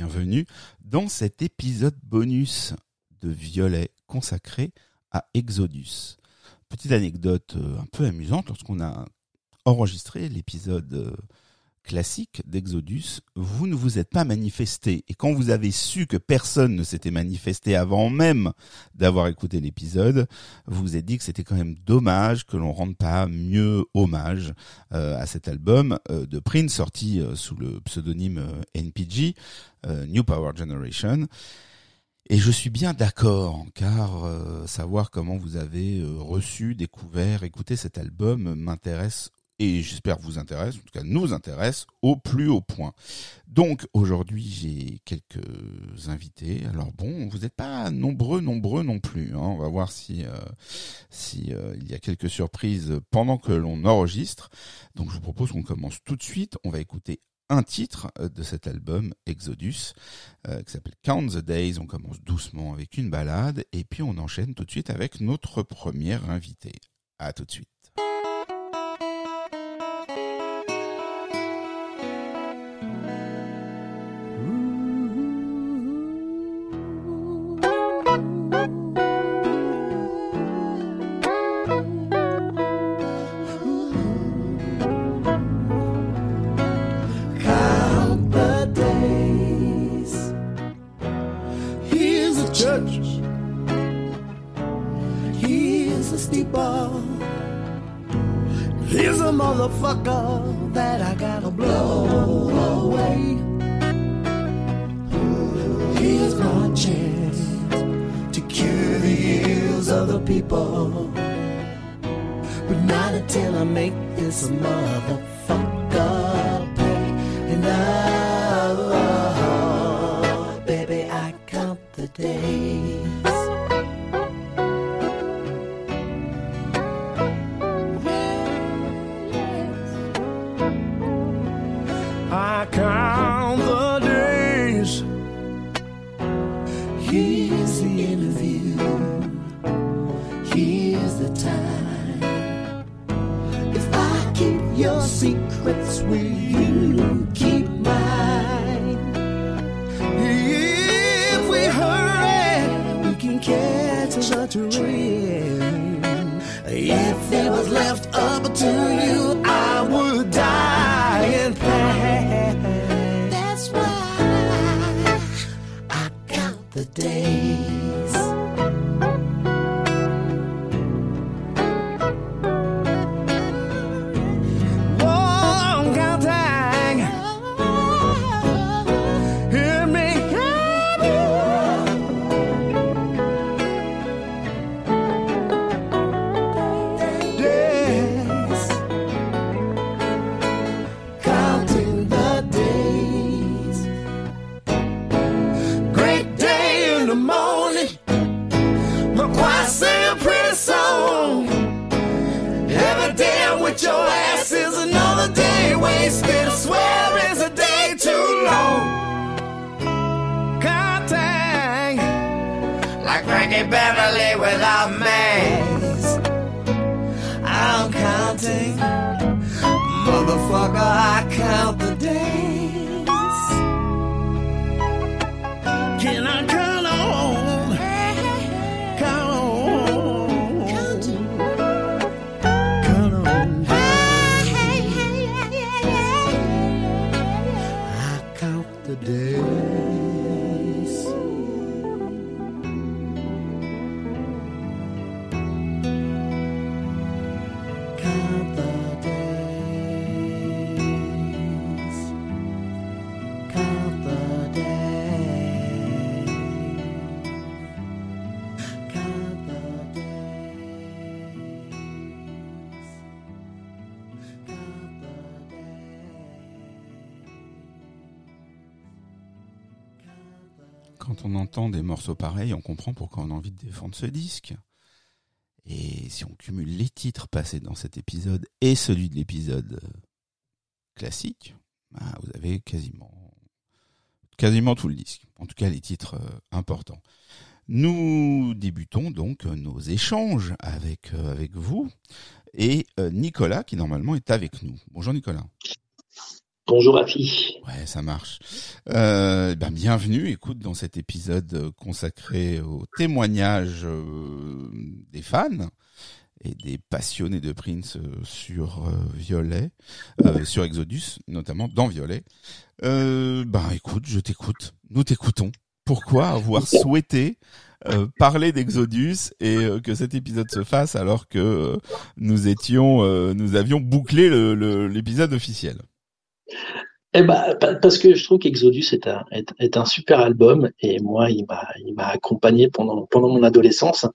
Bienvenue dans cet épisode bonus de Violet consacré à Exodus. Petite anecdote euh, un peu amusante, lorsqu'on a enregistré l'épisode euh, classique d'Exodus, vous ne vous êtes pas manifesté. Et quand vous avez su que personne ne s'était manifesté avant même d'avoir écouté l'épisode, vous vous êtes dit que c'était quand même dommage que l'on rende pas mieux hommage euh, à cet album euh, de Prince sorti euh, sous le pseudonyme NPG, New Power Generation. Et je suis bien d'accord, car savoir comment vous avez reçu, découvert, écouté cet album m'intéresse et j'espère vous intéresse, en tout cas nous intéresse au plus haut point. Donc aujourd'hui j'ai quelques invités. Alors bon, vous n'êtes pas nombreux, nombreux non plus. Hein. On va voir si euh, si euh, il y a quelques surprises pendant que l'on enregistre. Donc je vous propose qu'on commence tout de suite. On va écouter un titre euh, de cet album Exodus qui s'appelle Count the Days. On commence doucement avec une balade et puis on enchaîne tout de suite avec notre premier invité. À tout de suite. family without maze. I'm counting, motherfucker, I count the days. Des morceaux pareils, on comprend pourquoi on a envie de défendre ce disque. Et si on cumule les titres passés dans cet épisode et celui de l'épisode classique, bah, vous avez quasiment, quasiment tout le disque. En tout cas, les titres euh, importants. Nous débutons donc nos échanges avec, euh, avec vous et euh, Nicolas qui normalement est avec nous. Bonjour Nicolas. Bonjour Rafi. Ouais, ça marche. Euh, ben bienvenue, écoute, dans cet épisode consacré au témoignage euh, des fans et des passionnés de Prince euh, sur euh, Violet, euh, sur Exodus, notamment dans Violet. Euh, ben écoute, je t'écoute, nous t'écoutons. Pourquoi avoir souhaité euh, parler d'Exodus et euh, que cet épisode se fasse alors que euh, nous étions, nous avions bouclé l'épisode officiel? Eh ben, parce que je trouve qu'Exodus est un, est, un super album et moi, il m'a, accompagné pendant, pendant mon adolescence.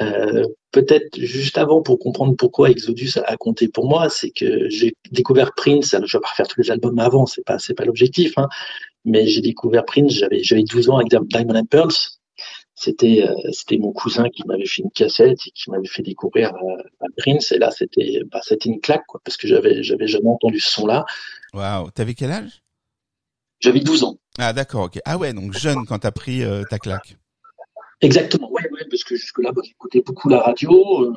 Euh, peut-être juste avant pour comprendre pourquoi Exodus a compté pour moi, c'est que j'ai découvert Prince. Alors, je vais pas refaire tous les albums avant, c'est pas, pas l'objectif, hein, mais j'ai découvert Prince. J'avais, j'avais 12 ans avec Diamond and Pearls c'était euh, c'était mon cousin qui m'avait fait une cassette et qui m'avait fait découvrir euh, Prince et là c'était bah, c'était une claque quoi parce que j'avais j'avais jamais entendu ce son là. Waouh, t'avais quel âge? J'avais 12 ans. Ah d'accord, OK. Ah ouais, donc jeune quand t'as pris euh, ta claque. Exactement. Ouais ouais parce que jusque là bah, j'écoutais beaucoup la radio euh,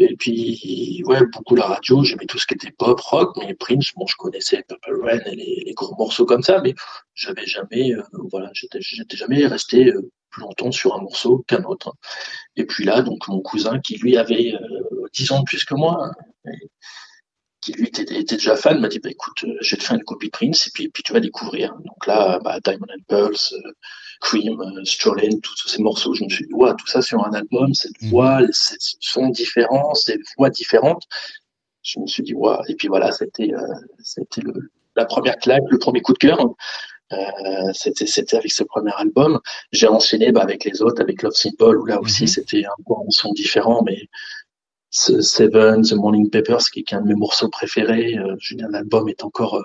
et puis, ouais, beaucoup la radio, j'aimais tout ce qui était pop, rock, mais Prince, bon, je connaissais Purple Rain et les, les gros morceaux comme ça, mais j'avais jamais, euh, voilà, j'étais, jamais resté plus longtemps sur un morceau qu'un autre. Et puis là, donc, mon cousin, qui lui avait euh, 10 ans de plus que moi, hein, qui lui était, était, déjà fan, m'a dit, bah, écoute, euh, je vais te faire une copie Prince, et puis, puis tu vas découvrir. Donc là, bah, Diamond and Pearls, euh, Cream, euh, tous ces morceaux, je me suis dit, ouais, tout ça sur un album, cette mmh. voix, ces sons différents, ces voix différentes. Je me suis dit, ouais, et puis voilà, c'était, euh, c'était la première claque, le premier coup de cœur. Euh, c'était, avec ce premier album. J'ai enchaîné bah, avec les autres, avec Love Simple, où là aussi mmh. c'était un, un son différent, mais Seven, The Morning Papers, qui est un de mes morceaux préférés. Euh, l'album est encore euh,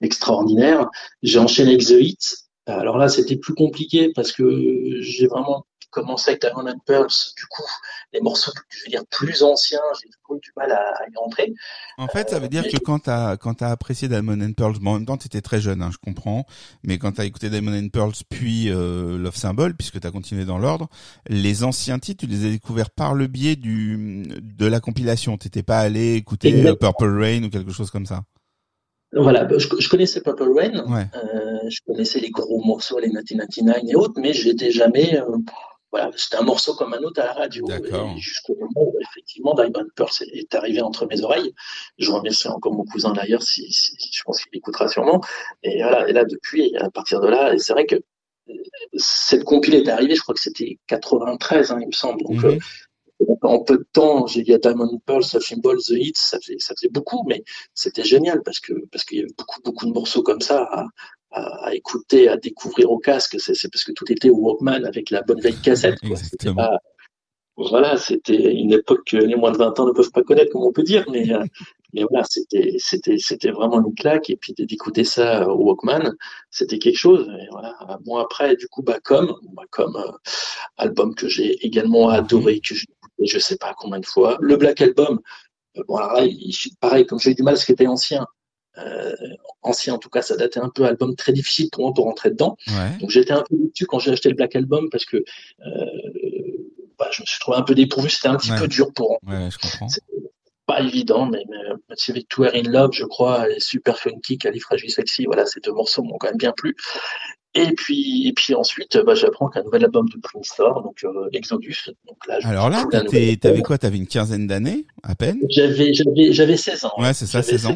extraordinaire. J'ai enchaîné avec The Hit, alors là, c'était plus compliqué parce que j'ai vraiment commencé avec Diamond and Pearls. Du coup, les morceaux, je veux dire, plus anciens, j'ai du mal à, à, y rentrer. En fait, ça veut dire euh, que quand t'as quand t'as apprécié Diamond and Pearls, bon, en même temps, t'étais très jeune, hein, je comprends, mais quand t'as écouté Diamond and Pearls puis euh, Love Symbol, puisque t'as continué dans l'ordre, les anciens titres, tu les as découverts par le biais du de la compilation. T'étais pas allé écouter euh, Purple Rain ou quelque chose comme ça. Voilà, bah, je, je, connaissais Purple Rain, ouais. euh, je connaissais les gros morceaux, les 1999 et autres, mais j'étais jamais. Euh, voilà, c'était un morceau comme un autre à la radio. Jusqu'au moment où effectivement Diamond Pearl est arrivé entre mes oreilles. Je remercie encore mon cousin d'ailleurs, si, si, je pense qu'il écoutera sûrement. Et voilà, et là depuis, à partir de là, c'est vrai que euh, cette compile est arrivée, je crois que c'était 93, hein, il me semble. Donc, mm -hmm en peu de temps, j'ai dit à Diamond Pearl, Symbol, The Hits, ça faisait, ça faisait beaucoup, mais c'était génial parce que parce qu'il y avait beaucoup beaucoup de morceaux comme ça à, à, à écouter, à découvrir au casque. C'est parce que tout était au Walkman avec la bonne vieille cassette. Pas, voilà, c'était une époque que les moins de 20 ans ne peuvent pas connaître, comme on peut dire, mais, euh, mais voilà, c'était, c'était, c'était vraiment une claque. Et puis d'écouter ça au Walkman, c'était quelque chose. Et voilà, après, du coup, bah comme, bah, comme euh, album que j'ai également adoré, que j'ai écouté, je sais pas combien de fois. Le Black Album, euh, bon alors là, il, pareil, comme j'ai eu du mal, ce qui était ancien. Euh, ancien en tout cas, ça datait un peu album très difficile pour moi pour rentrer dedans. Ouais. Donc j'étais un peu déçu quand j'ai acheté le Black Album parce que euh, bah, je me suis trouvé un peu dépourvu, c'était un petit ouais. peu dur pour Ouais, je comprends. pas évident, mais, mais c'est Victoire in Love, je crois, et Super Funky, Califragile Sexy, voilà, ces deux morceaux m'ont quand même bien plu. Et puis, et puis ensuite, bah, j'apprends qu'un nouvel album de Prince sort, donc euh, Exodus. Donc là, Alors là, t'avais quoi? T'avais une quinzaine d'années, à peine? J'avais, j'avais, j'avais 16 ans. Ouais, c'est ça, 16 ans.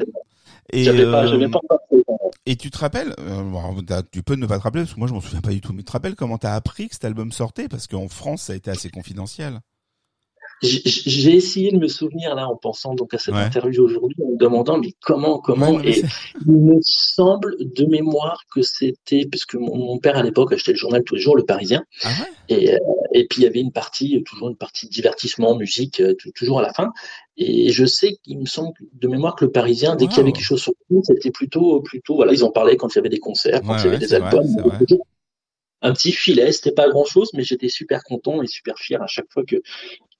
Et, euh, pas, j'avais pas et tu te rappelles, euh, tu peux ne pas te rappeler parce que moi je m'en souviens pas du tout, mais tu te rappelles comment t'as appris que cet album sortait? Parce qu'en France ça a été assez confidentiel. J'ai essayé de me souvenir là en pensant donc à cette ouais. interview aujourd'hui en me demandant mais comment comment ouais, et il me semble de mémoire que c'était parce que mon, mon, père à l'époque achetait le journal tous les jours Le Parisien. Ah ouais? Et euh, et puis il y avait une partie toujours une partie divertissement musique euh, toujours à la fin. Et je sais qu'il me semble de mémoire que Le Parisien dès wow. qu'il y avait quelque chose sur le c'était plutôt plutôt voilà ils en parlaient quand il y avait des concerts quand il y avait des albums. un petit filet, c'était pas grand chose, mais j'étais super content et super fier à chaque fois que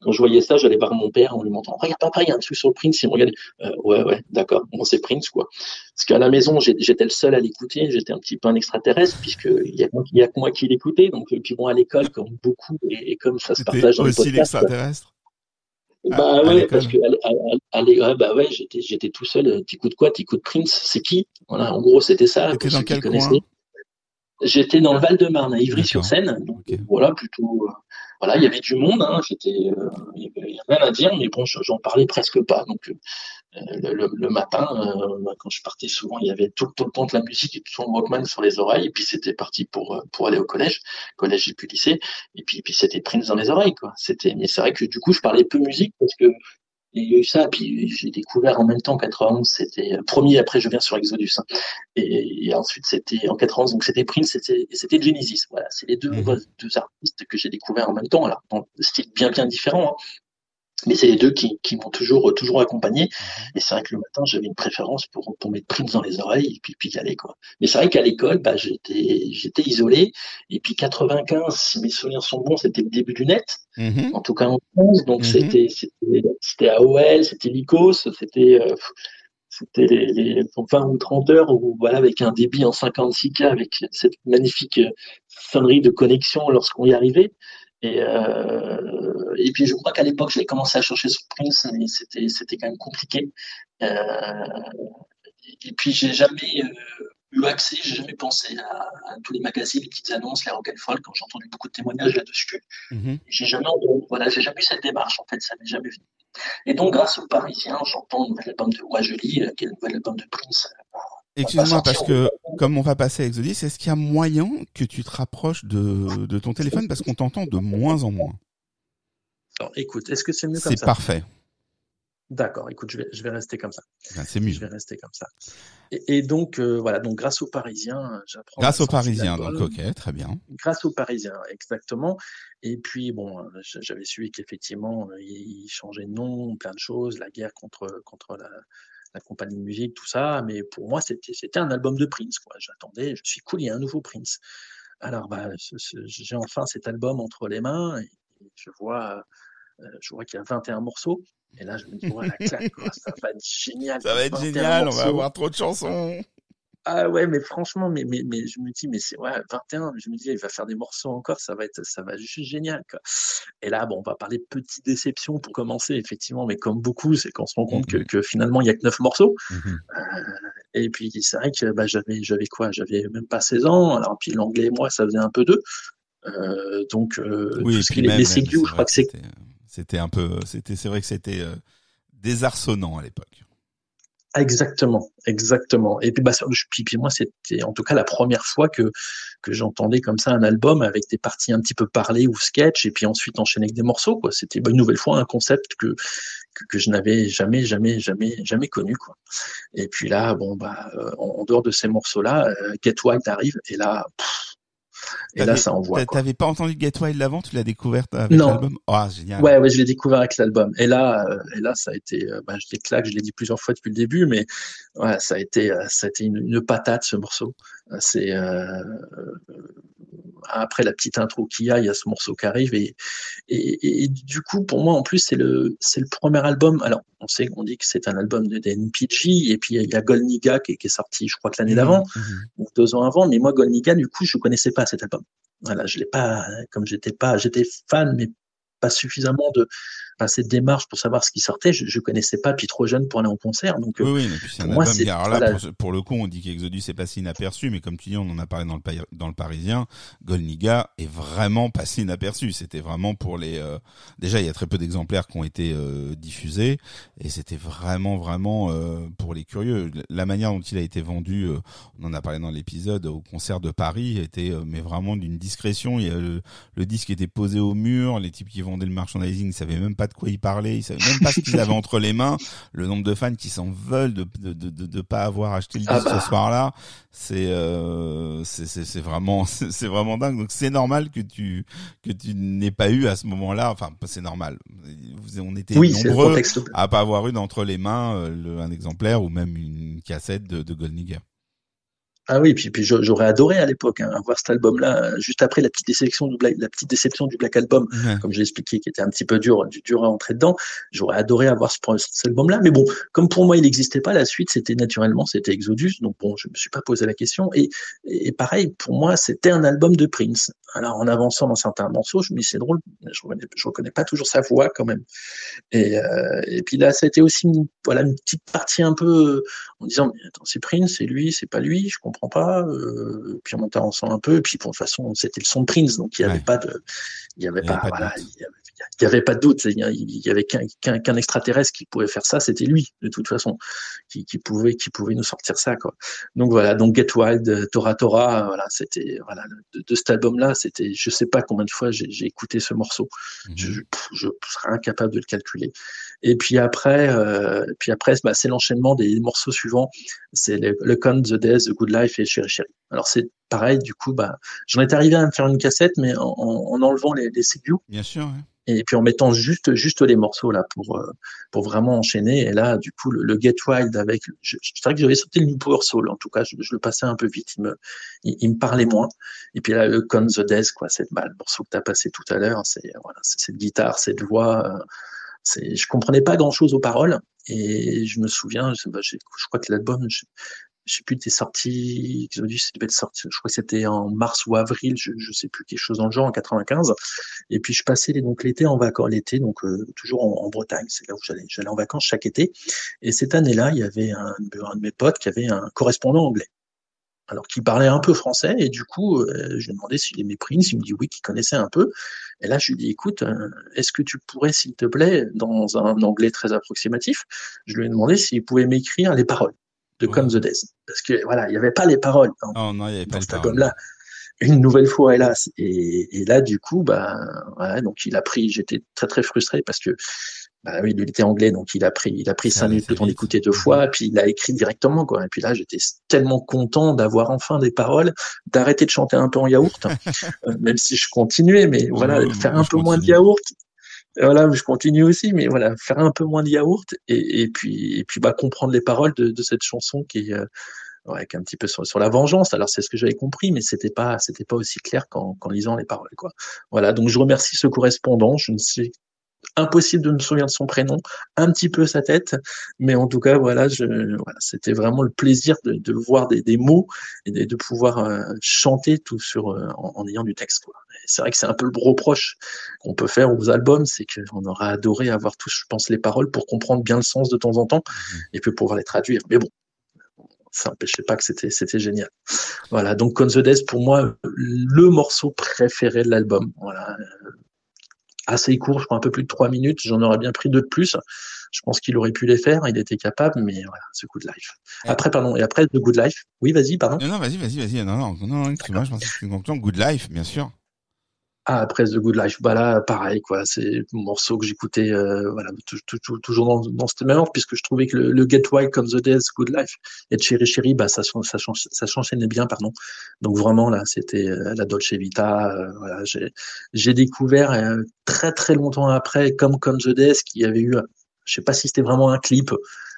quand je voyais ça, j'allais voir mon père en lui montrant Regarde, papa, il y a un truc sur le Prince. Il me regardait euh, Ouais, ouais, d'accord. Bon, c'est Prince, quoi. Parce qu'à la maison, j'étais le seul à l'écouter. J'étais un petit peu un extraterrestre, puisqu'il y a, y a que moi qui l'écoutais. Donc, et puis bon, à l'école, comme beaucoup, et, et comme ça se partage dans aussi l'extraterrestre? Bah ouais, parce que à, bah ouais, j'étais, j'étais tout seul. T'écoutes quoi? T'écoutes Prince? C'est qui? Voilà, en gros, c'était ça. T'étais dans quel coin? J'étais dans le Val-de-Marne, à Ivry-sur-Seine. Voilà, plutôt. Euh, voilà, il y avait du monde. Hein, j'étais, euh, il y avait rien à dire, mais bon, j'en parlais presque pas. Donc, euh, le, matin, quand je partais souvent, il y avait tout, le temps de la musique et tout le Walkman sur les oreilles. Et puis c'était parti pour pour aller au collège, collège et puis lycée. Et puis puis c'était Prince dans les oreilles, quoi. C'était, mais c'est vrai que du coup, je parlais peu musique parce que il y a eu ça, puis j'ai découvert en même temps 91, c'était premier, après je viens sur Exodus. Hein. Et, ensuite c'était en 91, donc c'était Prince, c'était c'était Genesis. Voilà, c'est les deux, mmh. deux artistes que j'ai découvert en même temps, alors dans style bien bien différent. Hein mais c'est les deux qui, qui m'ont toujours toujours accompagné mhm. et c'est vrai que le matin j'avais une préférence pour pour mettre Prince dans les oreilles et puis puis y aller quoi mais c'est vrai qu'à l'école bah j'étais j'étais isolé et puis 95 si mes souvenirs sont bons c'était le début du net mhm. en tout cas en France donc mhm. c'était c'était c'était AOL c'était Lycos c'était euh, c'était les, les 20 ou 30 heures où, voilà avec un débit en 56K avec cette magnifique euh, sonnerie de connexion lorsqu'on y arrivait et, euh, et puis je crois qu'à l'époque, j'avais commencé à chercher sur Prince, mais c'était c'était quand même compliqué. Euh, et puis j'ai jamais euh, eu accès, j'ai jamais pensé à, tous les magazines, les petites annonces, les rock and folk, quand j'ai entendu beaucoup de témoignages là-dessus. Mm-hmm. J'ai jamais, voilà, j'ai jamais eu cette démarche, en fait, ça m'est jamais venu. Et donc, grâce aux Parisiens, j'entends le nouvel album de Roi Jolie, qui est le nouvel album de Prince, Excuse-moi, parce que comme on va passer à Exodus, est-ce qu'il y a moyen que tu te rapproches de, de ton téléphone parce qu'on t'entend de moins en moins? Alors, écoute, est-ce que c'est mieux comme ça? C'est parfait. D'accord, écoute, je vais, je vais rester comme ça. Ben, c'est mieux. Je vais rester comme ça. Et, donc, euh, voilà, donc grâce aux Parisiens, j'apprends. Grâce aux Parisiens, donc ok, très bien. Grâce aux Parisiens, exactement. Et puis, bon, j'avais suivi qu'effectivement, il changeait de nom, plein de choses, la guerre contre, contre la, la compagnie de musique, tout ça. Mais pour moi, c'était, un album de Prince. Quoi. J'attendais, je suis cool, il y a un nouveau Prince. Alors, bah, j'ai enfin cet album entre les mains et, je vois, euh, je vois qu'il y a 21 morceaux. Et là, je me dis, ouais, la claque, quoi, ça va être génial. Ça va être génial, on va avoir trop de chansons. Ah ouais, mais franchement, mais, mais, mais je me dis, mais c'est ouais, 21, je me dis, il va faire des morceaux encore, ça va être, ça va juste génial, quoi. Et là, bon, on va parler de petite déception pour commencer, effectivement, mais comme beaucoup, c'est qu'on se rend compte que, mmh que, finalement, il y a que 9 morceaux. Mmh euh, et puis, c'est vrai que bah, j'avais, j'avais quoi? J'avais même pas 16 ans, alors, puis l'anglais et moi, ça faisait un peu deux. Euh, donc, euh, oui, puis les, je crois que c'est. C'était un peu, c'était, c'est vrai que c'était désarçonnant à l'époque. Exactement, exactement. Et puis, bah, puis, puis moi, c'était en tout cas la première fois que que j'entendais comme ça un album avec des parties un petit peu parlées ou sketch, et puis ensuite enchaîner avec des morceaux. Quoi. C'était bah, une nouvelle fois un concept que que, que je n'avais jamais, jamais, jamais, jamais connu. Quoi. Et puis là, bon, bah, euh, en, dehors de ces morceaux-là, euh, Get White arrive, et là. Et là, ça envoie. T'avais pas entendu Get Wild l'avant, tu l'as découvert avec l'album? Oh, génial. Ouais, ouais, je l'ai découvert avec l'album. Et là, euh, et là, ça a été, euh, bah, je l'ai claque, je l'ai dit plusieurs fois depuis le début, mais ouais, ça a été, euh, ça a été une, une patate ce morceau. C'est euh, après la petite intro qu'il y a, il y a ce morceau qui arrive et, et, et du coup pour moi en plus c'est le c'est le premier album. Alors on sait qu'on dit que c'est un album de NPG et puis il y a Golniga qui, qui est sorti je crois que l'année mmh d'avant mmh ou deux ans avant. Mais moi Golniga du coup je connaissais pas cet album. Voilà, je l'ai pas comme j'étais pas j'étais fan mais pas suffisamment de cette démarche pour savoir ce qui sortait, je, je connaissais pas, puis trop jeune pour aller en concert. Donc, oui, oui, mais puis c'est un album. là, pour, le coup, on dit qu'Exodus est passé inaperçu, mais comme tu dis, on en a parlé dans le, dans le Parisien, Golniga est vraiment passé inaperçu. C'était vraiment pour les. Euh, déjà, il y a très peu d'exemplaires qui ont été euh, diffusés, et c'était vraiment, vraiment euh, pour les curieux. La manière dont il a été vendu, on en a parlé dans l'épisode au concert de Paris, était mais vraiment d'une discrétion. Il y a le, le disque était posé au mur, les types qui vendaient le merchandising ne savaient même pas de quoi ils parlaient, ils savaient même pas ce qu'ils avaient entre les mains. Le nombre de fans qui s'en veulent de de, de de, pas avoir acheté le ah disque ce bah. soir-là, c'est euh, c'est c'est vraiment c'est vraiment dingue. Donc c'est normal que tu que tu n'aies pas eu à ce moment-là. Enfin, c'est normal. On était nombreux à pas avoir eu d'entre les mains euh, le, un exemplaire ou même une cassette de, de Goldnigger. Ah oui, puis, puis j'aurais adoré à l'époque hein, avoir cet album-là, juste après la petite déception du Black, la petite déception du Black Album, comme j'ai expliqué, qui était un petit peu dur, dur à entrer dedans. J'aurais adoré avoir ce, cet album-là, mais bon, comme pour moi il n'existait pas, la suite c'était naturellement c'était Exodus, donc bon, je me suis pas posé la question. Et, et pareil, pour moi c'était un album de Prince. Alors en avançant dans certains morceaux, je me dis c'est drôle, je reconnais, je reconnais pas toujours sa voix quand même. Et, euh, et puis là, ça a été aussi une, voilà une petite partie un peu en disant mais attends c'est Prince, c'est lui, c'est pas lui, je comprends pas. Euh, puis on montait ensemble un peu, et puis bon, de toute façon c'était le son de Prince, donc il y avait pas de, il y avait pas, voilà, il y avait, n'y avait pas de doute. Il y avait qu'un extraterrestre qui pouvait faire ça, c'était lui, de toute façon, qui, qui, pouvait, qui pouvait nous sortir ça, quoi. Donc voilà, donc Get Wild, Tora Tora, voilà, c'était, voilà, de, cet album-là, c'était, je sais pas combien de fois j'ai écouté ce morceau. Mhm. Je, je, serais incapable de le calculer. Et puis après, euh, puis après, bah, c'est l'enchaînement des morceaux suivants. C'est le, le Con, The Days, The Good Life et Cherry Cherry. Alors c'est pareil, du coup, bah, j'en étais arrivé à me faire une cassette, mais en, en enlevant les, les Bien sûr et puis en mettant juste juste les morceaux là pour euh, pour vraiment enchaîner. Et là du coup le, Get Wild avec je, je dirais que j'avais sauté le New Power Soul en tout cas je, le passais un peu vite. Il me il, me parlait moins. Et puis là le Con the Death quoi c'est bah, le morceau que tu as passé tout à l'heure c'est voilà c'est cette guitare cette voix euh, c'est je comprenais pas grand chose aux paroles. Et je me souviens je, bah, je crois que l'album je sais plus, t'es sorti, Exodus, devait être sorti, je crois que c'était en mars ou avril, je, je sais plus, quelque chose dans le genre, en 95. Et puis je passais donc l'été en vacances, l'été, donc euh, toujours en, Bretagne, c'est là où j'allais, j'allais en vacances chaque été. Et cette année-là, il y avait un, de mes potes qui avait un correspondant anglais. Alors qui parlait un peu français, et du coup, euh, je lui ai demandé s'il aimait Prince, il me dit oui, qu'il connaissait un peu. Et là, je lui dit, écoute, euh, est-ce que tu pourrais, s'il te plaît, dans un anglais très approximatif, je lui ai demandé s'il pouvait m'écrire les paroles de Come the Days. Parce que voilà, il n'y avait pas les paroles dans, oh, non, il y avait pas cet album-là. Une nouvelle fois, hélas. Et, et là, du coup, bah, voilà, donc il a pris. J'étais très très frustré parce que, bah oui, il était anglais, donc il a pris, il a pris cinq minutes de temps d'écouter deux fois, mhm. puis il a écrit directement, quoi. Et puis là, j'étais tellement content d'avoir enfin des paroles, d'arrêter de chanter un peu en yaourt, euh, même si je continuais, mais voilà, faire un peu moins de yaourt, voilà, je continue aussi, mais voilà, faire un peu moins de yaourt et, et puis et puis bah comprendre les paroles de, de cette chanson qui euh, ouais, qui est un petit peu sur, sur la vengeance. Alors c'est ce que j'avais compris, mais c'était pas c'était pas aussi clair qu'en qu'en lisant les paroles quoi. Voilà, donc je remercie ce correspondant. Je ne sais impossible de me souvenir de son prénom, un petit peu sa tête, mais en tout cas, voilà, je, voilà c'était vraiment le plaisir de, de voir des, des, mots et de, de pouvoir euh, chanter tout sur euh, en, en, ayant du texte. Quoi. C'est vrai que c'est un peu le reproche qu'on peut faire aux albums, c'est qu'on aurait adoré avoir tous, je pense, les paroles pour comprendre bien le sens de temps en temps mmh. et puis pouvoir les traduire. Mais bon, ça n'empêchait pas que c'était c'était génial. Voilà, donc Con the Death, pour moi, le morceau préféré de l'album. Voilà, assez court, je crois un peu plus de trois minutes. J'en aurais bien pris deux de plus. Je pense qu'il aurait pu les faire, il était capable, mais voilà, The Good Life. Après, pardon, et après The Good Life. Oui, vas-y, pardon. Non, non, vas-y, vas-y, vas-y. Non, non, non, non, je pensais que une Good Life, bien sûr. Ah, après The Good Life, bah là, pareil, quoi. C'est un morceau que j'écoutais, euh, voilà, toujours dans, dans cette même ordre, puisque je trouvais que le, le Get Wild Come the Days, Good Life, et Cherry Cherry, bah, ça, ça, ça s'enchaînait bien, pardon. Donc vraiment, là, c'était euh, la Dolce Vita, euh, voilà. J'ai découvert euh, très, très longtemps après, comme Come the Days, qui avait eu, je sais pas si c'était vraiment un clip,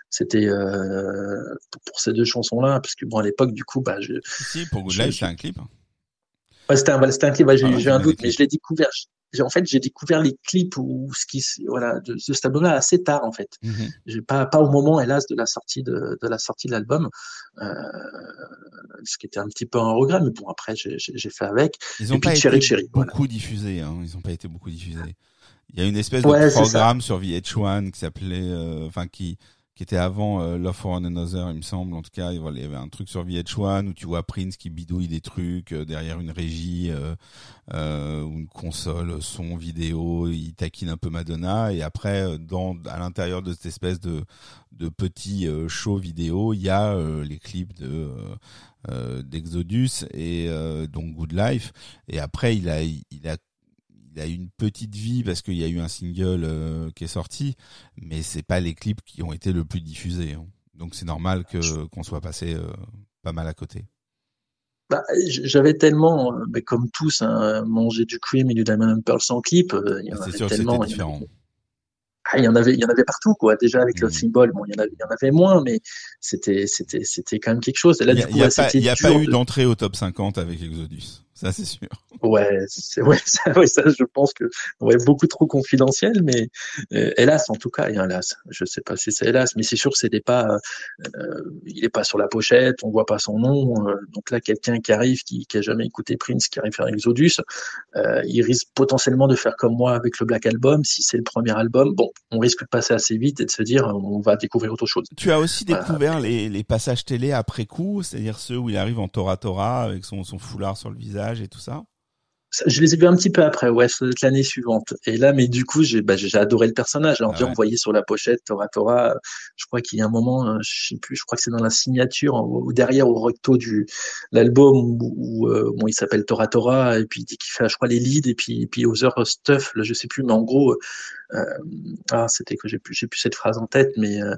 c'était euh, pour, ces deux chansons là parce que bon à l'époque du coup bah je si pour Good Life c'est un clip c'était un, clip. j'ai, un doute, mais je l'ai découvert. en fait, j'ai découvert les clips ou ce qui, voilà, de, ce tableau-là assez tard, en fait. Mm-hmm. J'ai pas, pas au moment, hélas, de la sortie de, de la sortie de l'album, euh, ce qui était un petit peu un regret, mais bon, après, j'ai, j'ai fait avec. Ils ont pas été beaucoup diffusés, hein. Ils ont pas été beaucoup diffusés. Il y a une espèce de programme sur VH1 qui s'appelait, euh, enfin, qui, qui était avant euh, Love for One Another, il me semble. En tout cas, il y avait un truc sur VH1 où tu vois Prince qui bidouille des trucs euh, derrière une régie euh, euh, ou une console, son, vidéo. Il taquine un peu Madonna et après, dans à l'intérieur de cette espèce de de petit show vidéo, il y a les clips de d'Exodus et donc Good Life. Et après, il a il a il a eu une petite vie parce qu'il y a eu un single euh, qui est sorti, mais c'est pas les clips qui ont été le plus diffusés. Hein. Donc c'est normal que qu'on soit passé euh, pas mal à côté. Bah, j'avais tellement, euh, mais comme tous, hein, mangé du cream et du Diamond Pearl sans clip. c'est sûr que c'était différent. ah, il y en avait, il y en avait partout, quoi. Déjà avec le mmh. symbole, bon, il y en avait, il y en avait moins, mais c'était, c'était, c'était quand même quelque chose. Et là, il n'y a, a, pas, y a pas eu d'entrée au top 50 avec Exodus. Ça, c'est sûr. Ouais, c'est, ouais, ça, ouais, ça, je pense que, ouais, beaucoup trop confidentiel, mais euh, hélas, en tout cas, et hélas, je sais pas si c'est hélas, mais c'est sûr que c'était pas, euh, il est pas sur la pochette, on voit pas son nom. Euh, donc là, quelqu'un qui arrive, qui, qui a jamais écouté Prince, qui arrive faire Exodus, il risque potentiellement de faire comme moi avec le Black Album. Si c'est le premier album, bon, on risque de passer assez vite et de se dire, on va découvrir autre chose. Tu as aussi découvert les, les passages télé après coup, c'est-à-dire ceux où il arrive en Tora Tora avec son, son foulard sur le visage et tout ça je les ai vus un petit peu après, ouais, l'année suivante. Et là, mais du coup, j'ai bah, adoré le personnage. Alors, ah on voyait sur la pochette Tora Tora. Je crois qu'il y a un moment, euh, je sais plus, je crois que c'est dans la signature ou derrière au recto du l'album où, euh, bon, il s'appelle Tora Tora et puis il dit qu'il fait, je crois, les leads et puis puis Other Stuff, là, je sais plus, mais en gros, euh, ah, c'était que j'ai plus, j'ai plus cette phrase en tête, mais euh,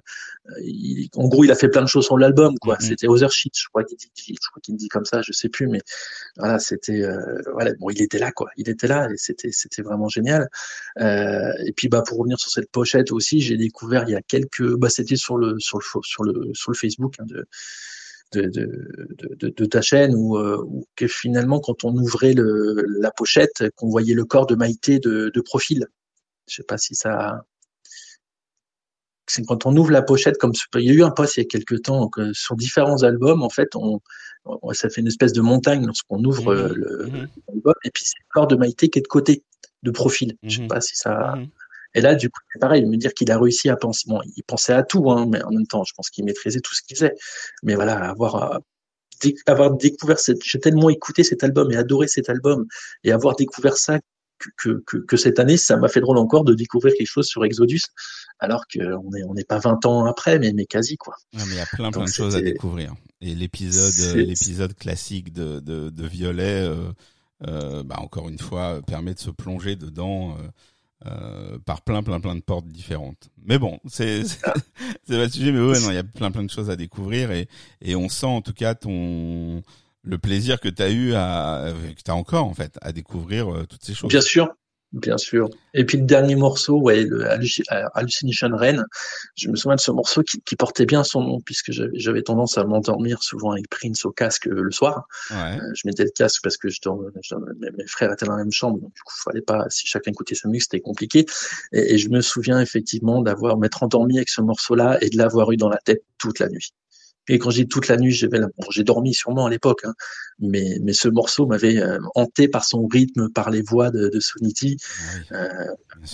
il, en gros, il a fait plein de choses sur l'album, quoi. Mm-hmm. C'était Other Shit, je crois qu'il dit, je crois qu'il dit comme ça, je sais plus, mais voilà, c'était, euh, voilà, bon, il était là, quoi. Il était là et c'était, c'était vraiment génial. et puis, bah, pour revenir sur cette pochette aussi, j'ai découvert il y a quelques, bah, c'était sur le, sur le, sur le, sur le Facebook hein, de de, de, de, de, ta chaîne où, que finalement quand on ouvrait le, la pochette, qu'on voyait le corps de Maïté de, de profil. Je sais pas si ça. C'est quand on ouvre la pochette, comme il y a eu un post il y a quelques temps euh, sur différents albums, en fait, on, ça fait une espèce de montagne lorsqu'on ouvre euh, mmh. Mmh. l'album, et puis c'est le corps de Maïté qui est de côté, de profil. Je sais mmh. pas si ça. Et là, du coup, c'est pareil, me dire qu'il a réussi à penser. Bon, il pensait à tout, hein, mais en même temps, je pense qu'il maîtrisait tout ce qu'il faisait. Mais voilà, avoir euh, avoir découvert cette, j'ai tellement écouté cet album et adoré cet album et avoir découvert ça que, que, que, cette année, ça m'a fait drôle encore de découvrir quelque chose sur Exodus, alors qu'on n'est on pas 20 ans après, mais, mais quasi quoi. mais il y a plein plein de choses à découvrir. Et l'épisode l'épisode classique de, de, de Violet, euh, euh, bah encore une fois, permet de se plonger dedans. Euh, euh par plein plein plein de portes différentes. Mais bon, c'est c'est pas le sujet, mais ouais, non, il y a plein plein de choses à découvrir et et on sent en tout cas ton le plaisir que tu as eu à que tu as encore en fait à découvrir euh, toutes ces choses. Bien sûr, bien sûr. Et puis le dernier morceau, ouais, le Hallucination Rain, je me souviens de ce morceau qui, qui portait bien son nom puisque j'avais tendance à m'endormir souvent avec Prince au casque le soir. Ouais. Euh, je mettais le casque parce que je mes frères étaient dans la même chambre, donc du coup, fallait pas si chacun écoutait sa musique, c'était compliqué. Et, et, je me souviens effectivement d'avoir m'être endormi avec ce morceau-là et de l'avoir eu dans la tête toute la nuit. Et quand j'ai toute la nuit, j'ai dormi sûrement à l'époque, hein, mais, mais ce morceau m'avait euh, hanté par son rythme, par les voix de, de Soniti. euh,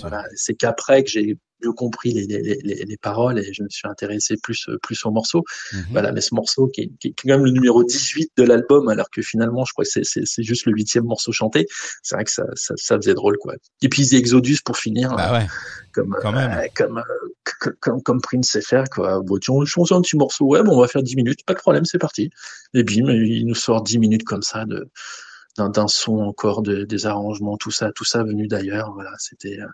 voilà, c'est qu'après que j'ai mieux compris les, les, les, les, paroles et je me suis intéressé plus plus au morceau. Mhm. Voilà, mais ce morceau qui est, qui est, quand même le numéro 18 de l'album, alors que finalement, je crois que c'est juste le huitième morceau chanté. C'est vrai que ça, ça, ça, faisait drôle, quoi. Et puis Exodus pour finir, bah ouais. comme, euh, comme, euh, comme comme Prince sait faire, quoi. Bon, tu change un petit morceau, ouais, bon, on va faire 10 minutes, pas de problème, c'est parti. Et bim, il nous sort 10 minutes comme ça de d'un son encore, de, des arrangements, tout ça, tout ça venu d'ailleurs. Voilà, c'était euh,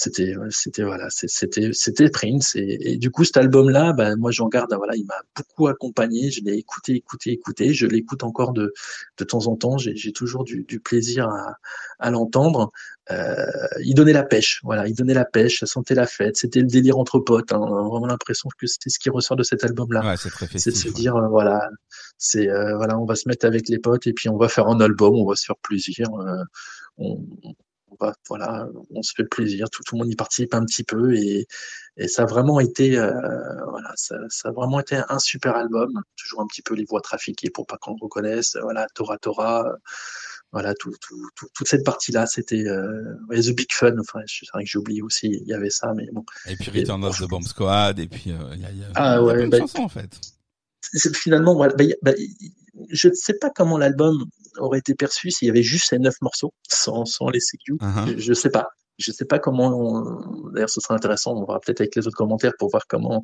c'était c'était voilà c'était c'était Prince. Et, et, du coup cet album là ben moi j'en garde voilà il m'a beaucoup accompagné. Je l'ai écouté écouté écouté. Je l'écoute encore de de temps en temps. J'ai toujours du, du, plaisir à, à l'entendre. Euh, il donnait la pêche voilà il donnait la pêche ça sentait la fête. C'était le délire entre potes hein, on a vraiment l'impression que c'était ce qui ressort de cet album là ouais, c'est de se dire euh, voilà c'est euh, voilà on va se mettre avec les potes et puis on va faire un album on va se faire plaisir euh, on, voilà, on se fait plaisir, tout, le monde y participe un petit peu et, ça a vraiment été, euh, voilà, ça, a vraiment été un super album. Toujours un petit peu les voix trafiquées pour pas qu'on le reconnaisse. Voilà, Tora Tora, voilà, tout, toute cette partie-là, c'était euh, The Big Fun. Enfin, c'est vrai que j'ai oublié aussi, il y avait ça, mais bon. Et puis Return of the Bomb Squad, et puis euh, il y a, y a, ah, ouais, bah, en fait. Finalement, voilà, bah, bah, je ne sais pas comment l'album aurait été perçu s'il y avait juste ces neuf morceaux sans, sans les CQ. Uh-huh. Je ne sais pas. Je sais pas comment. D'ailleurs, ce serait intéressant. On verra peut-être avec les autres commentaires pour voir comment.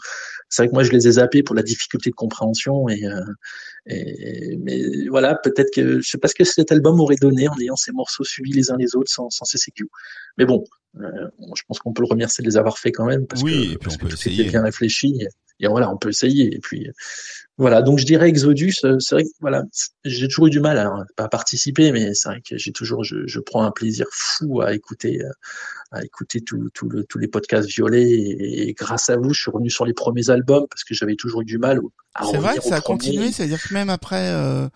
C'est vrai que moi, je les ai zappés pour la difficulté de compréhension et, euh, et mais voilà, peut-être que je sais pas ce que cet album aurait donné en ayant ces morceaux suivis les uns les autres sans, sans ces CQ. Mais bon, euh, je pense qu'on peut le remercier de les avoir fait quand même parce oui, que, et puis parce on peut essayer. bien réfléchi. Et, et voilà, on peut essayer. Et puis Voilà, donc je dirais Exodus, euh, c'est vrai que voilà, j'ai toujours eu du mal à, à participer, mais c'est vrai que j'ai toujours, je, je, prends un plaisir fou à écouter, euh, à écouter tout, tout le, tous les podcasts violets, et, grâce à vous, je suis revenu sur les premiers albums parce que j'avais toujours eu du mal C'est vrai que ça a continué, c'est-à-dire que même après, euh,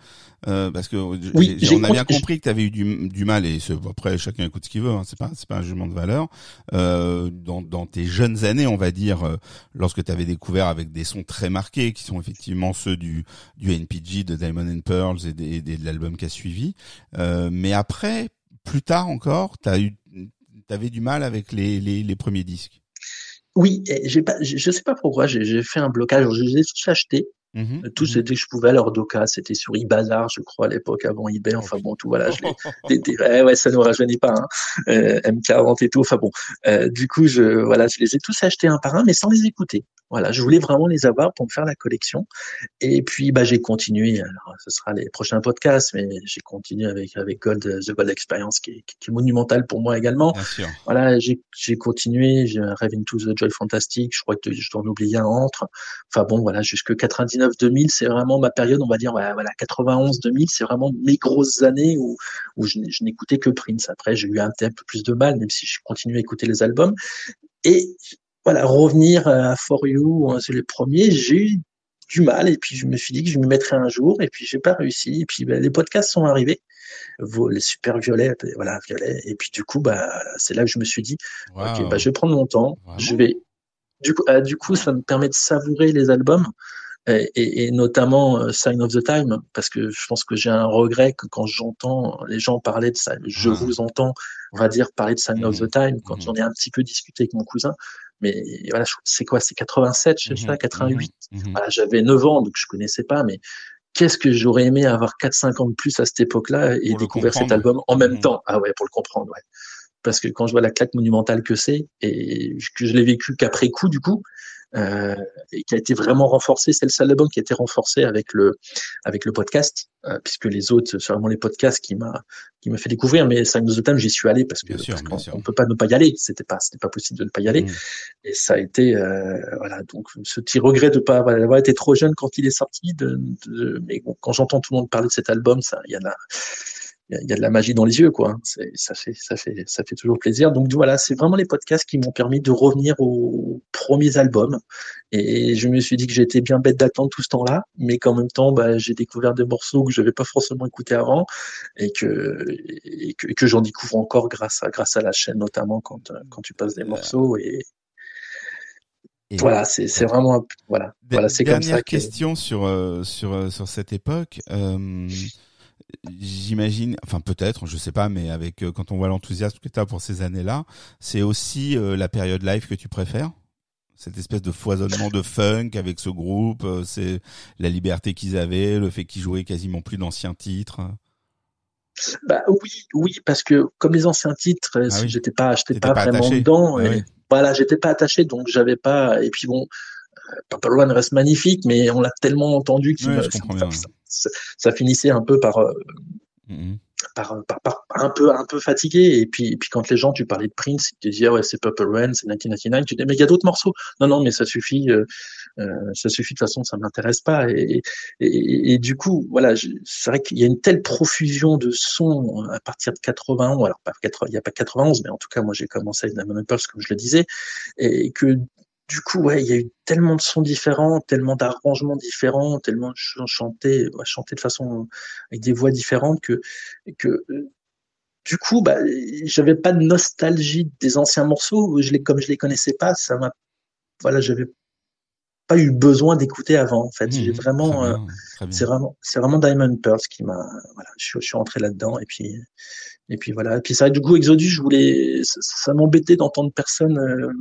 euh, parce que oui, on a bien compris que tu avais eu du, du, mal et après chacun écoute ce qu'il veut, hein, c'est pas c'est pas un jugement de valeur. Euh, dans, dans tes jeunes années, on va dire, euh, lorsque tu avais découvert avec des sons très marqués, qui sont effectivement ceux du du NPG, de Diamond and Pearls et, des, des, de l'album qui a suivi. Euh, mais après, plus tard encore, t'as eu t'avais du mal avec les, les, les premiers disques. Oui, je sais pas pourquoi, j'ai fait un blocage. Je les ai tous achetés. Mmh tout mmh c'était que je pouvais leur Doka, c'était sur eBazaar, je crois, à l'époque, avant eBay. Enfin bon, tout voilà, je ouais, ouais, ça nous rajeunit pas, hein. Euh, M40 et tout. Enfin bon, euh, du coup, je, voilà, je les ai tous achetés un par un, mais sans les écouter. Voilà, je voulais vraiment les avoir pour me faire la collection. Et puis, bah, j'ai continué. Alors, ce sera les prochains podcasts, mais j'ai continué avec avec Gold, The Gold Experience, qui est, qui est monumental pour moi également. Voilà, j'ai continué. J'ai Rêve into the Joy Fantastic. Je crois que je dois en oublier un entre. Enfin bon, voilà, jusque 99-2000, c'est vraiment ma période. On va dire, voilà, 91-2000, c'est vraiment mes grosses années où où je, je n'écoutais que Prince. Après, j'ai eu un peu plus de mal, même si je continue à écouter les albums. Et voilà, revenir à For You, hein, c'est les premiers, j'ai eu du mal et puis je me suis dit que je me mettrais un jour et puis j'ai pas réussi et puis ben, les podcasts sont arrivés les super violets voilà et puis du coup bah c'est là que je me suis dit ok bah je vais prendre mon temps je vais du coup euh, du coup ça me permet de savourer les albums et, et, notamment euh, Sign of the Time, parce que je pense que j'ai un regret que quand j'entends les gens parler de ça, je ah. vous entends, on va dire, parler de Sign of the mmh. Time, quand mmh. j'en ai un petit peu discuté avec mon cousin, mais voilà, c'est quoi, c'est 87, je sais pas, 88. Voilà, j'avais 9 ans, donc je connaissais pas, mais qu'est-ce que j'aurais aimé avoir 4-5 ans de plus à cette époque-là et découvrir cet album en même temps? Ah ouais, pour le comprendre, ouais parce que quand je vois la claque monumentale que c'est et que je l'ai vécu qu'après coup du coup euh, et qui a été vraiment renforcé. C'est le seul album qui a été renforcé avec le avec le podcast, euh, puisque les autres, c'est vraiment les podcasts qui m'a qui m'a fait découvrir. Mais the Time, j'y suis allé parce que on, peut pas ne pas y aller. C'était pas c'était pas possible de ne pas y aller. Mmh. Et ça a été euh, voilà donc ce petit regret de pas avoir été trop jeune quand il est sorti. De, de mais bon, quand j'entends tout le monde parler de cet album, ça il y en a il y, a de la magie dans les yeux, quoi. Ça fait, ça fait, ça fait toujours plaisir. Donc voilà, c'est vraiment les podcasts qui m'ont permis de revenir aux premiers albums. Et je me suis dit que j'étais bien bête d'attendre tout ce temps-là, mais qu'en même temps, bah, j'ai découvert des morceaux que je n'avais pas forcément écoutés avant, et que, et que, que j'en découvre encore grâce à, grâce à la chaîne, notamment quand, quand tu passes des morceaux et, voilà, c'est c'est vraiment voilà. Voilà, c'est comme ça. Dernière question sur euh, sur euh, sur cette époque. Euh, j'imagine, enfin peut-être, je sais pas, mais avec euh, quand on voit l'enthousiasme que tu as pour ces années-là, c'est aussi euh, la période live que tu préfères? Cette espèce de foisonnement de funk avec ce groupe, euh, c'est la liberté qu'ils avaient, le fait qu'ils jouaient quasiment plus d'anciens titres? Bah oui, oui, parce que comme les anciens titres, ah j'étais pas, j'étais pas, vraiment dedans. Ah voilà, j'étais pas attaché, donc j'avais pas. Et puis bon, Purple One reste magnifique, mais on l'a tellement entendu qu'il ça, finissait un peu par, euh, mm-hmm. par, par, un peu un peu fatigué. Et puis, puis quand les gens, tu parlais de Prince, ils te disaient ouais c'est Purple Rain, c'est 1999. Tu dis mais il y a d'autres morceaux. Non non, mais ça suffit. Euh, euh, ça suffit de toute façon, ça m'intéresse pas. Et, et, et, du coup, voilà, c'est vrai qu'il y a une telle profusion de sons à partir de 91. Alors pas il n'y a pas 91, mais en tout cas moi j'ai commencé avec Diamond Pulse comme je le disais, et que du coup, ouais, il y a eu tellement de sons différents, tellement d'arrangements différents, tellement de chanter, chanter de façon avec des voix différentes que que du coup, bah, j'avais pas de nostalgie des anciens morceaux. Je les, comme je les connaissais pas, ça m'a, voilà, j'avais pas eu besoin d'écouter avant. En fait, mmh, j'ai vraiment, euh, c'est vraiment, c'est vraiment Diamond Pearls qui m'a, voilà, je, suis rentré là-dedans et puis, et puis voilà. Et puis ça, du coup, Exodus, je voulais, ça, m'embêtait d'entendre personne euh,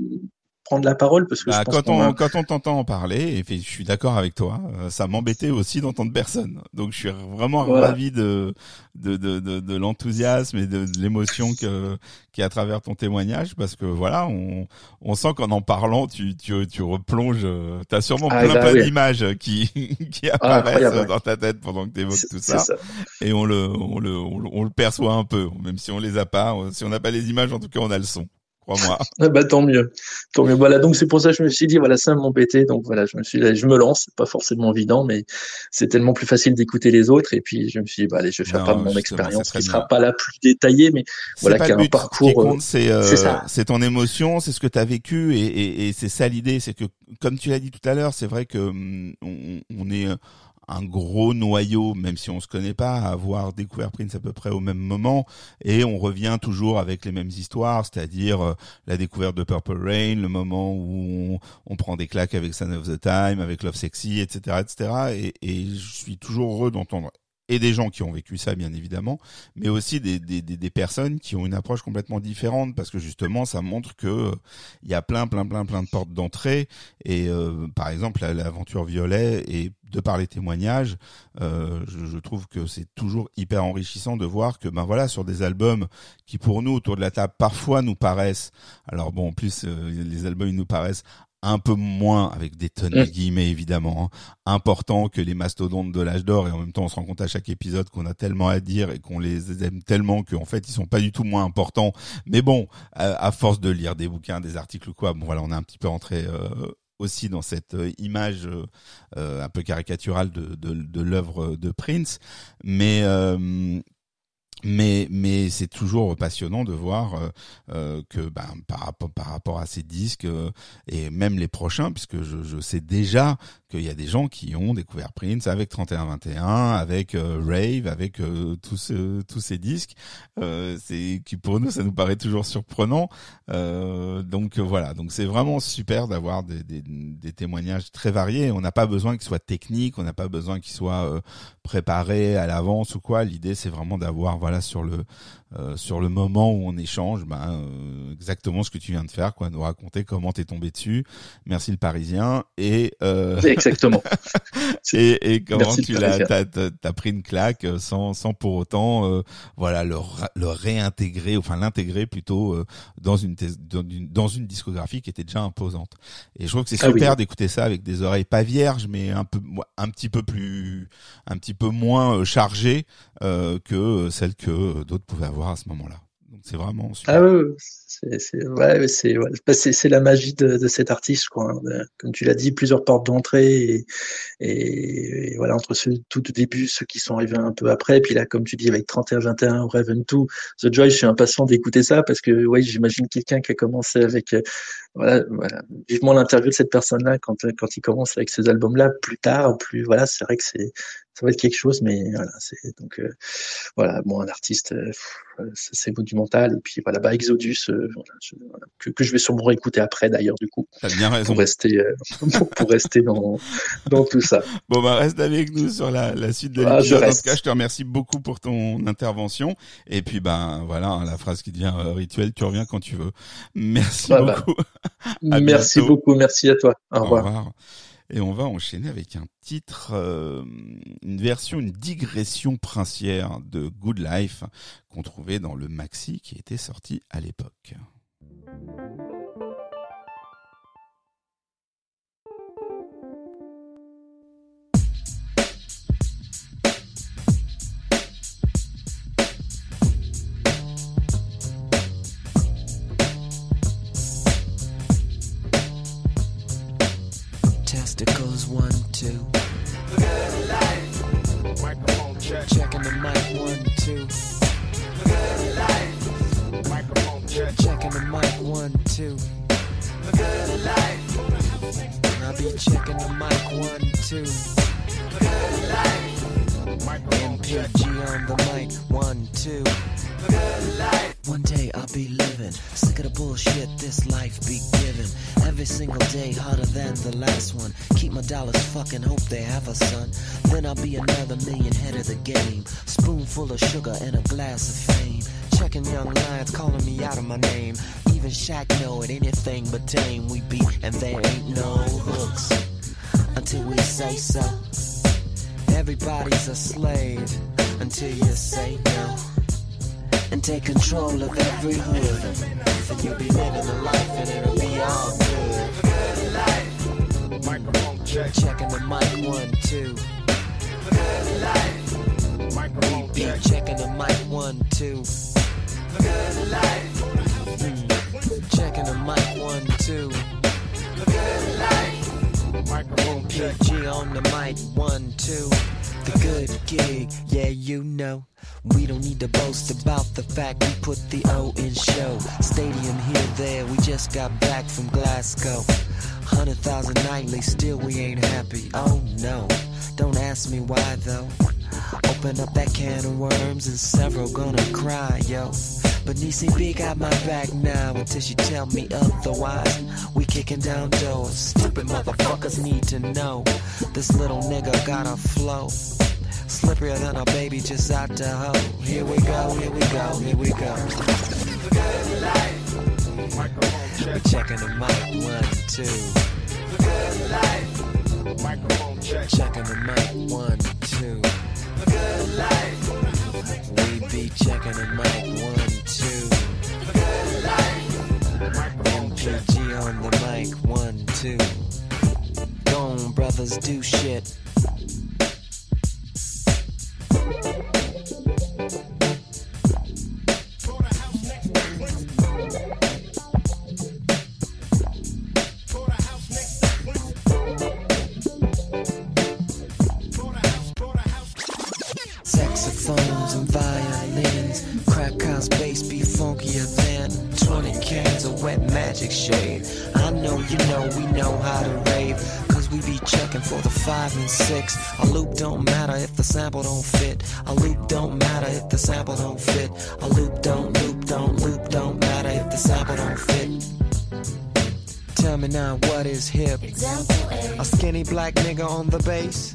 prendre la parole parce que bah, quand, on, quand on t'entend en parler, et je suis d'accord avec toi, euh, ça m'embêtait aussi d'entendre personne. Donc je suis vraiment ravi de de, de, de, de l'enthousiasme et de, l'émotion que qui est à travers ton témoignage parce que voilà, on, on sent qu'en en parlant, tu, tu, tu replonges, euh, tu as sûrement ah, plein, bah, d'images qui, qui ah, apparaissent dans ta tête pendant que tu évoques tout ça, Et on le, on le, on le, perçoit un peu, même si on les a pas, si on n'a pas les images, en tout cas on a le son crois-moi. Ah bah tant mieux, tant mieux. Voilà, donc c'est pour ça que je me suis dit voilà ça m'embêtait, donc voilà je me suis dit, je me lance, c'est pas forcément évident, mais c'est tellement plus facile d'écouter les autres et puis je me suis dit bah allez je vais faire part de mon expérience, qui sera pas la plus détaillée, mais voilà qui a un parcours. C'est euh, c'est ton émotion, c'est ce que tu as vécu et, et, et c'est ça l'idée, c'est que comme tu l'as dit tout à l'heure, c'est vrai que hum, on, on est un gros noyau, même si on se connaît pas, à avoir découvert Prince à peu près au même moment, et on revient toujours avec les mêmes histoires, c'est-à-dire euh, la découverte de Purple Rain, le moment où on, prend des claques avec Son of the Time, avec Love Sexy, etc., etc. Et, et je suis toujours heureux d'entendre et des gens qui ont vécu ça bien évidemment, mais aussi des, des, des, personnes qui ont une approche complètement différente parce que justement ça montre que il y a plein plein plein plein de portes d'entrée et euh, par exemple l'aventure Violet et de par les témoignages, euh, je, je, trouve que c'est toujours hyper enrichissant de voir que ben voilà sur des albums qui pour nous autour de la table parfois nous paraissent alors bon en plus euh, les albums ils nous paraissent un peu moins avec des tonnes de mm. guillemets évidemment hein, important que les mastodontes de l'âge d'or et en même temps on se rend compte à chaque épisode qu'on a tellement à dire et qu'on les aime tellement qu'en fait ils sont pas du tout moins importants mais bon à, force de lire des bouquins des articles ou quoi bon voilà on est un petit peu entré euh, aussi dans cette euh, image euh, un peu caricaturale de, de, de l'œuvre de Prince mais mais mais c'est toujours passionnant de voir euh, euh, que ben, par rapport par rapport à ces disques euh, et même les prochains puisque je, je sais déjà qu'il y a des gens qui ont découvert Prince avec 3121 avec Rave avec tous tous ces disques. C'est qui pour nous ça nous paraît toujours surprenant. Donc voilà. Donc c'est vraiment super d'avoir des, des, des, témoignages très variés. On n'a pas besoin qu'ils soient techniques on n'a pas besoin qu'ils soient préparés à l'avance ou quoi. L'idée c'est vraiment d'avoir voilà sur le euh, sur le moment où on échange, ben euh, exactement ce que tu viens de faire, quoi, nous raconter comment t'es tombé dessus. Merci le Parisien. Et euh... exactement. et, et comment tu l'as t'as, t'as pris une claque sans sans pour autant euh, voilà le le réintégrer, enfin l'intégrer plutôt euh, dans une, dans une dans une discographie qui était déjà imposante. Et je trouve que c'est ah super d'écouter ça avec des oreilles pas vierges, mais un peu un petit peu plus un petit peu moins chargées que celles que d'autres pouvaient avoir à ce moment-là. Donc c'est vraiment super. Ah oui, c'est ouais, c'est bah, c'est la magie de, de, cet artiste quoi. Hein. Comme tu l'as dit, plusieurs portes d'entrée et, et, voilà entre ceux tout au début, ceux qui sont arrivés un peu après, et puis là comme tu dis avec 31 21 Raven 2, The Joy, je suis impatient d'écouter ça parce que ouais, j'imagine quelqu'un qui a commencé avec euh, voilà, voilà, vivement l'interview de cette personne-là quand quand il commence avec ces albums-là plus tard, plus voilà, c'est vrai que c'est ça va être quelque chose, mais voilà, c'est donc euh, voilà, bon, un artiste, euh, c'est monumental. Et puis voilà, bah Exodus, euh, que, que, je vais sûrement réécouter après d'ailleurs du coup. Bien raison. Pour rester, pour rester dans dans tout ça. Bon bah reste avec nous sur la, la suite de ah, l'épisode. en tout cas, je te remercie beaucoup pour ton intervention. Et puis ben voilà, hein, la phrase qui devient rituelle, tu reviens quand tu veux. Merci ah, bah. beaucoup. Merci beaucoup, merci à toi. Au, revoir. Et on va enchaîner avec un titre, euh, une version, une digression princière de Good Life qu'on trouvait dans le maxi qui était sorti à l'époque. Testicles, one, two. Good life. Microphone check. Checking the mic, one, two. Good life. Microphone check. Checking the mic, one, two. Good life. I'll be checking the mic, one, two. Good life. MPG on the mic, one, two. Good life. One day I'll be living, sick of the bullshit this life be giving. Every single day harder than the last one. Keep my dollars fucking, hope they have a son. Then I'll be another million head of the game. Spoonful of sugar and a glass of fame. Checking young lions calling me out of my name. Even Shaq know it, anything but tame we be, and there ain't no hooks until we say so. Everybody's a slave until you say no and take control of every hood. So you'll be living the life and it'll be all good. Good life. Microphone check. Checking the mic one, two. Good life. Microphone check. Checking the mic one, two. Good life. Mm. Checking the mic one, two. Good life. Microphone PG on the mic one, two. The good gig, yeah, you know. We don't need to boast about the fact we put the O in show. Stadium here, there, we just got back from Glasgow. Hundred thousand nightly, still we ain't happy. Oh no, don't ask me why though. Open up that can of worms and several gonna cry, yo. Nisi B got my back now until she tell me otherwise. We kicking down doors. Stupid motherfuckers need to know this little nigga got a flow. Slipperier than a baby just out the hoe. Here we go, here we go, here we go. We checking the mic one, two. Good life. Microphone check. Checking the mic one, two. Good life. We be checking the mic one, two. Good on the mic one, two. Go on, brothers, do shit. You know we know how to rave, cause we be checking for the five and six. A loop don't matter if the sample don't fit. A loop don't matter if the sample don't fit. A loop don't loop don't loop don't matter if the sample don't fit. Tell me now what is hip? A skinny black nigga on the bass.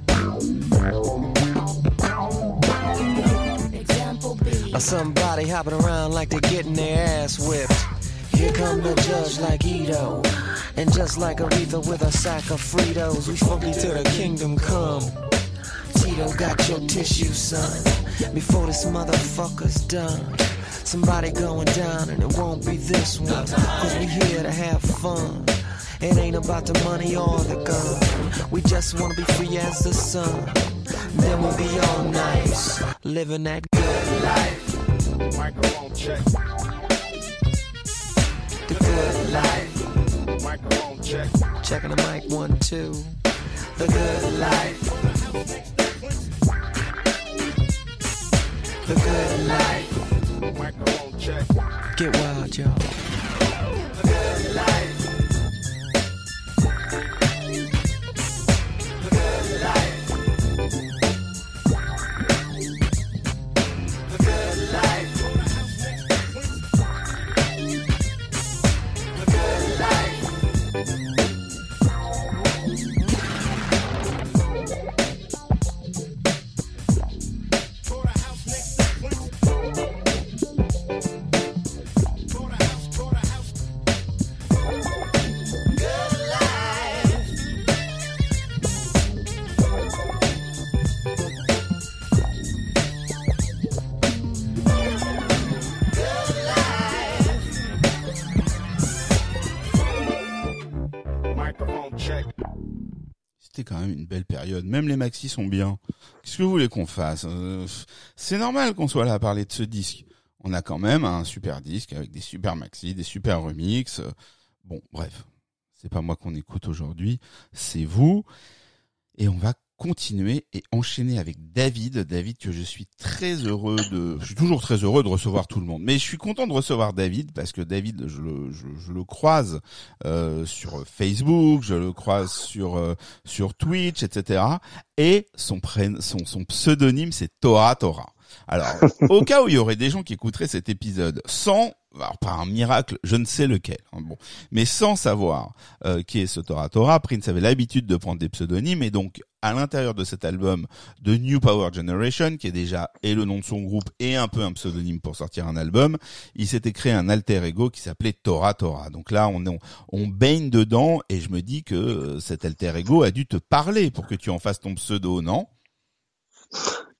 Or somebody hopping around like they're getting their ass whipped. Here come the judge like Edo. And just like Aretha with a sack of Fritos, we funky till the kingdom come. Tito got your tissue, son. Before this motherfucker's done. Somebody going down and it won't be this one. Cause we here to have fun. It ain't about the money or the gun. We just wanna be free as the sun. Then we'll be all nice, living that good life. Microphone check. Life. Microphone check. Checking the mic one, two. The good life. The good life. Microphone check. Get wild, y'all. The good life. Une belle période. Même les maxis sont bien. Qu'est-ce que vous voulez qu'on fasse? Euh, C'est normal qu'on soit là à parler de ce disque. On a quand même un super disque avec des super maxis, des super remixes. Bon, bref. C'est pas moi qu'on écoute aujourd'hui, c'est vous. Et on va continuer et enchaîner avec David. David que je suis très heureux de, je suis toujours très heureux de recevoir tout le monde. Mais je suis content de recevoir David parce que David, je le, je, le croise euh, sur Facebook, je le croise sur euh, sur Twitch, etc. Et son son, son pseudonyme, c'est Tora Tora. Alors, au cas où il y aurait des gens qui écouteraient cet épisode sans, alors par un miracle, je ne sais lequel, hein, bon, mais sans savoir euh, qui est ce Tora Tora, Prince avait l'habitude de prendre des pseudonymes et donc à l'intérieur de cet album de New Power Generation, qui est déjà et le nom de son groupe et un peu un pseudonyme pour sortir un album, il s'était créé un alter ego qui s'appelait Tora Tora. Donc là, on, on, on baigne dedans et je me dis que euh, cet alter ego a dû te parler pour que tu en fasses ton pseudo, non?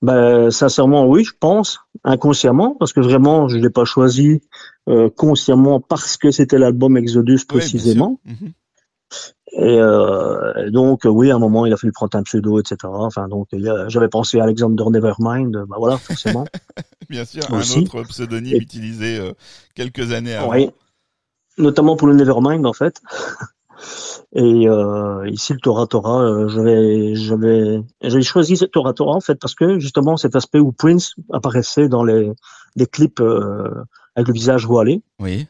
Ben, sincèrement, oui, je pense, inconsciemment, parce que vraiment, je l'ai pas choisi euh, consciemment parce que c'était l'album Exodus précisément. Mhm. Et euh, donc, oui, à un moment, il a fallu prendre un pseudo, etc. Enfin, donc, j'avais pensé à Alexander Nevermind, euh, bah voilà, forcément. Bien sûr, Moi un aussi. autre pseudonyme Et- utilisé euh, quelques années avant. oui. notamment pour le Nevermind en fait. Et euh, ici le Tora Tora, euh, j'avais j'avais j'avais choisi ce Tora Tora en fait parce que justement cet aspect où Prince apparaissait dans les les clips euh, avec le visage voilé. Oui,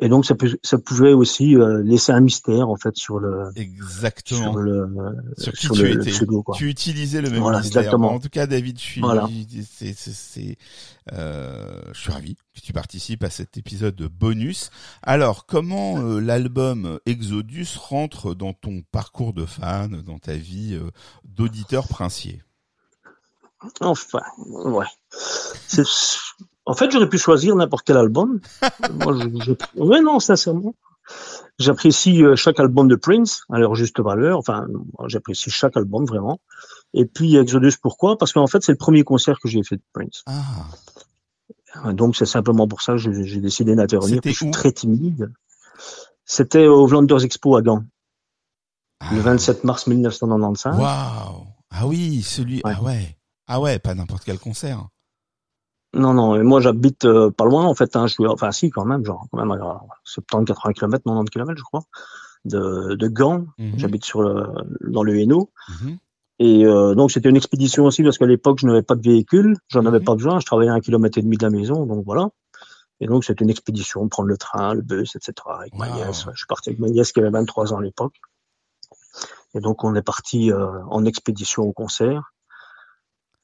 et donc ça, peut, ça pouvait aussi euh, laisser un mystère en fait sur le exactement. sur le Sur qui sur tu le, le étais. pseudo quoi. Tu utilisais le même Voilà, mystère. exactement. Bon, en tout cas, David, je suis, Voilà. c'est, c'est, c'est, euh, je suis ravi que tu participes à cet épisode de bonus. Alors, comment euh, l'album Exodus rentre dans ton parcours de fan, dans ta vie d'auditeur princier? Enfin, ouais. En fait, j'aurais pu choisir n'importe quel album. Moi, je, je- Ouais, non, sincèrement. J'apprécie euh, chaque album de Prince à leur juste valeur. Enfin, j'apprécie chaque album vraiment. Et puis Exodus, pourquoi? Parce qu'en fait, c'est le premier concert que j'ai fait de Prince. Ah, Donc, c'est simplement pour ça que j'ai décidé d'intervenir. Je suis très timide. C'était au Vlanders Expo à Gand, ah. le 27 mars 1995. Waouh Ah oui, celui. Ouais. Ah ouais. Ah ouais, pas n'importe quel concert. Non, non, et moi j'habite euh, pas loin en fait. Hein, je suis, enfin si quand même, genre quand même à 70-80 km, 90 km je crois, de, de Gand. Mhm, J'habite sur le, dans le Hainaut. mhm. Et euh, donc c'était une expédition aussi parce qu'à l'époque je n'avais pas de véhicule, j'en avais Mhm. pas besoin, je travaillais à un kilomètre et demi de la maison, donc voilà. Et donc c'était une expédition, prendre le train, le bus, etc. Avec ma nièce. Je suis parti avec ma nièce qui avait 23 ans à l'époque. Et donc on est parti euh, en expédition au concert.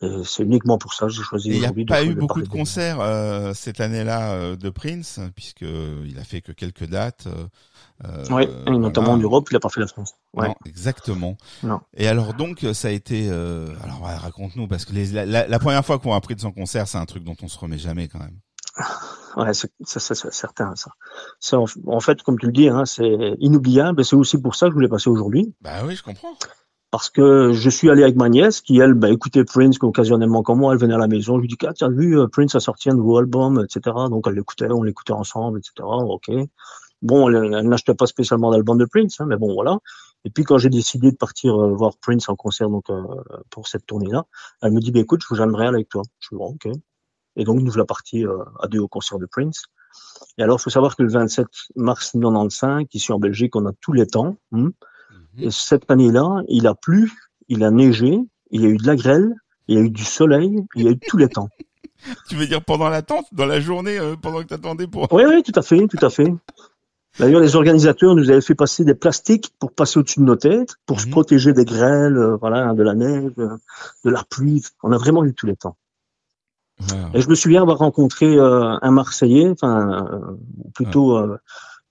Et c'est uniquement pour ça que j'ai choisi il n'y a pas eu beaucoup de concerts euh, cette année-là euh, de Prince, puisque il a fait que quelques dates. euh, euh, Oui, et notamment voilà. en Europe, il n'a pas fait la France. Ouais. Non, exactement. Non. Et alors donc ça a été. euh, alors ouais, raconte-nous parce que les, la, la- la première fois qu'on a pris de son concert, c'est un truc dont on se remet jamais quand même. Ouais, c'est ça, c'est certain ça. Ça, en, en fait, comme tu le dis, hein, c'est inoubliable. Et c'est aussi pour ça que je voulais passer aujourd'hui, Bah oui, je comprends. Parce que je suis allé avec ma nièce, qui elle, bah, écoutait Prince occasionnellement comme moi. Elle venait à la maison, je lui dis, ah, tu as vu, euh, Prince a sorti un nouveau album, etc. Donc elle l'écoutait, on l'écoutait ensemble, etc. Ok. Bon, elle, n'achetait pas spécialement d'album de Prince, hein, mais bon, voilà. Et puis quand j'ai décidé de partir euh, voir Prince en concert donc euh, pour cette tournée-là, elle me dit, bah, écoute, j'aimerais aller avec toi. Je dis, bon, ok. Et donc nous voilà partis euh, à deux au concert de Prince. Et alors, il faut savoir que le 27 mars 95, ici en Belgique, on a tous les temps. hein. Et cette année-là, il a plu, il a neigé, il y a eu de la grêle, il y a eu du soleil, il y a eu tous les temps. Tu veux dire pendant l'attente, dans la journée, euh, pendant que t'attendais pour. Oui, oui, tout à fait, tout à fait. D'ailleurs, les organisateurs nous avaient fait passer des plastiques pour passer au-dessus de nos têtes, pour se Mhm. protéger des grêles, euh, voilà, de la neige, euh, de la pluie. On a vraiment eu tous les temps. Wow. Et je me souviens avoir rencontré euh, un Marseillais, enfin, euh, plutôt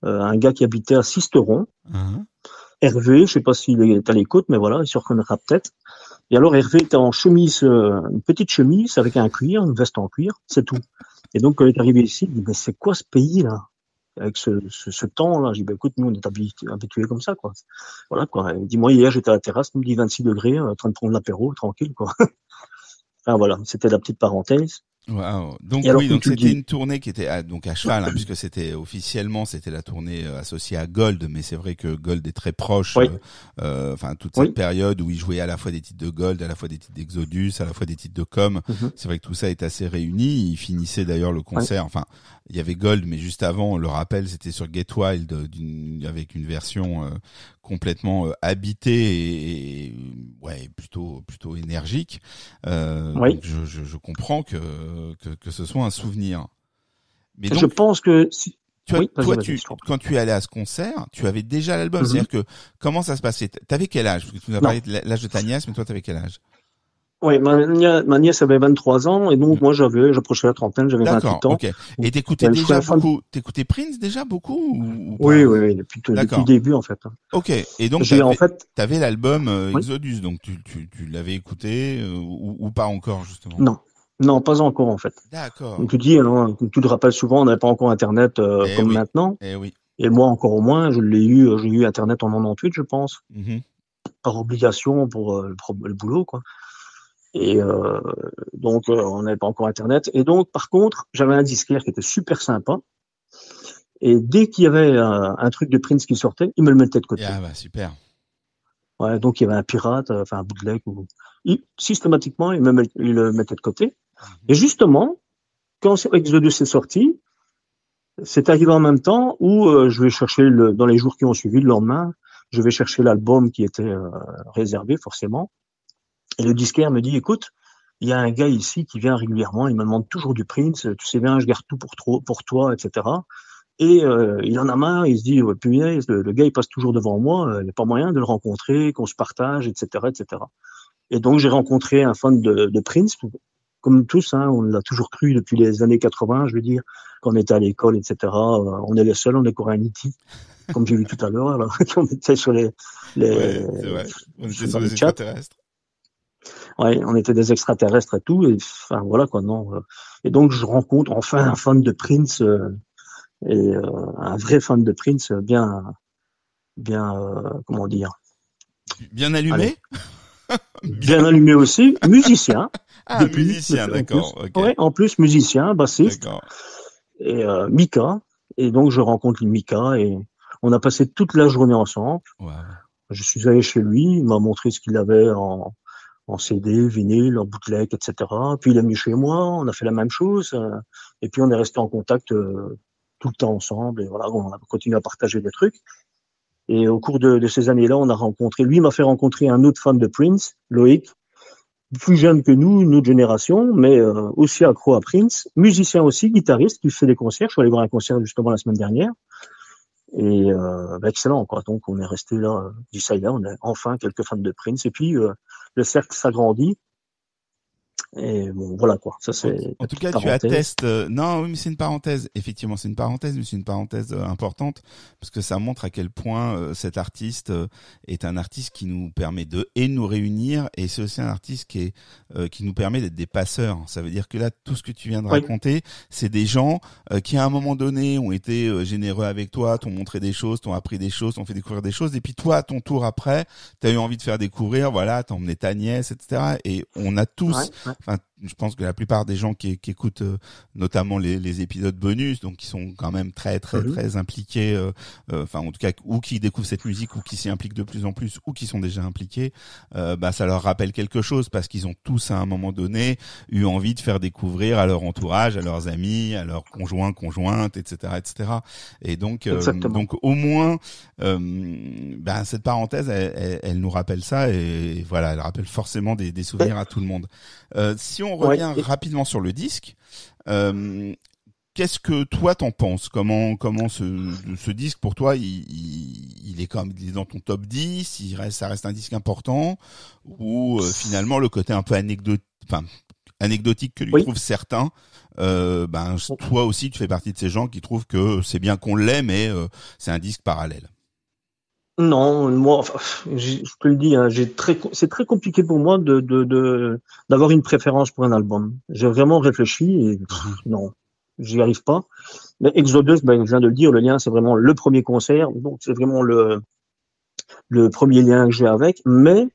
un gars qui habitait à Sisteron, Hein Hervé, je sais pas s'il est à l'écoute, mais voilà, il se reconnaîtra peut-être. Et alors Hervé était en chemise, euh, une petite chemise avec un cuir, une veste en cuir, c'est tout. Et donc quand il est arrivé ici, il dit mais c'est quoi ce pays là avec ce, ce, ce temps là J'ai dit bah, écoute, nous on est habitués comme ça quoi. Voilà quoi. Il dit moi hier j'étais à la terrasse, il me dit 26 degrés, en train de prendre l'apéro, tranquille quoi. enfin voilà, c'était la petite parenthèse. Wow. Donc Et oui, donc c'était dis- une tournée qui était à, donc à cheval, hein, puisque c'était officiellement c'était la tournée euh, associée à Gold, mais c'est vrai que Gold est très proche. Oui. euh, euh, Enfin toute Oui. cette période où il jouait à la fois des titres de Gold, à la fois des titres d'Exodus, à la fois des titres de Com. Mhm. C'est vrai que tout ça est assez réuni. Il finissait d'ailleurs le concert. Enfin, il y avait Gold, mais juste avant, on le rappelle, c'était sur Get Wild, euh, avec une version euh, complètement euh, habitée et, ouais plutôt plutôt énergique. Euh, Oui. je, je, je comprends que, que que ce soit un souvenir. Mais donc, je pense que si... tu oui, vas-y, toi, tu, quand tu es allé à ce concert, tu avais déjà l'album. Mhm. C'est-à-dire que comment ça se passait? T'avais quel âge? Parce que tu nous as Non. parlé de l'âge de ta nièce, mais toi, t'avais quel âge? Oui, ma, ma nièce avait 23 ans et donc Mhm. moi j'avais, j'approchais la trentaine, j'avais D'accord, 28 ans. ok. Et t'écoutais déjà beaucoup T'écoutais Prince déjà beaucoup ou, ou pas? Oui, oui, oui, depuis, depuis le début en fait. Ok. Et donc en t'avais fait, avais l'album euh, Oui. Exodus, donc tu, tu, tu l'avais écouté euh, ou, ou pas encore justement? Non, non, pas encore en fait. D'accord. Comme tu dis, hein, tu te rappelles souvent, on n'avait pas encore Internet euh, Eh comme oui. maintenant. Eh oui. Et moi encore au moins, je l'ai eu, j'ai eu Internet en 98, je pense, Mhm. par obligation pour le, le boulot, quoi. Et euh, donc, euh, on n'avait pas encore Internet. Et donc, par contre, j'avais un disquaire qui était super sympa. Et dès qu'il y avait un truc de Prince qui sortait, il me le mettait de côté. Ah bah super. Ouais, donc il y avait un pirate, euh, enfin un bootleg. Ou... Il, systématiquement, il, me met- il le mettait de côté. Mhm. Et justement, quand Exodus est sorti, c'est arrivé en même temps où euh, je vais chercher le, dans les jours qui ont suivi le lendemain, je vais chercher l'album qui était euh, réservé forcément. Et le disquaire me dit, écoute, il y a un gars ici qui vient régulièrement, il me demande toujours du Prince, tu sais bien, je garde tout pour, trop, pour toi, etc. Et euh, il en a marre, il se dit, ouais, punaise, le, le gars il passe toujours devant moi, euh, il n'y a pas moyen de le rencontrer, qu'on se partage, etc., etc. Et donc j'ai rencontré un fan de, de Prince, comme tous, hein, on l'a toujours cru depuis les années 80, je veux dire, quand on était à l'école, etc. euh, on est les seuls, on est Coréanity, comme j'ai vu tout à l'heure, alors qu'on était sur les, les Ouais. On était sur le les chat. extraterrestres. Ouais, on était des extraterrestres et tout, et enfin voilà quoi, non. euh. Et donc je rencontre enfin un fan de Prince euh, et euh, un vrai fan de Prince, bien, bien, euh, comment dire, Bien allumé? Bien allumé aussi, musicien. Ah, depuis, musicien, en d'accord. plus. ok. Ouais, en plus musicien, bassiste D'accord. et Mika. Et donc je rencontre Mika et on a passé toute la journée ensemble. Wow. Je suis allé chez lui, il m'a montré ce qu'il avait en, en CD, vinyle, en bootleg, etc. Puis il est venu chez moi, on a fait la même chose, euh, et puis on est resté en contact euh, tout le temps ensemble, et voilà, on a continué à partager des trucs. Et au cours de, de ces années-là, on a rencontré, lui m'a fait rencontrer un autre fan de Prince, Loïc, plus jeune que nous, une autre génération, mais euh, aussi accro à Prince, musicien aussi, guitariste, qui fait des concerts. Je suis allé voir un concert justement la semaine dernière. Et euh, bah, excellent, quoi. Donc on est resté là, euh, du ça on est enfin quelques fans de Prince. Et puis euh, le cercle s'agrandit. Et bon, voilà quoi. Ça c'est. En tout cas, tu attestes. euh, non, oui, mais c'est une parenthèse. Effectivement, c'est une parenthèse, mais c'est une parenthèse euh, importante parce que ça montre à quel point euh, cet artiste est un artiste qui nous permet de et nous réunir, et c'est aussi un artiste qui est qui nous permet d'être des passeurs. Ça veut dire que là, tout ce que tu viens de Oui. raconter, c'est des gens qui à un moment donné ont été généreux avec toi, t'ont montré des choses, t'ont appris des choses, t'ont fait découvrir des choses, et puis toi, à ton tour après, t'as eu envie de faire découvrir, voilà, t'as emmené ta nièce, etc. Et on a tous Ouais, ouais. Enfin, je pense que la plupart des gens qui, qui écoutent euh, notamment les, les épisodes bonus, donc qui sont quand même très très très impliqués, euh, euh, enfin en tout cas ou qui découvrent cette musique ou qui s'y impliquent de plus en plus ou qui sont déjà impliqués, euh, bah ça leur rappelle quelque chose parce qu'ils ont tous à un moment donné eu envie de faire découvrir à leur entourage, à leurs amis, à leurs conjoints, conjointes, etc., etc. Et donc donc au moins ben, cette parenthèse, elle, elle- elle nous rappelle ça et, voilà, elle rappelle forcément des, des souvenirs à tout le monde. Si on Ouais, revient rapidement sur le disque, euh, qu'est-ce que toi t'en penses? Comment comment ce, ce disque pour toi, il, il, il est comme il est dans ton top 10, il reste ça reste un disque important? Ou euh, finalement le côté un peu anecdotique, enfin anecdotique que lui Oui. trouvent certains, euh, ben toi aussi tu fais partie de ces gens qui trouvent que c'est bien qu'on l'ait, mais c'est un disque parallèle. Non, moi, enfin, je te le dis, hein, j'ai très, c'est très compliqué pour moi de, de, de, d'avoir une préférence pour un album. J'ai vraiment réfléchi et pff, non, j'y arrive pas. Mais Exodus, ben, je viens de le dire, le lien, c'est vraiment le premier concert, donc c'est vraiment le, le premier lien que j'ai avec, mais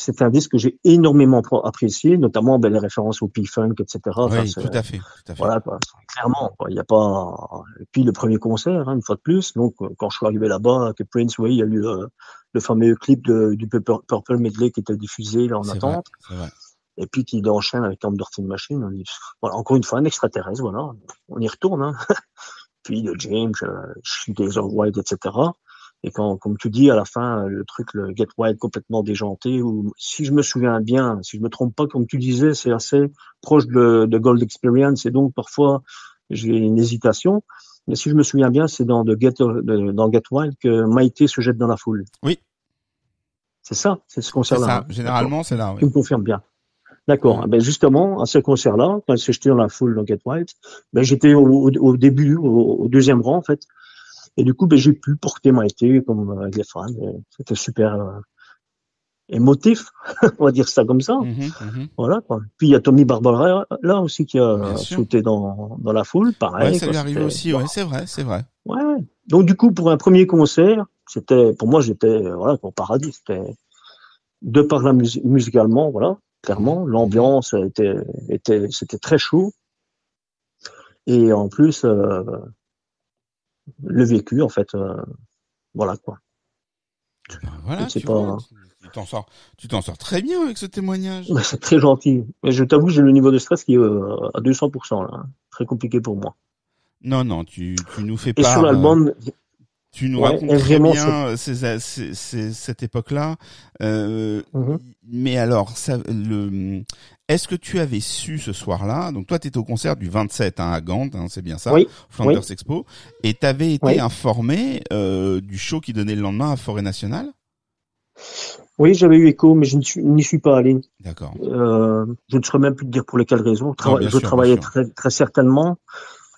c'est un disque que j'ai énormément apprécié, notamment ben, les références au P-Funk, etc. Oui, tout à fait, tout à fait. voilà, quoi. Clairement. Il y a pas. Et puis le premier concert, hein, une fois de plus. Donc, euh, quand je suis arrivé là-bas, que Prince, oui, il y a eu euh, le fameux clip de, du Purple Medley qui était diffusé là en vrai, attente. vrai. Et puis qui enchaîne avec Tom Dirty Machine. On dit, pff, voilà, encore une fois, un extraterrestre, voilà. On y retourne, hein. puis de James, euh, White, etc. Et quand, comme tu dis, à la fin, le truc, le Get Wild complètement déjanté, ou si je me souviens bien, si je me trompe pas, comme tu disais, c'est assez proche de, de Gold Experience, et donc parfois j'ai une hésitation. Mais si je me souviens bien, c'est dans, de Get, de- dans Get Wild que Maïté se jette dans la foule. Oui. C'est ça, c'est ce C'est concert-là. ça. hein. Généralement, c'est là. Tu oui. me confirmes bien. D'accord. Ben justement, à ce concert-là, quand elle s'est jetée dans la foule dans Get Wild, ben j'étais au, au, au début, au, au deuxième rang en fait. Et du coup, ben j'ai pu porter ma été comme avec les fans. C'était super euh, émotif, on va dire ça comme ça. Mhm, mhm. Voilà. Quoi. Puis il y a Tommy Barbara là aussi qui a Bien sauté dans, dans la foule, pareil. Ouais, ça lui arrive aussi. Ouais, c'est vrai, c'est vrai. Ouais. Donc du coup, pour un premier concert, c'était pour moi j'étais euh, voilà au paradis. C'était de par la musique musicalement, voilà, clairement, l'ambiance était était c'était très chaud. Et en plus, euh, le vécu, en fait, euh, voilà quoi. Ben voilà, tu pas- t'en sors, tu t'en sors très bien avec ce témoignage. C'est très gentil. Mais je t'avoue, j'ai le niveau de stress qui est euh, à 200%, là. hein. Très compliqué pour moi. Non, non, tu, tu nous fais Et pas. sur l'album, tu nous Ouais, racontes très bien ces- ces- ces- cette époque-là. Euh, Mhm. Mais alors, ça, le, est-ce que tu avais su ce soir-là Donc toi, tu étais au concert du 27 hein, à Gand, hein, c'est bien ça, Oui, Flanders Expo, et tu avais été Oui. informé euh, du show qui donnait le lendemain à Forêt Nationale? Oui, j'avais eu écho, mais je suis- n'y suis pas allé. D'accord. Euh, je ne saurais même plus te dire pour lesquelles raisons. Trava- bien je sûr, travaillais très certainement.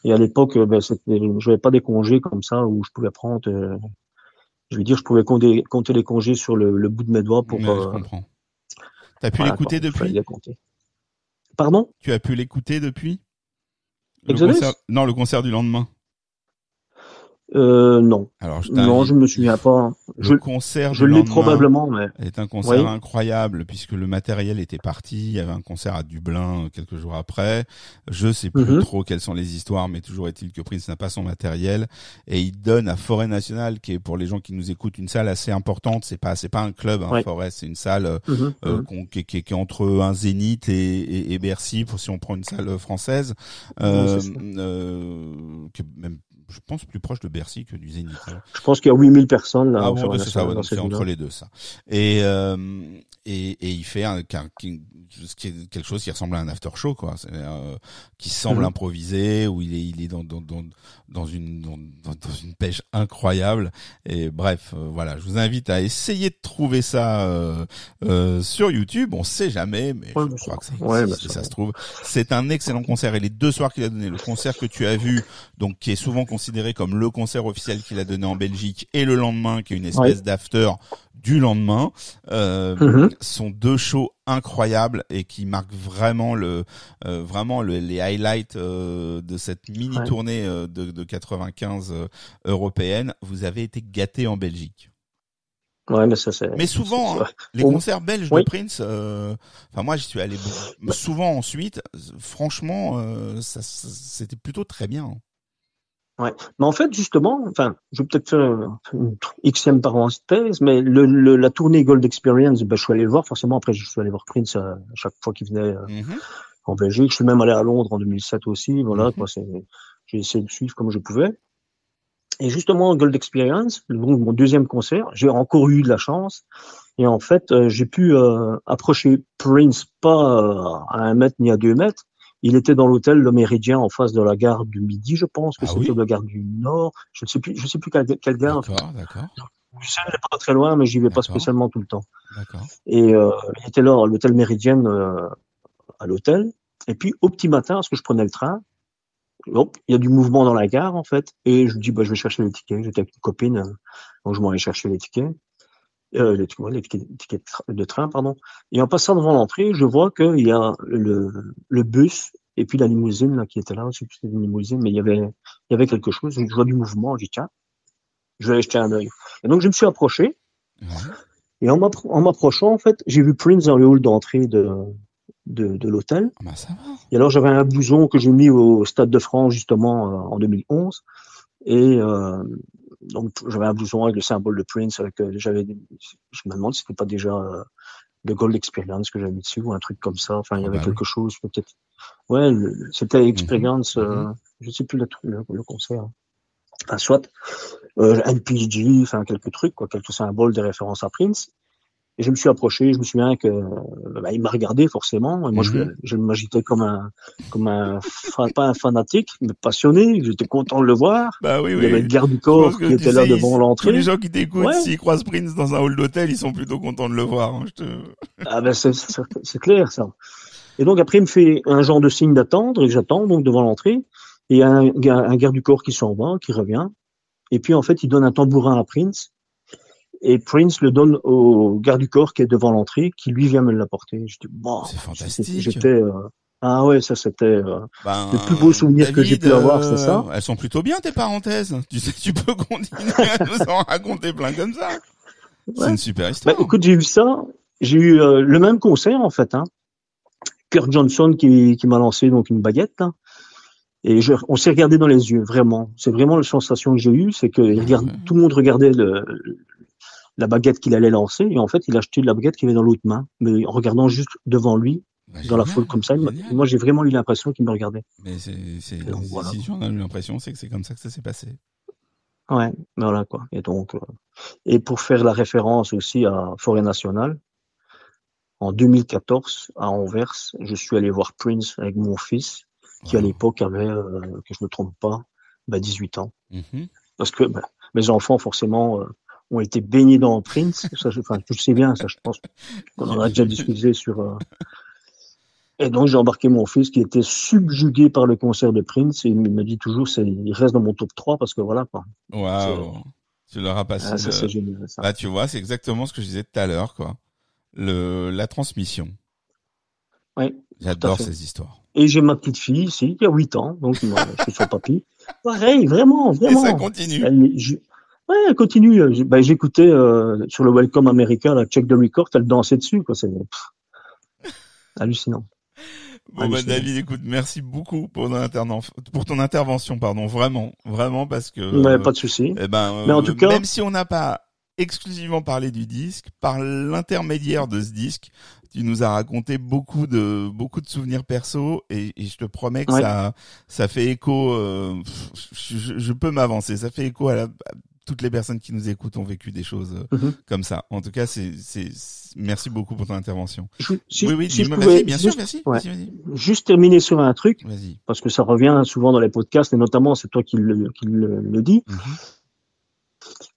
Et à l'époque, euh, ben, je n'avais pas des congés comme ça où je pouvais prendre. euh, je veux dire, je pouvais compter, compter les congés sur le, le bout de mes doigts pour. Ouais, je euh, comprends. T'as pu voilà, l'écouter depuis? les compter. Pardon? Tu as pu l'écouter depuis? Le Exodus? concert... Non, le concert du lendemain. Euh, Non, Alors, je non, je me souviens pas. Le Je, concert je l'ai probablement, mais est un concert Oui. incroyable puisque le matériel était parti. Il y avait un concert à Dublin euh, quelques jours après. Je sais plus Mhm. trop quelles sont les histoires, mais toujours est-il que Prince n'a pas son matériel et il donne à Forêt Nationale, qui est pour les gens qui nous écoutent une salle assez importante. C'est pas c'est pas un club, hein. Forêt, c'est une salle euh, Mhm, euh, mhm. qui, qui- qui est entre un Zénith et, et, et Bercy, pour si on prend une salle française, euh, ça. euh, qui est même, je pense, plus proche de Bercy que du Zénith. je pense qu'il y a 8000 personnes là. Ah bon, c'est entre les deux ça. Et euh, et, et il fait un, quelque chose qui ressemble à un after show quoi, euh, qui semble Mhm. improvisé où il est il est dans dans dans, dans une dans, dans- une pêche incroyable. Et bref, euh, voilà, je vous invite à essayer de trouver ça euh, euh, sur YouTube. On sait jamais, mais Ouais, je crois que ça Ouais, ça se trouve. C'est un excellent concert et les deux soirs qu'il a donné, le concert que tu as vu, donc qui est souvent considéré comme le concert officiel qu'il a donné en Belgique, et le lendemain qui est une espèce d'after du lendemain, euh, Mhm. sont deux shows incroyables et qui marquent vraiment le euh, vraiment le- les highlights euh, de cette mini tournée euh, de, de 95 euh, européenne. Vous avez été gâtés en Belgique. Ouais, mais ça c'est. Mais souvent, hein, les Oh. concerts belges Oui. de Prince, euh, enfin moi j'y suis allé Bah. souvent ensuite. Franchement, euh, ça, ça- c'était plutôt très bien. Ouais. Mais en fait, justement, enfin, je vais peut-être faire une xème parenthèse, mais le, le, la tournée Gold Experience, ben, je suis allé le voir. Forcément, après, je suis allé voir Prince euh, à chaque fois qu'il venait euh, Mhm. en Belgique. Je suis même allé à Londres en 2007 aussi. Voilà, quoi, c'est, j'ai essayé de suivre comme je pouvais. Et justement, Gold Experience, donc mon deuxième concert, j'ai encore eu de la chance. Et en fait, euh, j'ai pu euh, approcher Prince pas à un mètre ni à deux mètres. Il était dans l'hôtel Le Méridien en face de la gare du Midi, je pense que Ah c'était oui la gare du Nord. Je ne sais plus, je sais plus quelle, quelle gare. D'accord, d'accord, elle n'est pas très loin, mais j'y vais pas spécialement tout le temps. d'accord. Et euh, il était là, à l'hôtel Méridien, euh, à l'hôtel. Et puis, au petit matin, parce que je prenais le train, il y a du mouvement dans la gare, en fait. Et je me dis, bah, je vais chercher les tickets. J'étais avec une copine, euh, donc je m'en allais chercher les tickets. Euh, les, tickets, de, tra- de train, pardon. Et en passant devant l'entrée, je vois qu'il y a le, le bus et puis la limousine là, qui était là. Je sais une limousine, mais il y avait, il y avait quelque chose. Je vois du mouvement. Je dis, tiens, je vais aller jeter un œil. Et donc, je me suis approché. Et en m'appro- en m'approchant, en fait, j'ai vu Prince dans le hall d'entrée de, de, de l'hôtel. Ah bah. Et alors, j'avais un blouson que j'ai mis au Stade de France, justement, euh, en 2011. Et euh, donc, j'avais un blouson avec le symbole de Prince. Avec, euh, j'avais, je me demande si c'était pas déjà euh, le Gold Experience que j'avais mis dessus ou un truc comme ça. Enfin, il y avait Probable. quelque chose, peut-être. Ouais, c'était Experience, Mhm. euh, je sais plus le, le, le concert. Enfin, soit euh, NPG, enfin quelques trucs, quoi, quelques symboles de référence à Prince. Et je me suis approché, je me souviens que euh, bah, il m'a regardé forcément. Et moi, je, Mhm. je m'agitais comme un, comme un, pas un fanatique, mais passionné. J'étais content de le voir. Bah oui, Il y avait oui. le garde du corps qui était là sais, devant l'entrée. Les gens qui t'écoutent, Ouais. s'ils croisent Prince dans un hall d'hôtel, ils sont plutôt contents de le voir. hein, je te... Ah ben c'est, clair ça. Et donc après il me fait un genre de signe d'attendre et j'attends donc devant l'entrée et il y a un garde du corps qui s'en va, qui revient et puis en fait il donne un tambourin à Prince et Prince le donne au garde du corps qui est devant l'entrée qui lui vient me l'apporter. Je dis bon, C'est fantastique. J'étais euh, ah ouais ça c'était euh, Ben, Le plus beau souvenir que j'ai pu avoir, c'est ça. Elles sont plutôt bien tes parenthèses. Tu sais, tu peux continuer à nous en raconter plein comme ça. C'est une super histoire. Bah, écoute, j'ai eu ça. J'ai eu euh, le même concert en fait. Hein. Kurt Johnson qui, qui m'a lancé donc une baguette. hein. Et je, on s'est regardé dans les yeux, vraiment. C'est vraiment la sensation que j'ai eue, c'est que regarde- tout le monde regardait le, la baguette qu'il allait lancer, et en fait, il a acheté la baguette qui avait dans l'autre main, mais en regardant juste devant lui. Bah, dans la foule comme ça. Génial. Moi, j'ai vraiment eu l'impression qu'il me regardait. Mais c'est, si- voilà. si j'en ai eu l'impression, c'est que c'est comme ça que ça s'est passé. Ouais, voilà quoi. Et donc, euh, et pour faire la référence aussi à Forêt Nationale, en 2014 à Anvers, je suis allé voir Prince avec mon fils, qui à l'époque avait, euh, que je me trompe pas, bah, 18 ans. Mhm. Parce que bah, mes enfants forcément euh, ont été baignés dans Prince. Ça, je, enfin, tu le sais bien, ça, je pense qu'on en a déjà discuté sur. euh, Et donc j'ai embarqué mon fils qui était subjugué par le concert de Prince et il me dit toujours, il reste dans mon top 3 parce que voilà quoi. Waouh. Tu leur as passé. Ah, ça le- c'est génial. Ça. Là, tu vois, c'est exactement ce que je disais tout à l'heure, quoi. Le, la transmission. Ouais, J'adore ces histoires. Et j'ai ma petite fille ici, qui a 8 ans, donc je suis son papy. Pareil, vraiment, Et vraiment. ça continue. Elle, je- ouais, elle continue. Ben, j'écoutais euh, sur le Welcome America, la check the record, elle dansait dessus, quoi. C'est hallucinant. Bon, bah. David, écoute, merci beaucoup pour ton, interven- pour ton intervention, pardon. Vraiment, vraiment, parce que. Ouais, euh, pas de souci. eh ben, Mais en euh, tout cas- même si on n'a pas exclusivement parlé du disque, par l'intermédiaire de ce disque, tu nous as raconté beaucoup de beaucoup de souvenirs perso et, et je te promets que Ouais. ça ça fait écho. euh, je, je- peux m'avancer, ça fait écho à, la, toutes les personnes qui nous écoutent ont vécu des choses euh, Mhm. comme ça. En tout cas, c'est merci beaucoup pour ton intervention. Je- si- oui, oui, si je pouvais bien sûr, ouais. vas-y. juste terminer sur un truc, parce que ça revient souvent dans les podcasts, et notamment c'est toi qui le, qui le, le dis, Mhm.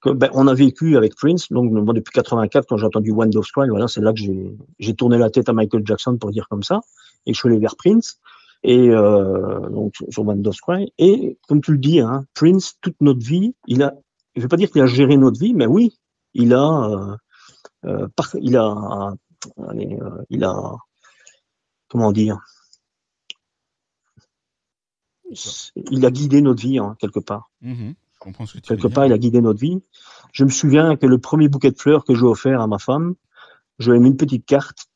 que, ben, on a vécu avec Prince, donc moi depuis 84 quand j'ai entendu One Dove Cry, voilà, c'est là que j'ai j'ai tourné la tête à Michael Jackson pour dire comme ça, et que je suis allé vers Prince, et euh, donc sur One Dove Cry, et comme tu le dis, hein, Prince toute notre vie, il a, je vais pas dire qu'il a géré notre vie, mais oui, il a, euh, euh, par- il a, allez, euh, il a, comment dire, il a guidé notre vie hein, quelque part. Mhm. Je comprends ce que tu Quelque part, il a guidé notre vie. Je me souviens que le premier bouquet de fleurs que j'ai offert à ma femme, j'avais mis une petite carte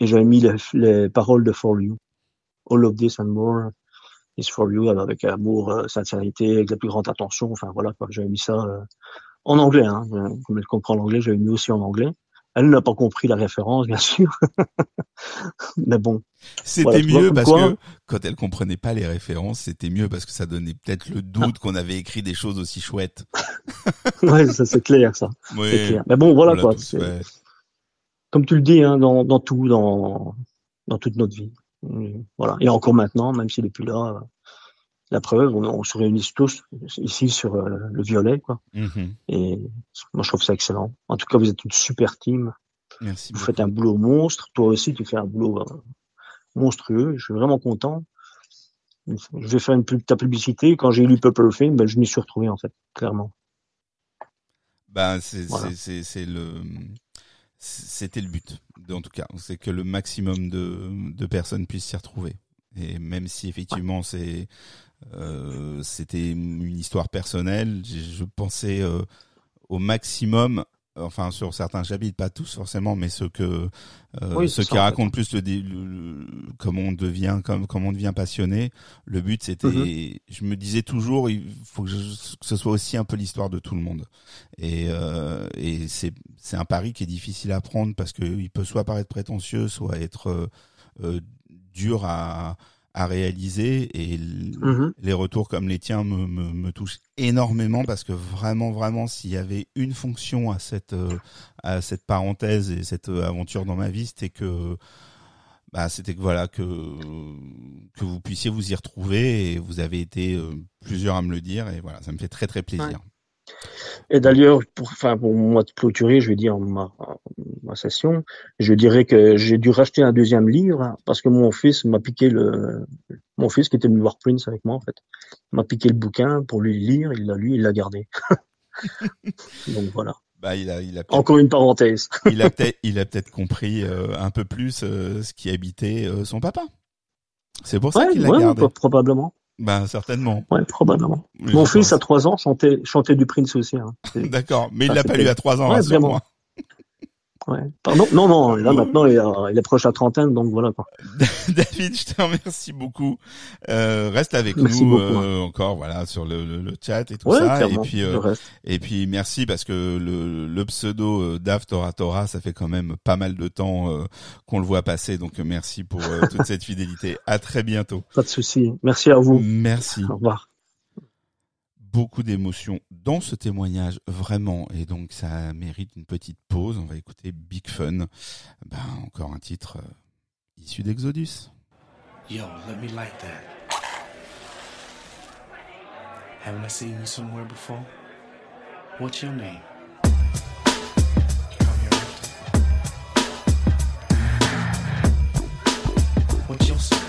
et j'avais mis les, les paroles de For You. All of this and more is for you, avec amour, euh, sincérité, avec la plus grande attention. Enfin voilà. J'avais mis ça euh, en anglais, hein. Comme elle comprend l'anglais, j'avais mis aussi en anglais. Elle n'a pas compris la référence, bien sûr. Mais bon, C'était Voilà, mieux parce quoi- que quand elle comprenait pas les références, c'était mieux parce que ça donnait peut-être le doute qu'on avait écrit des choses aussi chouettes. ouais, ça c'est clair, ça. Oui, C'est clair. Mais bon, voilà quoi. tous comme tu le dis, hein, dans, dans tout, dans, dans toute notre vie. Voilà. Et encore maintenant, même s'il est plus là, la preuve, on, on se réunit tous ici sur euh, le violet, quoi. Mhm. Et moi, je trouve ça excellent. En tout cas, vous êtes une super team. Merci Vous beaucoup. faites un boulot monstre. Toi aussi, tu fais un boulot euh, monstrueux. Je suis vraiment content. Je vais faire une pub, ta publicité. Quand j'ai lu Purple Film, ben, je m'y suis retrouvé, en fait, clairement. Ben, c'est Voilà. c'est- c'est c'est le c'était le but en tout cas, c'est que le maximum de de personnes puissent s'y retrouver. Et même si effectivement c'est euh, c'était une histoire personnelle, je, je pensais euh, au maximum enfin sur certains chapitres, pas tous forcément, mais ceux que euh, Oui, ceux qui racontent plus le, le- le- comment on devient comme comment on devient passionné. Le but c'était, Mhm. je me disais toujours, il faut que, je- que ce soit aussi un peu l'histoire de tout le monde. Et, euh, et c'est c'est un pari qui est difficile à prendre parce que il peut soit paraître prétentieux, soit être euh, euh, dur à à réaliser et Mhm. les retours comme les tiens me, me, me touchent énormément parce que vraiment vraiment s'il y avait une fonction à cette euh, à cette parenthèse et cette euh, aventure dans ma vie c'était que bah c'était que voilà que que vous puissiez vous y retrouver et vous avez été euh, plusieurs à me le dire et voilà ça me fait très très plaisir Et d'ailleurs, pour, enfin, pour moi de clôturer, je vais dire ma, ma session, je dirais que j'ai dû racheter un deuxième livre parce que mon fils m'a piqué le, mon fils qui était venu voir Prince avec moi en fait, m'a piqué le bouquin pour lui lire, il l'a lu, il l'a gardé. Donc voilà. bah il a il a peut-être Encore une parenthèse. il a peut-être il a peut-être compris euh, un peu plus euh, ce qui habitait euh, son papa c'est pour ça Ouais, qu'il l'a ouais, gardé pro- probablement. Bah certainement Ouais, probablement. Mon fils à trois ans chantait, chantait du Prince aussi. Hein. D'accord, mais il l'a pas lu à trois ans, Ouais, vraiment. Ouais. Pardon? Non, non, là maintenant il, a, il approche la trentaine, donc voilà. Quoi. David, je te remercie beaucoup. Euh, reste avec nous hein. euh, encore, voilà, sur le, le, le chat et tout ouais, ça. Et puis, euh, et puis merci parce que le, le pseudo euh, Dav Torah Torah, ça fait quand même pas mal de temps euh, qu'on le voit passer, donc merci pour euh, toute cette fidélité. À très bientôt. Pas de souci. Merci à vous. Merci. Au revoir beaucoup d'émotions dans ce témoignage, vraiment. Et donc, ça mérite une petite pause. On va écouter Big Fun. Ben, encore un titre euh, issu d'Exodus. Yo, let me like that. Haven't I seen you somewhere before? What's your name? What's your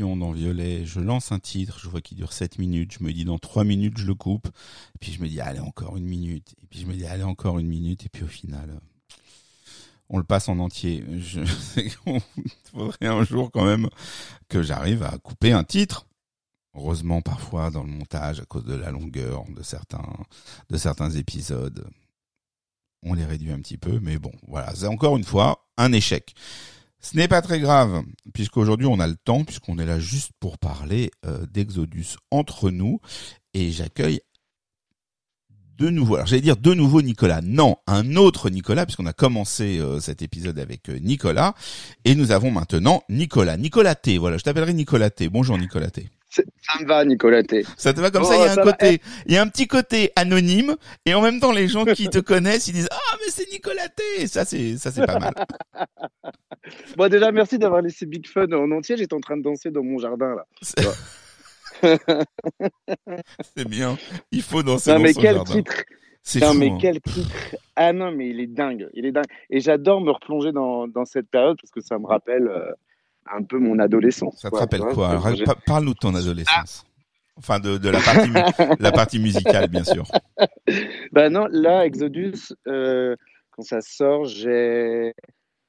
Dans Violet. Je lance un titre, je vois qu'il dure 7 minutes. Je me dis dans 3 minutes, je le coupe. Puis je me dis, allez, encore une minute. Et puis je me dis, allez, encore une minute. Et puis au final, euh, on le passe en entier. Je Il faudrait un jour quand même que j'arrive à couper un titre. Heureusement, parfois, dans le montage, à cause de la longueur de certains, de certains épisodes, on les réduit un petit peu. Mais bon, voilà. C'est encore une fois un échec. Ce n'est pas très grave, puisqu'aujourd'hui on a le temps, puisqu'on est là juste pour parler euh, d'Exodus entre nous, et j'accueille de nouveau, alors j'allais dire de nouveau Nicolas, non, un autre Nicolas, puisqu'on a commencé euh, cet épisode avec euh, Nicolas, et nous avons maintenant Nicolas, Nicolas T, voilà, je t'appellerai Nicolas T, bonjour Nicolas T. Ça me va, Nicolas T. Ça te va comme Oh, ça, il y a un côté, il y a un petit côté anonyme, et en même temps les gens qui te connaissent, ils disent, ah mais c'est Nicolas T, ça c'est, ça c'est pas mal. Bon, déjà, merci d'avoir laissé Big Fun en entier. J'étais en train de danser dans mon jardin, là. C'est bien, il faut danser Non, dans mais son quel jardin. titre Non, fou, mais hein. quel titre Ah non, mais il est dingue. Il est dingue. Et j'adore me replonger dans, dans cette période parce que ça me rappelle euh, un peu mon adolescence. Ça te quoi, rappelle vois, quoi Alors, Parle-nous de ton adolescence. Enfin, de, de la partie mu- la partie musicale, bien sûr. Bah non, là, Exodus, euh, quand ça sort, j'ai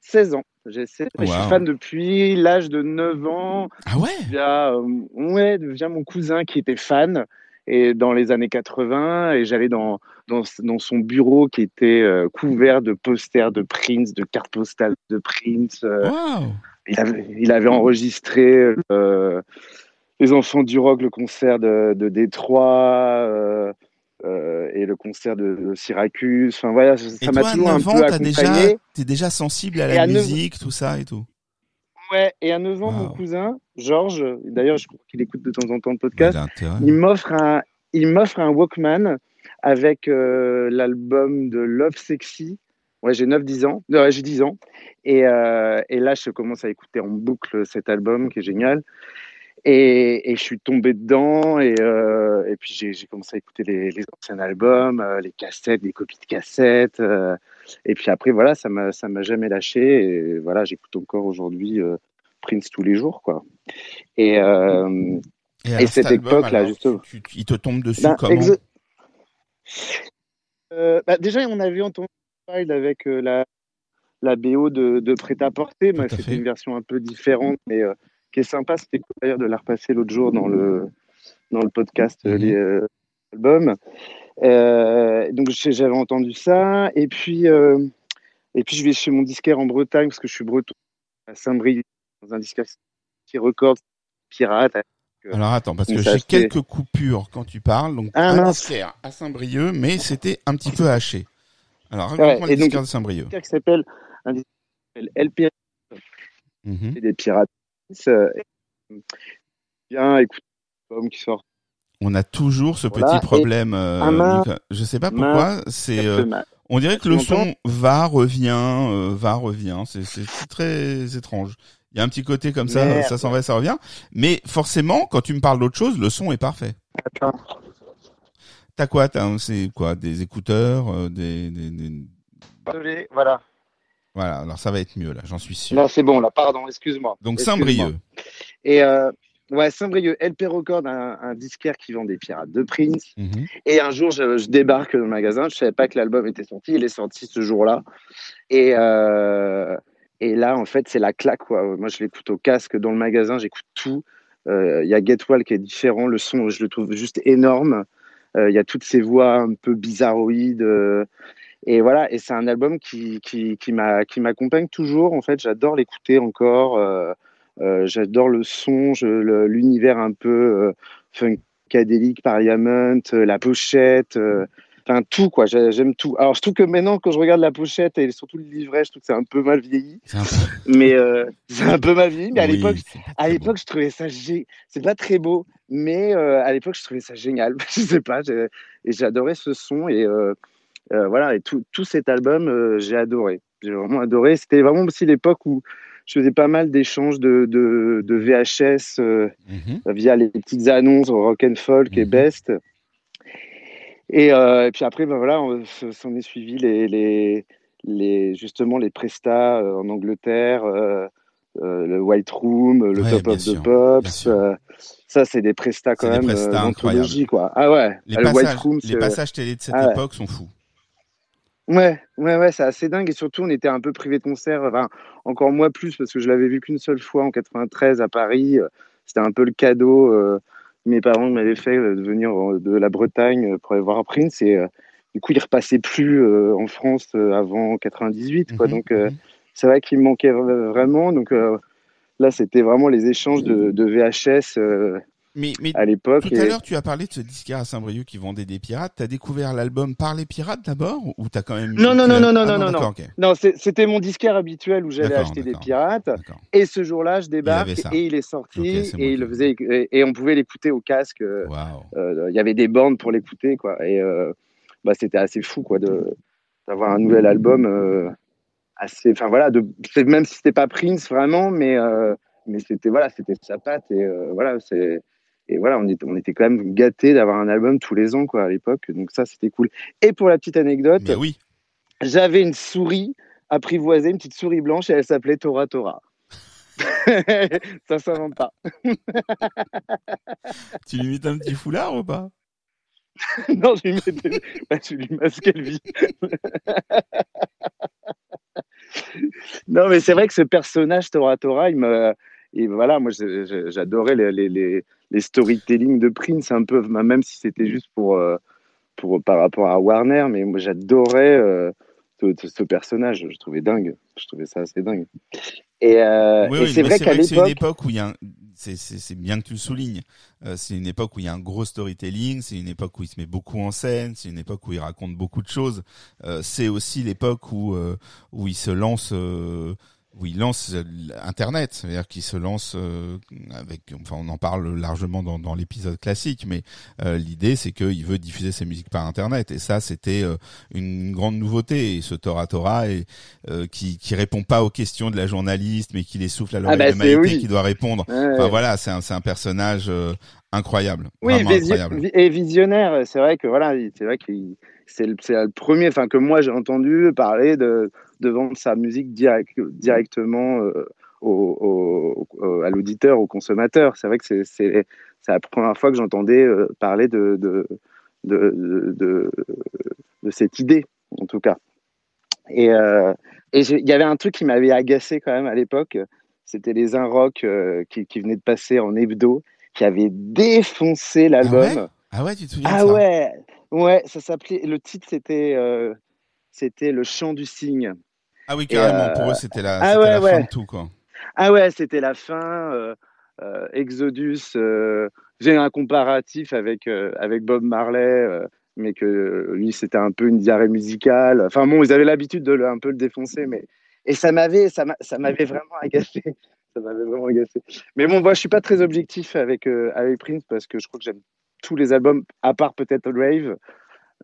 16 ans. J'ai 16 Je Wow. suis fan depuis l'âge de 9 ans. Ah ouais? Via, euh, ouais, via mon cousin qui était fan et dans les années 80 et j'allais dans, dans, dans son bureau qui était euh, couvert de posters de Prince, de cartes postales de Prince. euh, Waouh il, avait, il avait enregistré euh, Les Enfants du Rock, le concert de, de Détroit euh, euh, et le concert de, de Syracuse. Enfin voilà, ça m'a toujours un 9 ans, peu t'as déjà, accompagné. t'es déjà sensible à la à musique, tout ça et tout. Ouais, et à 9 ans, mon cousin, Georges, d'ailleurs, je crois qu'il écoute de temps en temps le podcast, il m'offre un, il m'offre un Walkman avec euh, l'album de Love Sexy. Ouais, j'ai 9-10 ans. Non, ouais, j'ai 10 ans. Et, euh, et là, je commence à écouter en boucle cet album qui est génial. Et, et je suis tombé dedans. Et, euh, et puis, j'ai j'ai commencé à écouter les, les anciens albums, euh, les cassettes, les copies de cassettes. et puis après, voilà, ça m'a ça m'a jamais lâché. Et voilà, j'écoute encore aujourd'hui Prince tous les jours, quoi. Et, Et, alors, cette époque-là, justement. tu- tu- il te tombe dessus Ben, comment? bah, déjà, on avait entendu avec euh, la, la BO de, de Prêt-à-porter, c'était fait. une version un peu différente, mais euh, qui est sympa. C'était cool d'ailleurs de la repasser l'autre jour dans le, dans le podcast Mhm. les euh, albums. Donc j'avais entendu ça, et puis, et puis je vais chez mon disquaire en Bretagne, parce que je suis breton, à Saint-Brieuc, dans un disquaire qui record pirate. Alors attends, parce que j'ai quelques coupures quand tu parles. Donc, Ah, un disquaire à Saint-Brieuc, mais c'était un petit peu haché. Alors, Ouais, raconte-moi disquaire de Saint-Brieuc. disquaire qui s'appelle un qui s'appelle LP Mhm. c'est des pirates. Euh, bien, écoute, qui sort On a toujours ce Voilà, petit et problème. euh, main- je sais pas pourquoi. C'est, euh, on dirait que le son va, revient, euh, va, revient. C'est, très étrange. Il y a un petit côté comme ça, Merde. ça s'en va, ça revient. Mais forcément, quand tu me parles d'autre chose, le son est parfait. Attends. T'as quoi c'est quoi Des écouteurs, euh, des, des, des- Désolé, voilà. Voilà. Alors ça va être mieux là, j'en suis sûr. Là, c'est bon, là, pardon, excuse-moi. Donc Excuse-moi. Saint-Brieuc. Et euh, ouais, Saint-Brieuc, LP Record, un, un disquaire qui vend des pirates de Prince. Mhm. Et un jour, je, je débarque dans le magasin, je savais pas que l'album était sorti, il est sorti ce jour-là. Et, euh, et là, en fait, c'est la claque. Quoi. Moi, je l'écoute au casque dans le magasin, j'écoute tout. Euh, Il y a Get Well qui est différent, le son, je le trouve juste énorme. Euh, Il y a toutes ces voix un peu bizarroïdes. euh, et voilà, et c'est un album qui, qui, qui m'a- qui m'accompagne toujours. En fait, j'adore l'écouter encore. euh, j'adore le son, l'univers un peu funkadélique, Parliament, euh, la pochette. Euh, Enfin, tout, quoi. J'ai- J'aime tout. Alors, je trouve que maintenant, quand je regarde la pochette et surtout le livret, je trouve que c'est un peu mal vieilli. C'est un peu- Mais euh, c'est un peu mal vieilli. Mais à Oui, pas à l'époque, je trouvais ça gé... C'est pas très beau, mais euh, à l'époque, je trouvais ça génial. je sais pas, j'ai- et j'adorais ce son et euh, euh, voilà. Et tout, tout cet album, euh, j'ai adoré. J'ai vraiment adoré. C'était vraiment aussi l'époque où je faisais pas mal d'échanges de, de, de VHS euh. Mhm. via les petites annonces Rock and Folk et Mhm. Best. Et, euh, et puis après, ben voilà, on s'en est suivi les, les, les, justement les prestats euh, en Angleterre, euh, euh, le White Room, le Ouais, Top of sûr, the Pops. ça, c'est des prestats quand C'est des même prestats d'anthologie, quoi. Ah ouais, Les, le White passages, Room, les passages télé de cette Ah ouais. époque sont fous. Ouais, ouais, ouais, c'est assez dingue. Et surtout, on était un peu privé de concert. Enfin, encore moi plus, parce que je l'avais vu qu'une seule fois en 93 à Paris. C'était un peu le cadeau mes parents m'avaient fait euh, de venir euh, de la Bretagne euh, pour aller voir Prince. Et du coup, il repassait plus euh, en France euh, avant 98, quoi. Mhm, Donc, euh, mhm. c'est vrai qu'il me manquait vra- vraiment. Donc, là, c'était vraiment les échanges de, de VHS Mais, mais à l'époque. tout à Et- l'heure, tu as parlé de ce disquaire à Saint-Brieuc qui vendait des pirates. T'as découvert l'album par les pirates d'abord ou t'as quand même Non, non, non, non, non, Ah non, non, d'accord, non. c'était mon disquaire habituel où j'allais acheter des pirates. Et ce jour-là, je débarque ça. et il est sorti Ok, c'est moi et il le faisait et, et on pouvait l'écouter au casque. euh, euh, Il y avait des bornes pour l'écouter quoi. Et euh, bah, c'était assez fou quoi de d'avoir un nouvel album euh, assez. Enfin voilà, de même si c'était pas Prince vraiment, mais euh, mais c'était voilà, c'était sa patte et euh, voilà c'est et voilà, on était, on était quand même gâtés d'avoir un album tous les ans quoi à l'époque. Donc ça, c'était cool. Et pour la petite anecdote, Mais oui. j'avais une souris apprivoisée, une petite souris blanche, et elle s'appelait Tora Tora. ça s'invente pas. Tu lui mets un petit foulard ou pas? Non, je lui mettais, bah, je lui masquais le vie. non, mais c'est vrai que ce personnage Tora Tora, il me, et voilà, moi, j'adorais les, les, les, les storytelling de Prince un peu, même si c'était juste pour, euh, pour par rapport à Warner, mais moi, j'adorais euh, ce, personnage. Je trouvais dingue. Je trouvais ça assez dingue. Et, euh, Oui, et oui, c'est vrai qu'à vrai que c'est une l'époque, époque où il y a un... c'est, bien que tu le soulignes. Euh, c'est une époque où il y a un gros storytelling, c'est une époque où il se met beaucoup en scène, c'est une époque où il raconte beaucoup de choses. C'est aussi l'époque où où il se lance où il lance euh, Internet, c'est-à-dire qu'il se lance euh, avec, enfin on en parle largement dans, dans l'épisode classique, mais euh, l'idée c'est qu'il veut diffuser ses musiques par Internet et ça c'était euh, une grande nouveauté. Et ce Tora Tora et qui qui répond pas aux questions de la journaliste, mais qui les souffle à l'oreille bah, de Maïté oui. qui doit répondre. Ouais. Enfin voilà, c'est un c'est un personnage incroyable, Oui, incroyable. et visionnaire. C'est vrai que voilà, il- c'est vrai qu'il c'est le, c'est le premier, enfin que moi j'ai entendu parler de de vendre sa musique direct, directement euh, au, au- au- à l'auditeur, au consommateur. C'est vrai que c'est la première fois que j'entendais euh, parler de de, de de cette idée, en tout cas. Et euh, il y avait un truc qui m'avait agacé quand même à l'époque. C'était les Un Rock euh, qui, qui venaient de passer en hebdo, qui avaient défoncé l'album. ouais? Ah ouais, tu te souviens de Ah ça? ouais, ouais, ça s'appelait. Le titre c'était euh, c'était le chant du cygne. Ah oui, carrément. euh, Pour eux, c'était la, ah c'était ouais, la fin de tout, quoi. Ah ouais, c'était la fin. euh, euh, Exodus. J'ai un comparatif avec avec Bob Marley, mais que lui c'était un peu une diarrhée musicale. Enfin bon, ils avaient l'habitude de le, un peu le défoncer, mais et ça m'avait ça m'avait vraiment agacé. Ça m'avait vraiment agacé. Mais bon, moi je suis pas très objectif avec euh, avec Prince parce que je crois que j'aime tous les albums à part peut-être Rave.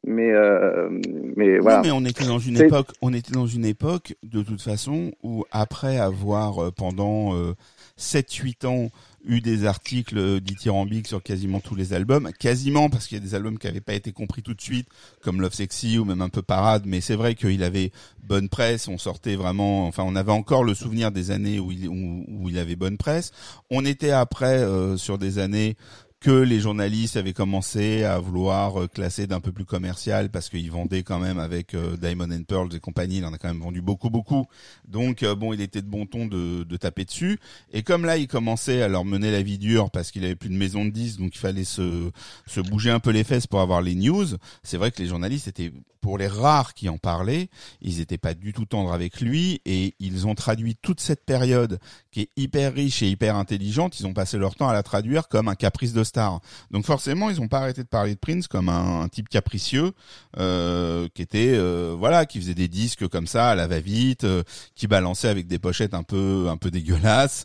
Mais euh, mais voilà. Mais on était dans une époque, on était dans une époque, de toute façon, où après avoir euh, pendant euh, 7-8 ans eu des articles euh, dithyrambiques sur quasiment tous les albums, quasiment parce qu'il y a des albums qui n'avaient pas été compris tout de suite, comme Love Sexy ou même un peu Parade, mais c'est vrai qu'il avait bonne presse, on sortait vraiment, enfin on avait encore le souvenir des années où il, où, où il avait bonne presse. On était après euh, sur des années que les journalistes avaient commencé à vouloir euh, classer d'un peu plus commercial parce qu'ils vendaient quand même avec euh, Diamond and Pearls et compagnie, il en a quand même vendu beaucoup beaucoup. Donc euh, bon, il était de bon ton de, de taper dessus. Et comme là, il commençait à leur mener la vie dure parce qu'il avait plus de maison de 10, donc il fallait se, se bouger un peu les fesses pour avoir les news. C'est vrai que les journalistes étaient, pour les rares qui en parlaient, ils étaient pas du tout tendres avec lui et ils ont traduit toute cette période qui est hyper riche et hyper intelligente, ils ont passé leur temps à la traduire comme un caprice de star. Donc forcément, ils n'ont pas arrêté de parler de Prince comme un, un type capricieux euh, qui était euh, voilà, qui faisait des disques comme ça à la va-vite, euh, qui balançait avec des pochettes un peu un peu dégueulasses,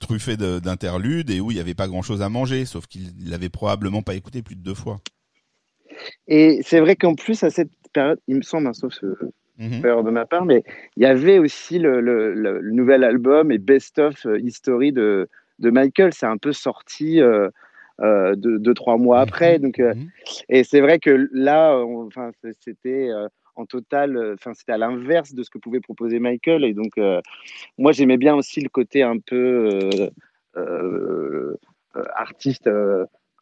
truffées de- d'interludes et où il y avait pas grand-chose à manger, sauf qu'il l'avait probablement pas écouté plus de deux fois. Et c'est vrai qu'en plus, à cette période, il me semble, hein, sauf erreur de ma part, mais il y avait aussi le, le- le- le nouvel album et Best of euh, History de, de Michael. C'est un peu sorti euh, euh, deux, deux, trois mois après. Donc, euh, Mhm. et c'est vrai que là, on- enfin, c'était euh, en total, enfin, c'était à l'inverse de ce que pouvait proposer Michael. Et donc, moi, j'aimais bien aussi le côté un peu artiste.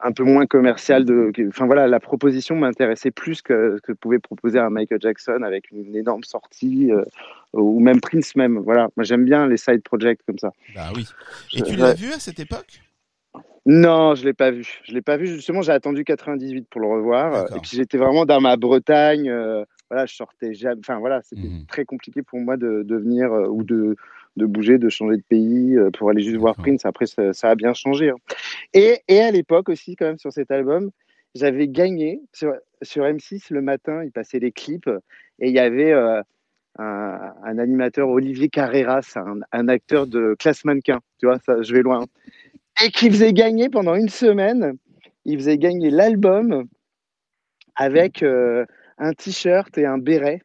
Euh, un peu moins commercial de enfin voilà la proposition m'intéressait plus que que pouvait proposer un Michael Jackson avec une énorme sortie euh, ou même Prince même voilà moi j'aime bien les side projects comme ça Bah oui. Et tu Ouais. l'as vu à cette époque? Non je l'ai pas vu je l'ai pas vu justement j'ai attendu 98 pour le revoir D'accord. et puis j'étais vraiment dans ma Bretagne euh, voilà je sortais jamais enfin voilà c'était Mhm. très compliqué pour moi de, de venir euh, ou de de bouger, de changer de pays euh, pour aller juste voir. Prince. Après, ça, ça a bien changé. hein. Et, et à l'époque aussi, quand même, sur cet album, j'avais gagné sur, sur M6 le matin, il passait les clips et il y avait euh, un, un animateur, Olivier Carreras, un, un acteur de classe mannequin, tu vois, ça, je vais loin, et qui faisait gagner pendant une semaine, il faisait gagner l'album avec euh, un t-shirt et un béret.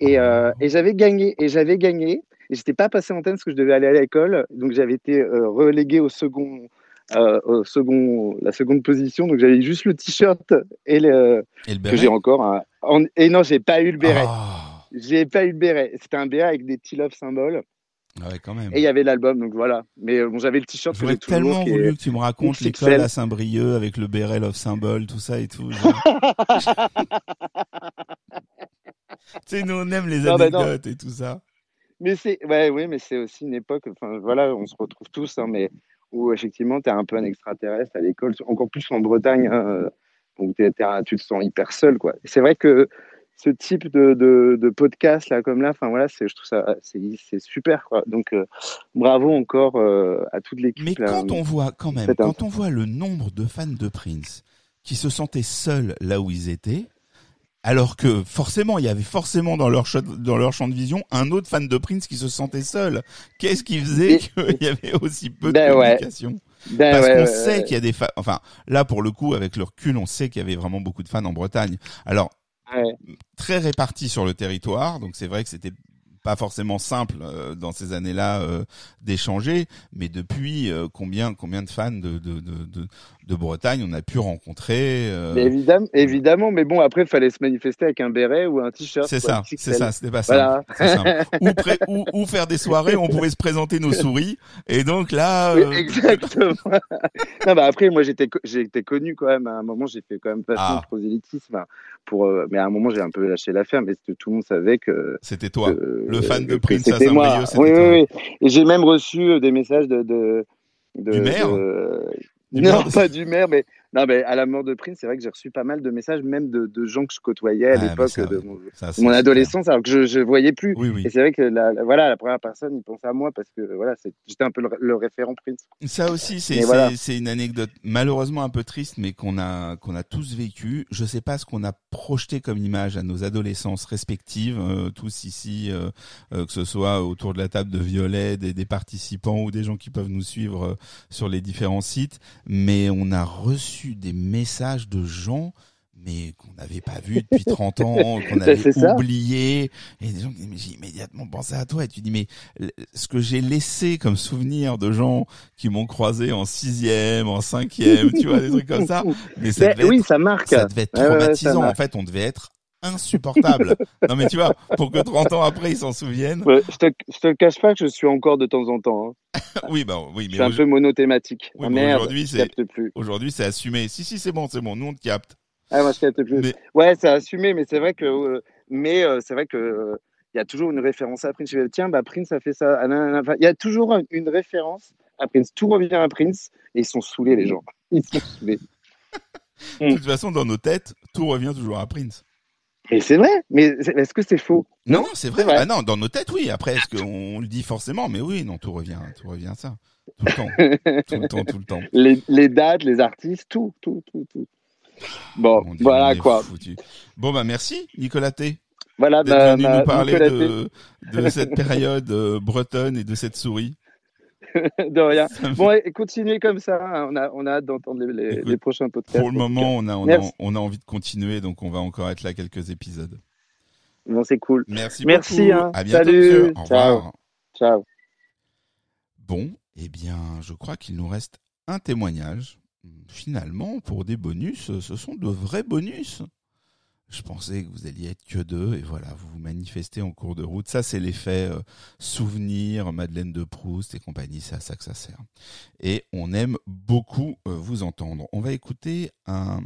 Et, euh, et j'avais gagné, et j'avais gagné, et j'étais pas passé en antenne parce que je devais aller à l'école, donc j'avais été euh, relégué au second, euh, au second, la seconde position, donc j'avais juste le t-shirt et le, Et le que béret j'ai encore. en- et non, j'ai pas eu le béret. Ah, J'ai pas eu le béret. C'était un béret avec des petits love symboles. ouais, quand même. Et il y avait l'album, donc voilà. Mais euh, bon, j'avais le t-shirt J'aurais tellement est- voulu que tu me racontes l'école à Saint-Brieuc avec le béret Love Symbol, tout ça et tout. tu sais, nous on aime les Non, bah anecdotes et tout ça. Mais c'est, ouais, oui, mais c'est aussi une époque. Enfin, voilà, on se retrouve tous, hein, mais où effectivement, tu es un peu un extraterrestre à l'école, encore plus en Bretagne. hein, donc, t'es- t'es un- tu te sens hyper seul, quoi. C'est vrai que ce type de, de, de podcast là, comme là, enfin voilà, c'est, je trouve ça, c'est, super, quoi. Donc, euh, bravo encore euh, à toute l'équipe. Mais là. quand on voit, quand même, quand on voit le nombre de fans de Prince qui se sentaient seuls là où ils étaient, Alors que forcément, il y avait forcément dans leur, champ- dans leur champ de vision un autre fan de Prince qui se sentait seul. Qu'est-ce qui faisait qu'il y avait aussi peu de Ben ouais. communication Ben Parce ouais, qu'on ouais, sait ouais. qu'il y a des fans. Enfin, là pour le coup, avec le recul, on sait qu'il y avait vraiment beaucoup de fans en Bretagne. Alors très répartis sur le territoire, donc c'est vrai que c'était pas forcément simple euh, dans ces années-là euh, d'échanger, mais depuis euh, combien combien de fans de de, de, de, de Bretagne on a pu rencontrer euh, Mais évidemment, évidemment, mais bon, après, il fallait se manifester avec un béret ou un t-shirt. C'est ça, c'est ça, c'était pas. Voilà. simple. Ou, pré- ou, ou faire des soirées où on pouvait se présenter nos souris. Et donc là, Oui, euh, exactement. non, bah après, moi, j'étais, été connu quand même. À un moment, j'ai fait quand même vachement Ah. de prosélytisme. Pour, euh, mais à un moment, j'ai un peu lâché l'affaire, mais tout le monde savait que. c'était toi. que- Le fan de Prince c'était moi. Oui, toi. oui, oui. Et j'ai même reçu euh, des messages de. de, de Du maire de- non, pas du maire, mais non, mais à la mort de Prince, c'est vrai que j'ai reçu pas mal de messages, même de, de gens que je côtoyais à Ah, l'époque ça, de mon, adolescence, alors que je je voyais plus. Oui, oui. Et c'est vrai que la, la- voilà, la première personne, il pensait à moi parce que voilà, j'étais un peu le, le référent Prince. Ça aussi, c'est voilà. une anecdote malheureusement un peu triste, mais qu'on a qu'on a tous vécu. Je sais pas ce qu'on a projeté comme image à nos adolescences respectives, euh, tous ici, euh, euh, que ce soit autour de la table de Violet, des, des participants ou des gens qui peuvent nous suivre euh, sur les différents sites. Mais on a reçu des messages de gens mais qu'on n'avait pas vu depuis 30 ans, qu'on avait oublié, et des gens qui disaient, mais j'ai immédiatement pensé à toi, et tu dis, mais ce que j'ai laissé comme souvenir de gens qui m'ont croisé en sixième, en cinquième, tu vois, des trucs comme ça, mais ça devait oui, être, ça marque. ça devait être Ouais, ouais, traumatisant, en fait, on devait être insupportable. non mais tu vois, pour que 30 ans après ils s'en souviennent, Ouais, je te, je te le cache pas que je suis encore de temps en temps. hein. oui, bah oui, mais suis un peu monothématique. Oui, ah, merde, aujourd'hui, c'est- aujourd'hui c'est assumé. Si, si, c'est bon, c'est bon, nous on te capte. Ah, moi, je capte plus. Mais- Ouais, c'est assumé, mais c'est vrai que, euh, mais euh, c'est vrai que euh, il y a toujours une référence à Prince. Je vais, Tiens, bah Prince a fait ça. Ah. Enfin, Il y a toujours un- une référence à Prince. Tout revient à Prince et ils sont saoulés les gens. Ils sont saoulés. De toute façon, dans nos têtes, tout revient toujours à Prince. Et c'est vrai. Mais est-ce que c'est faux? Non, non, c'est vrai. Ah non, dans nos têtes, oui. Après, est-ce qu'on le dit forcément? Mais oui, non, tout revient, tout revient à ça. Tout le temps, tout le temps, tout le temps. les, les dates, les artistes, tout, tout, tout, tout. Bon, voilà quoi. Bon bah merci Nicolas T Voilà, d'être bah, venu nous parler Nicolas de, de cette période euh, bretonne et de cette souris. de rien. Bon, continuez comme ça. hein. On a, on a hâte d'entendre les, les, Écoute, les prochains podcasts. Pour le moment, on a, on, a, Merci. on a envie de continuer, donc on va encore être là quelques épisodes. Bon, c'est cool. Merci, Merci, beaucoup. hein. À bientôt, Salut. monsieur. Au Ciao. revoir. Ciao. Bon, eh bien, je crois qu'il nous reste un témoignage. Finalement, pour des bonus, ce sont de vrais bonus. Je pensais que vous alliez être que deux, et voilà, vous vous manifestez en cours de route. Ça, c'est l'effet euh, souvenir, Madeleine de Proust et compagnie, c'est à ça que ça sert. Et on aime beaucoup euh, vous entendre. On va écouter un-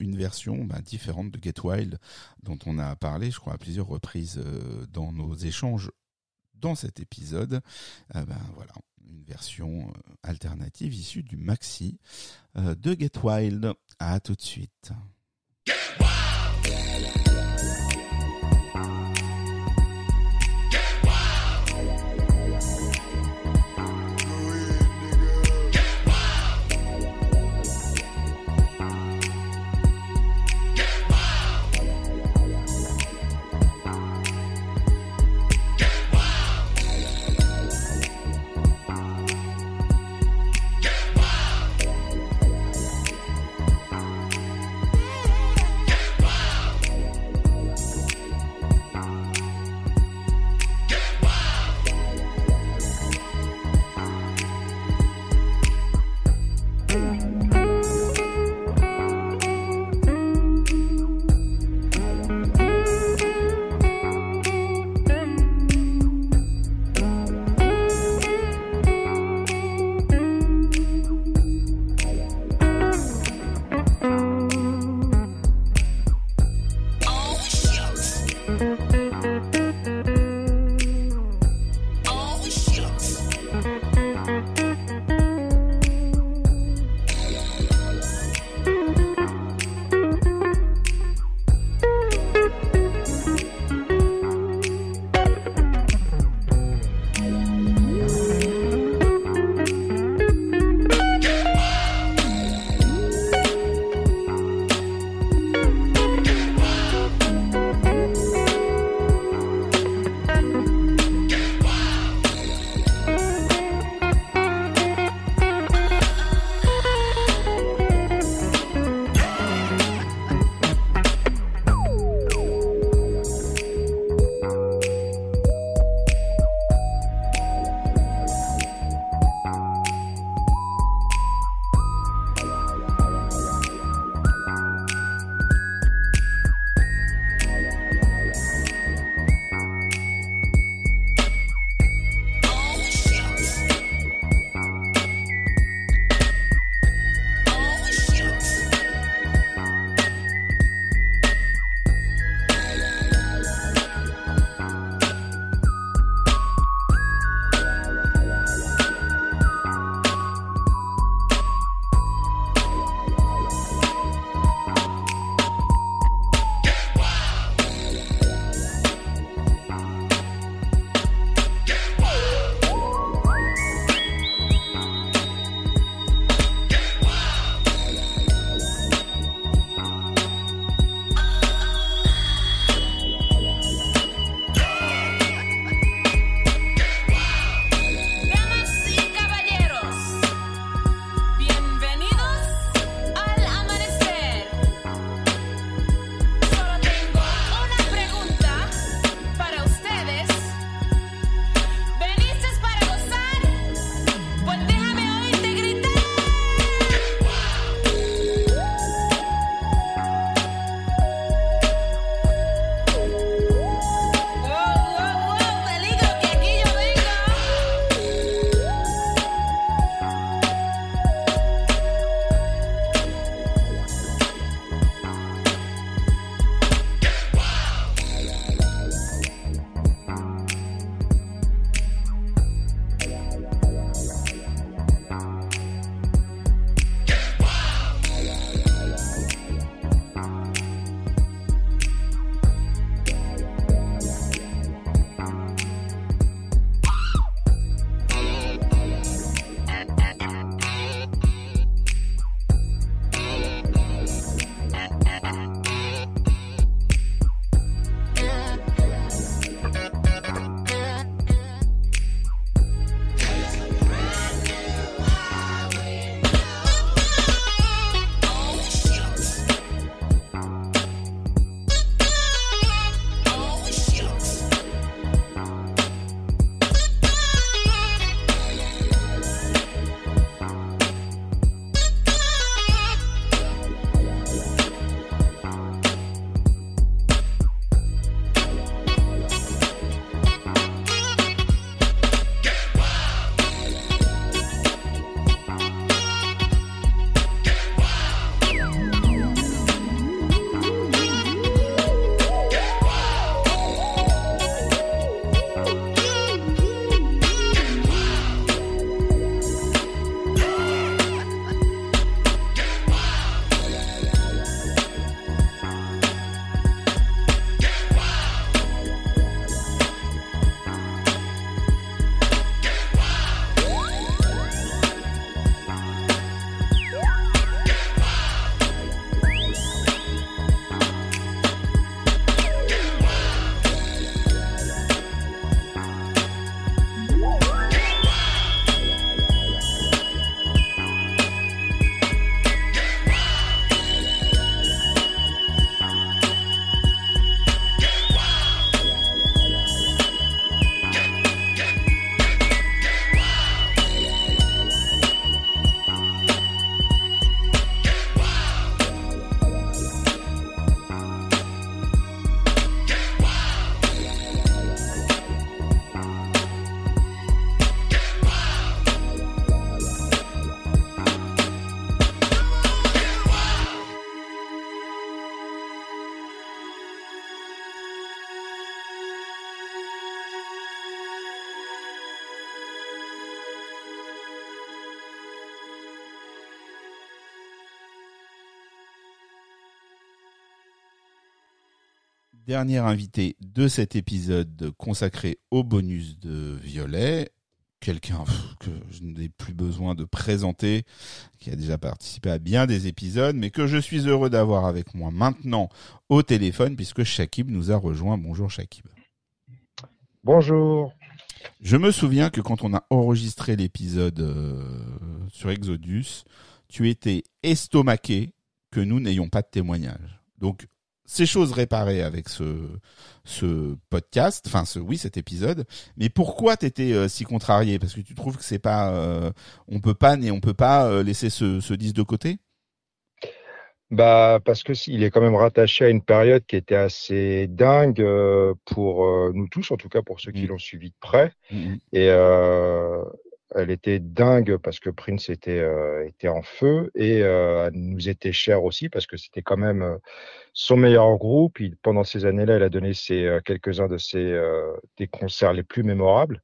une version bah, différente de Get Wild, dont on a parlé, je crois, à plusieurs reprises euh, dans nos échanges dans cet épisode. Euh, ben, voilà, une version alternative issue du maxi de Get Wild. À tout de suite. Dernier invité de cet épisode consacré au bonus de Violet. Quelqu'un que je n'ai plus besoin de présenter, qui a déjà participé à bien des épisodes, mais que je suis heureux d'avoir avec moi maintenant au téléphone, puisque Shakib nous a rejoint. Bonjour Shakib. Bonjour. Je me souviens que quand on a enregistré l'épisode euh, sur Exodus, tu étais estomaqué que nous n'ayons pas de témoignage. Donc, ces choses réparées avec ce, ce podcast, enfin, ce, oui, cet épisode. Mais pourquoi t'étais euh, si contrarié? Parce que tu trouves que c'est pas, euh, on peut pas, on peut pas euh, laisser ce, ce disque de côté? Bah parce que il est quand même rattaché à une période qui était assez dingue euh, pour nous tous, en tout cas pour ceux qui Mm. l'ont suivi de près. Mhm. Et euh, elle était dingue parce que Prince était euh, était en feu et euh, elle nous était chère aussi parce que c'était quand même euh, son meilleur groupe. Il, pendant ces années-là, elle a donné ses, quelques-uns de ses euh, des concerts les plus mémorables.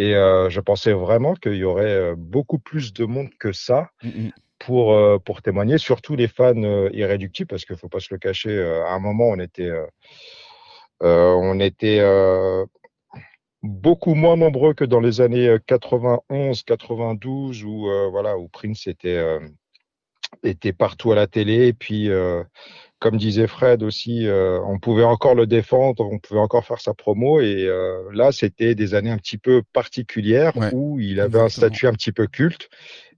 Et je pensais vraiment qu'il y aurait beaucoup plus de monde que ça. Mhm. pour, pour témoigner, surtout les fans irréductibles, parce qu'il faut pas se le cacher, à un moment, on était, on était beaucoup moins nombreux que dans les années euh, 91, 92, où, euh, voilà, où Prince était, euh, était partout à la télé. Et puis, euh, comme disait Fred aussi, euh, on pouvait encore le défendre, on pouvait encore faire sa promo. Et euh, là, c'était des années un petit peu particulières Ouais, où il avait un statut un petit peu culte.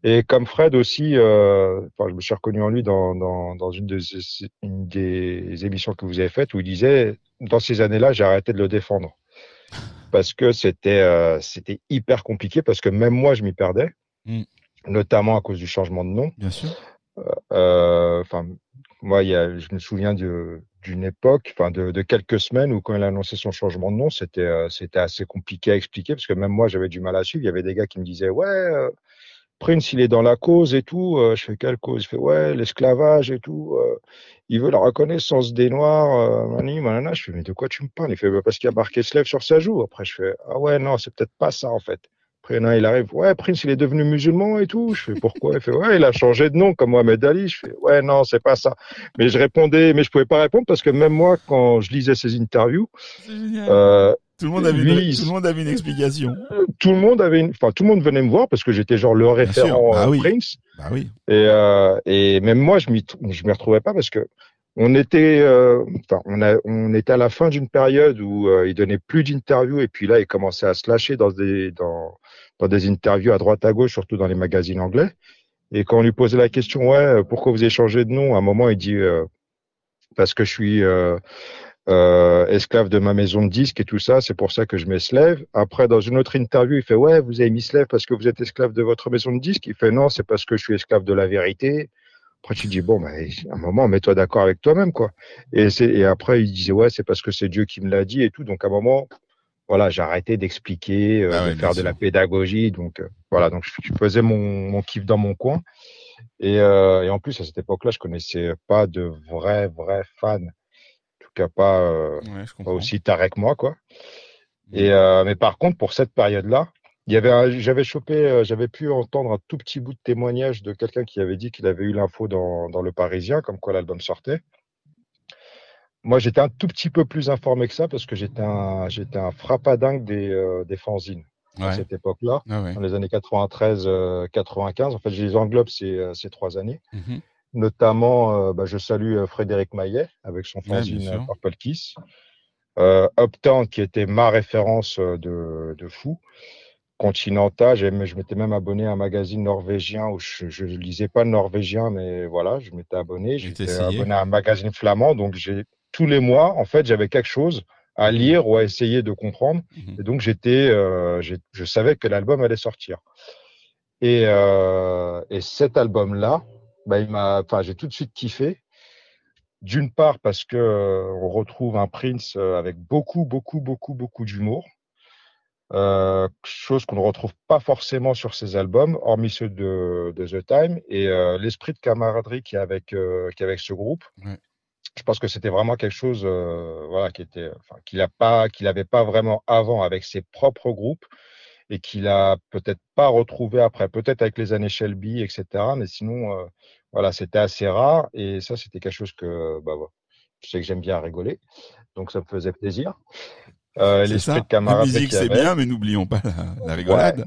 Et comme Fred aussi, euh, enfin, je me suis reconnu en lui dans, dans, dans une, de ces- une des émissions que vous avez faites où il disait, dans ces années-là, j'ai arrêté de le défendre. Parce que c'était euh, c'était hyper compliqué, parce que même moi, je m'y perdais, Mm. notamment à cause du changement de nom. Bien sûr. Euh, Enfin, moi, il y a, je me souviens d'une époque, enfin de, de quelques semaines où quand il a annoncé son changement de nom, c'était euh, c'était assez compliqué à expliquer parce que même moi, j'avais du mal à suivre. Il y avait des gars qui me disaient ouais, euh, Prince, il est dans la cause et tout. Euh, je fais quelle cause? Je fais ouais, l'esclavage et tout. Euh, il veut la reconnaissance des Noirs. Euh, mani, manana. Je fais mais de quoi tu me parles? Il fait bah, parce qu'il y a marqué slave sur sa joue. Après, je fais ah ouais, non, c'est peut-être pas ça en fait. Après, non, il arrive, ouais, Prince, il est devenu musulman et tout. Je fais pourquoi? Il fait ouais, il a changé de nom comme Mohamed Ali. Je fais ouais, non, c'est pas ça. Mais je répondais, mais je pouvais pas répondre parce que même moi, quand je lisais ses interviews, euh, tout le monde avait lui, une, il- tout le monde avait une explication. tout le monde avait une, enfin, tout le monde venait me voir parce que j'étais genre le référent Ah euh, oui. Prince. Bah oui. Et, euh, et même moi, je m'y, je m'y retrouvais pas parce que on était, euh, enfin, on a, on était à la fin d'une période où euh, il donnait plus d'interviews et puis là, il commençait à se lâcher dans des, dans, dans des interviews à droite à gauche, surtout dans les magazines anglais. Et quand on lui posait la question, ouais, pourquoi vous avez changé de nom? À un moment, il dit, euh, parce que je suis, euh, esclave de ma maison de disques et tout ça, c'est pour ça que je mets Slave. Après, dans une autre interview, il fait ouais, vous avez mis Slave parce que vous êtes esclave de votre maison de disques. Il fait non, c'est parce que je suis esclave de la vérité. Après, tu dis bon, bah, à un moment, mets-toi d'accord avec toi-même, quoi. Et après, il disait ouais, c'est parce que c'est Dieu qui me l'a dit et tout. Donc à un moment, voilà, j'ai arrêté d'expliquer, euh, Ah ouais, de faire de la pédagogie. Donc euh, voilà, donc je, je faisais mon, mon kiff dans mon coin. Et, euh, et en plus, à cette époque-là, je connaissais pas de vrais, vrais fans. Tout cas, pas, euh, Ouais, pas aussi taré que moi, quoi. Mm. Et euh, mais par contre, pour cette période-là, il y avait, j'avais chopé, euh, j'avais pu entendre un tout petit bout de témoignage de quelqu'un qui avait dit qu'il avait eu l'info dans, dans Le Parisien, comme quoi l'album sortait. Moi, j'étais un tout petit peu plus informé que ça parce que j'étais un, j'étais un frappadingue des, euh, des fanzines à cette époque-là, Ah ouais. dans les années 93, euh, 95. En fait, je les englobe ces, ces trois années. Mhm. Notamment, euh, bah, je salue euh, Frédéric Maillet avec son fanzine sûr. euh, Purple Kiss. Uptown, qui était ma référence de, de fou. Continental, je m'étais même abonné à un magazine norvégien où je, je lisais pas norvégien, mais voilà, je m'étais abonné. J'étais abonné à un magazine flamand, donc j'ai tous les mois, en fait, j'avais quelque chose à lire ou à essayer de comprendre. Mhm. Et donc j'étais, euh, je savais que l'album allait sortir. Et, euh, et cet album-là, bah, il m'a, enfin, j'ai tout de suite kiffé. D'une part parce que euh, on retrouve un Prince euh, avec beaucoup, beaucoup, beaucoup, beaucoup d'humour, euh, chose qu'on ne retrouve pas forcément sur ses albums, hormis ceux de, de The Time, et euh, l'esprit de camaraderie qu'il y a avec, euh, qu'il y a avec ce groupe. Ouais. Je pense que c'était vraiment quelque chose, euh, voilà, qui était, enfin, qu'il a pas, qu'il avait pas vraiment avant avec ses propres groupes et qu'il a peut-être pas retrouvé après, peut-être avec les années Shelby, etc. Mais sinon, euh, voilà, c'était assez rare et ça, c'était quelque chose que, bah, je sais que j'aime bien rigoler, donc ça me faisait plaisir. Euh, C'est L'esprit de La musique, c'est bien, mais n'oublions pas la, la rigolade.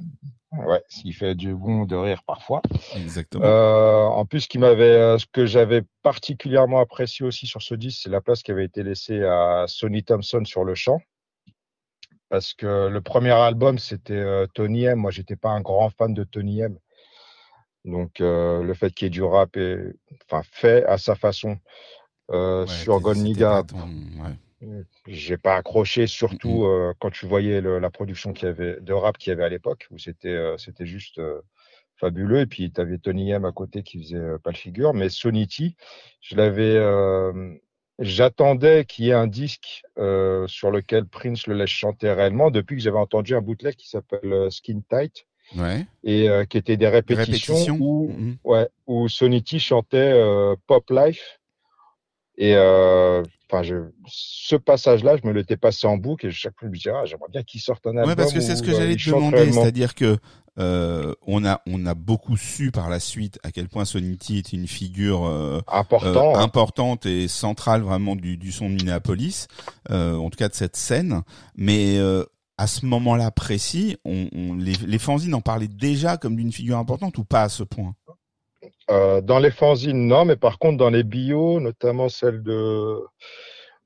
Ouais, s'il fait du bon de rire parfois. Exactement. Euh, en plus, ce qui m'avait, euh, ce que j'avais particulièrement apprécié aussi sur ce disque, c'est la place qui avait été laissée à Sonny Thompson sur le chant. Parce que le premier album, c'était euh, Tony M. Moi, j'étais pas un grand fan de Tony M. Donc, euh, le fait qu'il y ait du rap, enfin, fait à sa façon euh, Ouais, sur ton- ouais. j'ai pas accroché, surtout euh, quand tu voyais le- la production qu'il y avait de rap qu'il y avait à l'époque, où c'était euh, c'était juste euh, fabuleux. Et puis tu avais Tony M à côté qui faisait euh, pas le figure, mais Sonity, je l'avais, euh, j'attendais qu'il y ait un disque euh, sur lequel Prince le laisse chanter réellement depuis que j'avais entendu un bootleg qui s'appelle euh, Skin Tight Ouais. et euh, qui était des répétitions, Répétition. où ouais où Sonity chantait euh, Pop Life et enfin je ce passage là je me l'étais passé en boucle et chaque fois je me disais ah, j'aimerais bien qu'il sorte un album Ouais, parce que c'est ce que euh, j'allais il te demander, c'est-à-dire que euh, on a on a beaucoup su par la suite à quel point Sonity est une figure euh, important euh, hein. importante et centrale vraiment du, du son de Minneapolis, euh, en tout cas de cette scène. Mais euh, à ce moment-là précis, on, on- les, les fanzines en parlaient déjà comme d'une figure importante ou pas à ce point? Euh, dans les fanzines, non, mais par contre, dans les bios, notamment celle de,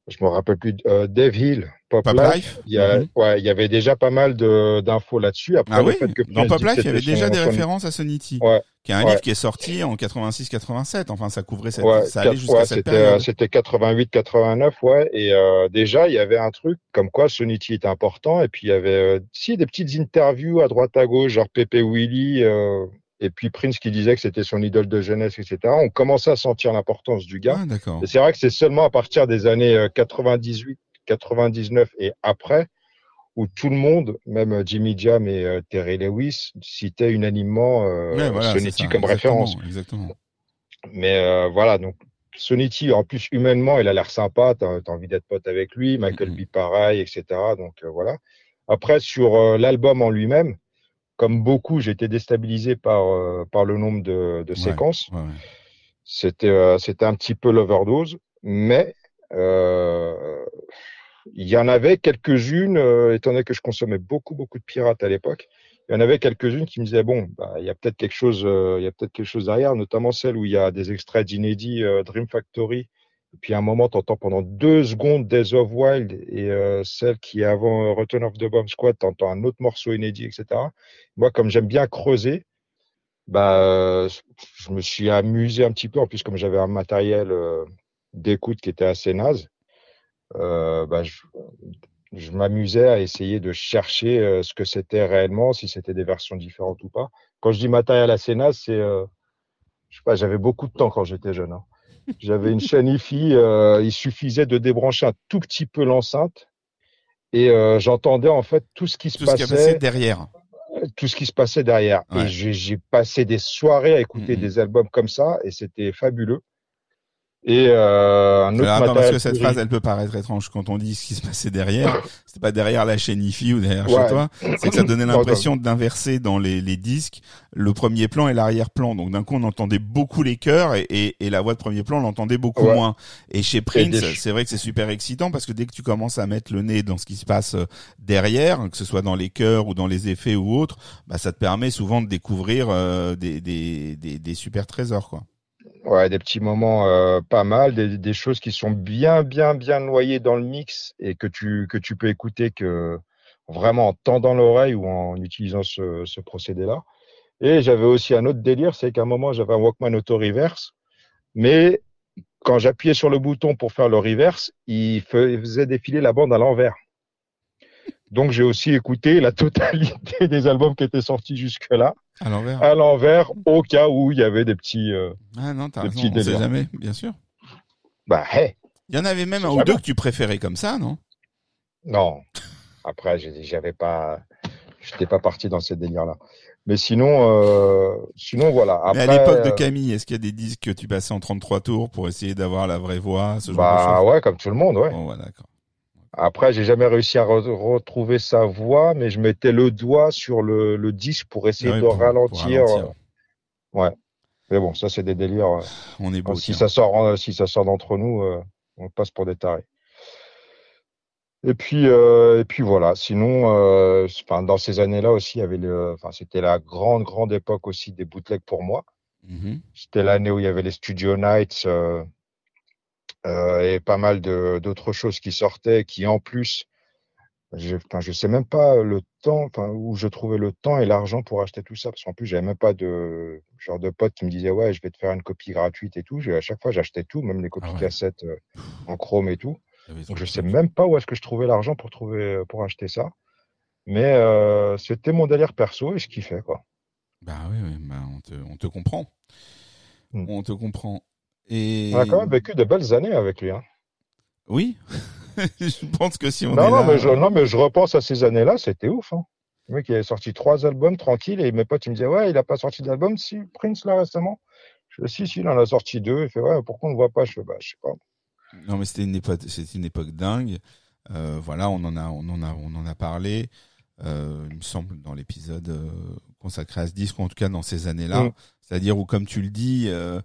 je me rappelle plus, euh, Dave Hill, Pop, Pop Life, Life il y, a, Mhm. ouais, il y avait déjà pas mal d'infos là-dessus. Après, Ah oui fait que Dans Pop Life, il y avait déjà son- des son- références à Sonity, Ouais, qui est un ouais. livre qui est sorti en 86-87. Enfin, ça couvrait cette, ça allait jusqu'à cette c'était, période. euh, c'était 88, 89, ouais. Et euh, déjà, il y avait un truc comme quoi Sonity était important. Et puis il y avait, euh, si des petites interviews à droite à gauche, genre Pepe Willy, euh, et puis Prince qui disait que c'était son idole de jeunesse, etc. On commençait à sentir l'importance du gars. Ah. Et c'est vrai que c'est seulement à partir des années euh, 98, 99 et après où tout le monde, même euh, Jimmy Jam et euh, Terry Lewis, citaient unanimement euh, Ouais, voilà, comme exactement, référence. Exactement. Mais euh, voilà, donc Sonity, en plus humainement, il a l'air sympa, t'as as envie d'être pote avec lui, Michael. B pareil, etc. Donc euh, voilà. Après sur euh, l'album en lui-même, comme beaucoup, j'ai été déstabilisé par euh, par le nombre de, de Ouais, séquences. ouais. C'était euh, c'était un petit peu l'overdose, mais euh, il y en avait quelques-unes, euh, étant donné que je consommais beaucoup beaucoup de pirates à l'époque. Il y en avait quelques-unes qui me disaient bon, bah, il y a peut-être quelque chose, euh, il y a peut-être quelque chose derrière, notamment celle où il y a des extraits d'inédits euh, Dream Factory. Puis à un moment, t'entends pendant deux secondes Days of Wild et euh, celle qui est avant euh, Return of the Bomb Squad, t'entends un autre morceau inédit, etc. Moi, comme j'aime bien creuser, bah, je me suis amusé un petit peu. En plus, comme j'avais un matériel euh, d'écoute qui était assez naze, euh, bah, je, je m'amusais à essayer de chercher euh, ce que c'était réellement, si c'était des versions différentes ou pas. Quand je dis matériel assez naze, c'est, je sais pas, j'avais beaucoup de temps quand j'étais jeune. hein. J'avais une chaîne IFI, euh, il suffisait de débrancher un tout petit peu l'enceinte et euh, j'entendais en fait tout ce qui se Tout ce qui a passait passé derrière. tout ce qui se passait derrière. Ouais. Et j'ai passé des soirées à écouter des albums comme ça et c'était fabuleux. Et euh, un autre Alors, attends, parce que cette phrase, elle peut paraître étrange quand on dit ce qui se passait derrière. C'était pas derrière la chaîne IFI ou derrière chez toi. C'est que ça donnait l'impression d'inverser dans les, les disques le premier plan et l'arrière-plan. Donc d'un coup, on entendait beaucoup les chœurs et, et, et la voix de premier plan, on l'entendait beaucoup Ouais. moins. Et chez Prince, des- c'est vrai que c'est super excitant parce que dès que tu commences à mettre le nez dans ce qui se passe euh, derrière, que ce soit dans les chœurs ou dans les effets ou autres, bah ça te permet souvent de découvrir euh, des, des, des, des super trésors, quoi. Ouais, des petits moments euh, pas mal, des, des choses qui sont bien, bien, bien noyées dans le mix et que tu, que tu peux écouter que vraiment en tendant l'oreille ou en utilisant ce, ce procédé-là. Et j'avais aussi un autre délire, c'est qu'à un moment, j'avais un Walkman auto reverse, mais quand j'appuyais sur le bouton pour faire le reverse, il faisait défiler la bande à l'envers. Donc j'ai aussi écouté la totalité des albums qui étaient sortis jusque-là À l'envers. à l'envers au cas où il y avait des petits euh, Ah non, t'as des raison. petits On sait jamais, bien sûr. bah hey, Il y en avait même un ou deux que tu préférais comme ça, non? Non. Après, j'avais pas, j'étais pas parti dans ces délires-là. Mais sinon, euh, sinon voilà. Mais à l'époque de euh, Camille, est-ce qu'il y a des disques que tu passais en 33 tours pour essayer d'avoir la vraie voix, ce genre de bah choses? ouais, comme tout le monde, ouais. Ouais, d'accord. Après, j'ai jamais réussi à re- retrouver sa voix, mais je mettais le doigt sur le, le disque pour essayer Ouais, de pour- pour ralentir. euh, Ouais. Mais bon, ça c'est des délires. euh, On est beau. si tiens. ça sort, si ça sort d'entre nous, euh, on passe pour des tarés. Et puis, euh, et puis voilà. Sinon, euh, enfin, dans ces années-là aussi, il y avait le, enfin, c'était la grande, grande époque aussi des bootlegs pour moi. Mhm. C'était l'année où il y avait les Studio Nights euh, et pas mal d'autres choses qui sortaient, qui en plus, je, je sais même pas le temps, où je trouvais le temps et l'argent pour acheter tout ça, parce qu'en plus, j'avais même pas de genre de pote qui me disait ouais, je vais te faire une copie gratuite et tout. À chaque fois, j'achetais tout, même les copies Ah ouais. cassettes euh, en chrome et tout. Donc je de sais même pas où est-ce que je trouvais l'argent pour trouver pour acheter ça. Mais euh, c'était mon délire perso et je kiffais quoi. Bah oui, oui, bah, on, te, on te comprend. Mm. On te comprend. Et On a quand même vécu de belles années avec lui. Hein. oui, je pense que si on Non, est non, là, mais je, non, mais je repense à ces années-là, c'était ouf. Hein. Le mec, il avait sorti trois albums tranquille et mes potes, ils me disaient, ouais, il a pas sorti d'album, si, Prince, là, récemment. Je dis, si, si, il en a sorti deux. Il fait, ouais, pourquoi on ne voit pas? Je fais, bah, je sais pas. Non, mais c'était une époque, c'était une époque dingue. Euh, voilà, on en a, on en a, on en a parlé. Euh, il me semble dans l'épisode euh, consacré à ce disque, en tout cas dans ces années-là. Mm. C'est-à-dire où, comme tu le dis, euh,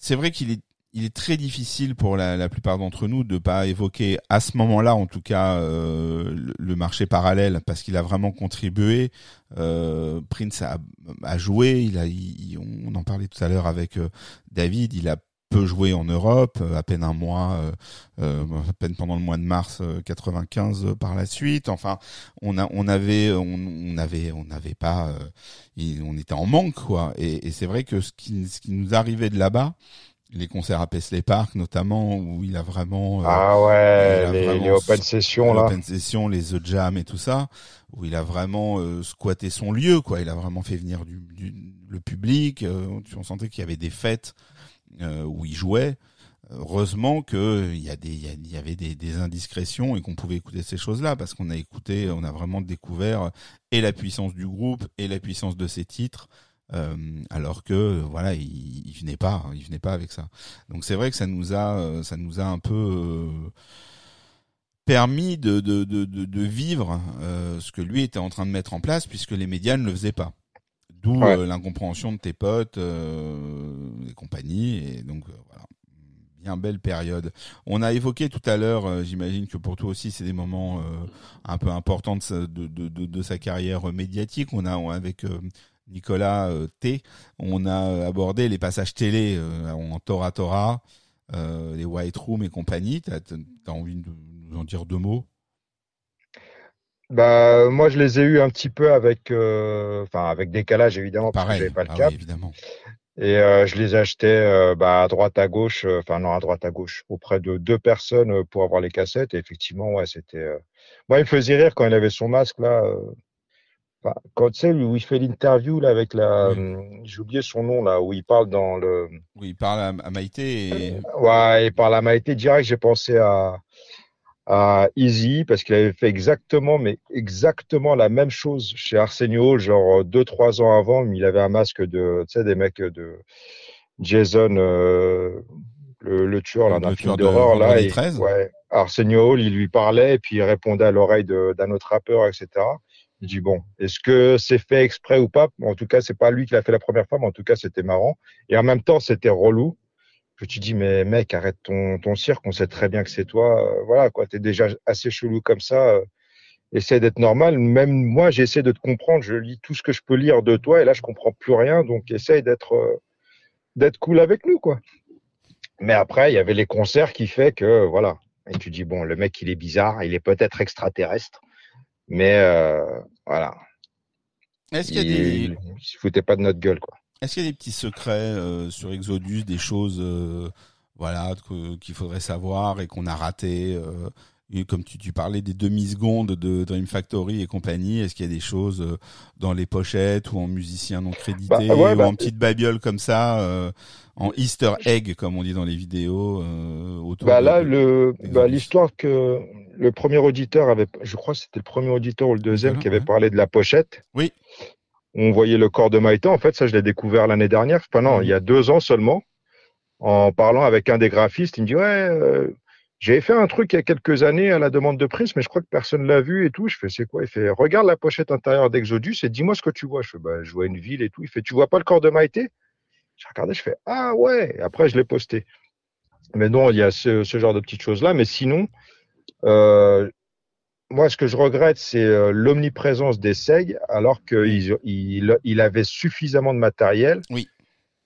c'est vrai qu'il est, il est très difficile pour la, plupart d'entre nous de pas évoquer à ce moment-là, en tout cas, euh, le, le marché parallèle, parce qu'il a vraiment contribué. Euh, Prince a, a joué. Il a, il- on en parlait tout à l'heure avec euh, David. Il a peu joué en Europe, euh, à peine un mois, euh, euh, à peine pendant le mois de mars euh, 95 euh, par la suite. Enfin, on a, on avait, on, on avait, on n'avait pas, euh, il- on était en manque quoi. Et, et c'est vrai que ce qui, ce qui nous arrivait de là-bas, les concerts à Paisley Park notamment, où il a vraiment euh, Ah ouais, les, vraiment les open sessions, là. Open Session, les The Jam et tout ça, où il a vraiment euh, squatté son lieu, quoi. Il a vraiment fait venir du, du- le public. euh, on sentait qu'il y avait des fêtes où il jouait. Heureusement que il y a des, y, y avait des, des indiscrétions et qu'on pouvait écouter ces choses-là parce qu'on a écouté, on a vraiment découvert et la puissance du groupe et la puissance de ses titres. euh, alors que voilà, il, il venait pas, il venait pas avec ça. Donc c'est vrai que ça nous a, euh, ça nous a un peu euh, permis de, de, de, de, de vivre euh, ce que lui était en train de mettre en place puisque les médias ne le faisaient pas. D'où Ouais. euh, l'incompréhension de tes potes euh, et compagnie. Et donc euh, voilà, bien belle période. On a évoqué tout à l'heure, euh, j'imagine que pour toi aussi c'est des moments euh, un peu importants de sa, de, de, sa carrière médiatique. On a on- avec euh, Nicolas T, on a abordé les passages télé en Tora Tora, les White Room et compagnie. T'as as envie de nous en dire deux mots? Bah, moi, je les ai eus un petit peu avec, euh, enfin, avec décalage, évidemment, parce que j'avais pas le Ah cap. oui, évidemment. Et euh, je les achetais euh, bah, à droite, à gauche, euh, enfin non, à droite, à gauche, auprès de deux personnes euh, pour avoir les cassettes. Et effectivement, ouais, c'était. euh, Moi, il me faisait rire quand il avait son masque là. euh, enfin, quand tu sais, où il fait l'interview là avec la, Oui. hum, j'ai oublié son nom là, où il parle dans le, Oui, il parle à, à Maïté et ouais, il parle à Maïté direct. J'ai pensé à à Easy parce qu'il avait fait exactement, mais exactement la même chose chez Arsenio, genre euh, deux, trois ans avant, mais il avait un masque de, tu sais, des mecs de Jason, euh, le, le tueur là, d'un film d'horreur là. Et- 13. ouais, Arsenio Hall, il lui parlait et puis il répondait à l'oreille d'un autre rappeur, etc. Je dis bon, est-ce que c'est fait exprès ou pas? En tout cas, c'est pas lui qui l'a fait la première fois, mais en tout cas, c'était marrant. Et en même temps, c'était relou. Je te dis, mais mec, arrête ton, ton cirque, on sait très bien que c'est toi. Euh, voilà, quoi, t'es déjà assez chelou comme ça. Euh, essaie d'être normal. Même moi, j'essaie de te comprendre. Je lis tout ce que je peux lire de toi et là, je comprends plus rien. Donc, essaye d'être euh, d'être cool avec nous, quoi. Mais après, il y avait les concerts qui fait que, voilà. Et tu dis, bon, le mec, il est bizarre, il est peut-être extraterrestre, mais euh, voilà. Est-ce qu'il y a Il, des il se foutait pas de notre gueule, quoi. Est-ce qu'il y a des petits secrets euh, sur Exodus, des choses euh, voilà qu'il faudrait savoir et qu'on a raté euh, et comme tu, tu parlais des demi-secondes de Dream Factory et compagnie, est-ce qu'il y a des choses dans les pochettes ou en musicien non crédité Bah, ouais, ou bah, en petite babiole comme ça, en Easter egg comme on dit dans les vidéos autour Bah là, de- le, Exodus? bah, l'histoire que le premier auditeur avait, je crois que c'était le premier auditeur ou le deuxième qui avait ouais. parlé de la pochette. Oui. On voyait le corps de Maïté. En fait, ça, je l'ai découvert l'année dernière. Enfin, non, il y a deux ans seulement. En parlant avec un des graphistes, il me dit, ouais, euh, j'avais fait un truc il y a quelques années à la demande de Prince, mais je crois que personne l'a vu et tout. Je fais, c'est quoi? Il fait, regarde la pochette intérieure d'Exodus et dis-moi ce que tu vois. Je fais, bah, je vois une ville et tout. Il fait, tu vois pas le corps de Maïté? J'ai regardé, je fais, ah ouais. Et après, je l'ai posté. Mais non, il y a ce, ce genre de petites choses-là. Mais sinon, euh, moi, ce que je regrette, c'est euh, l'omniprésence des SEG, alors qu'il il, il avait suffisamment de matériel Oui.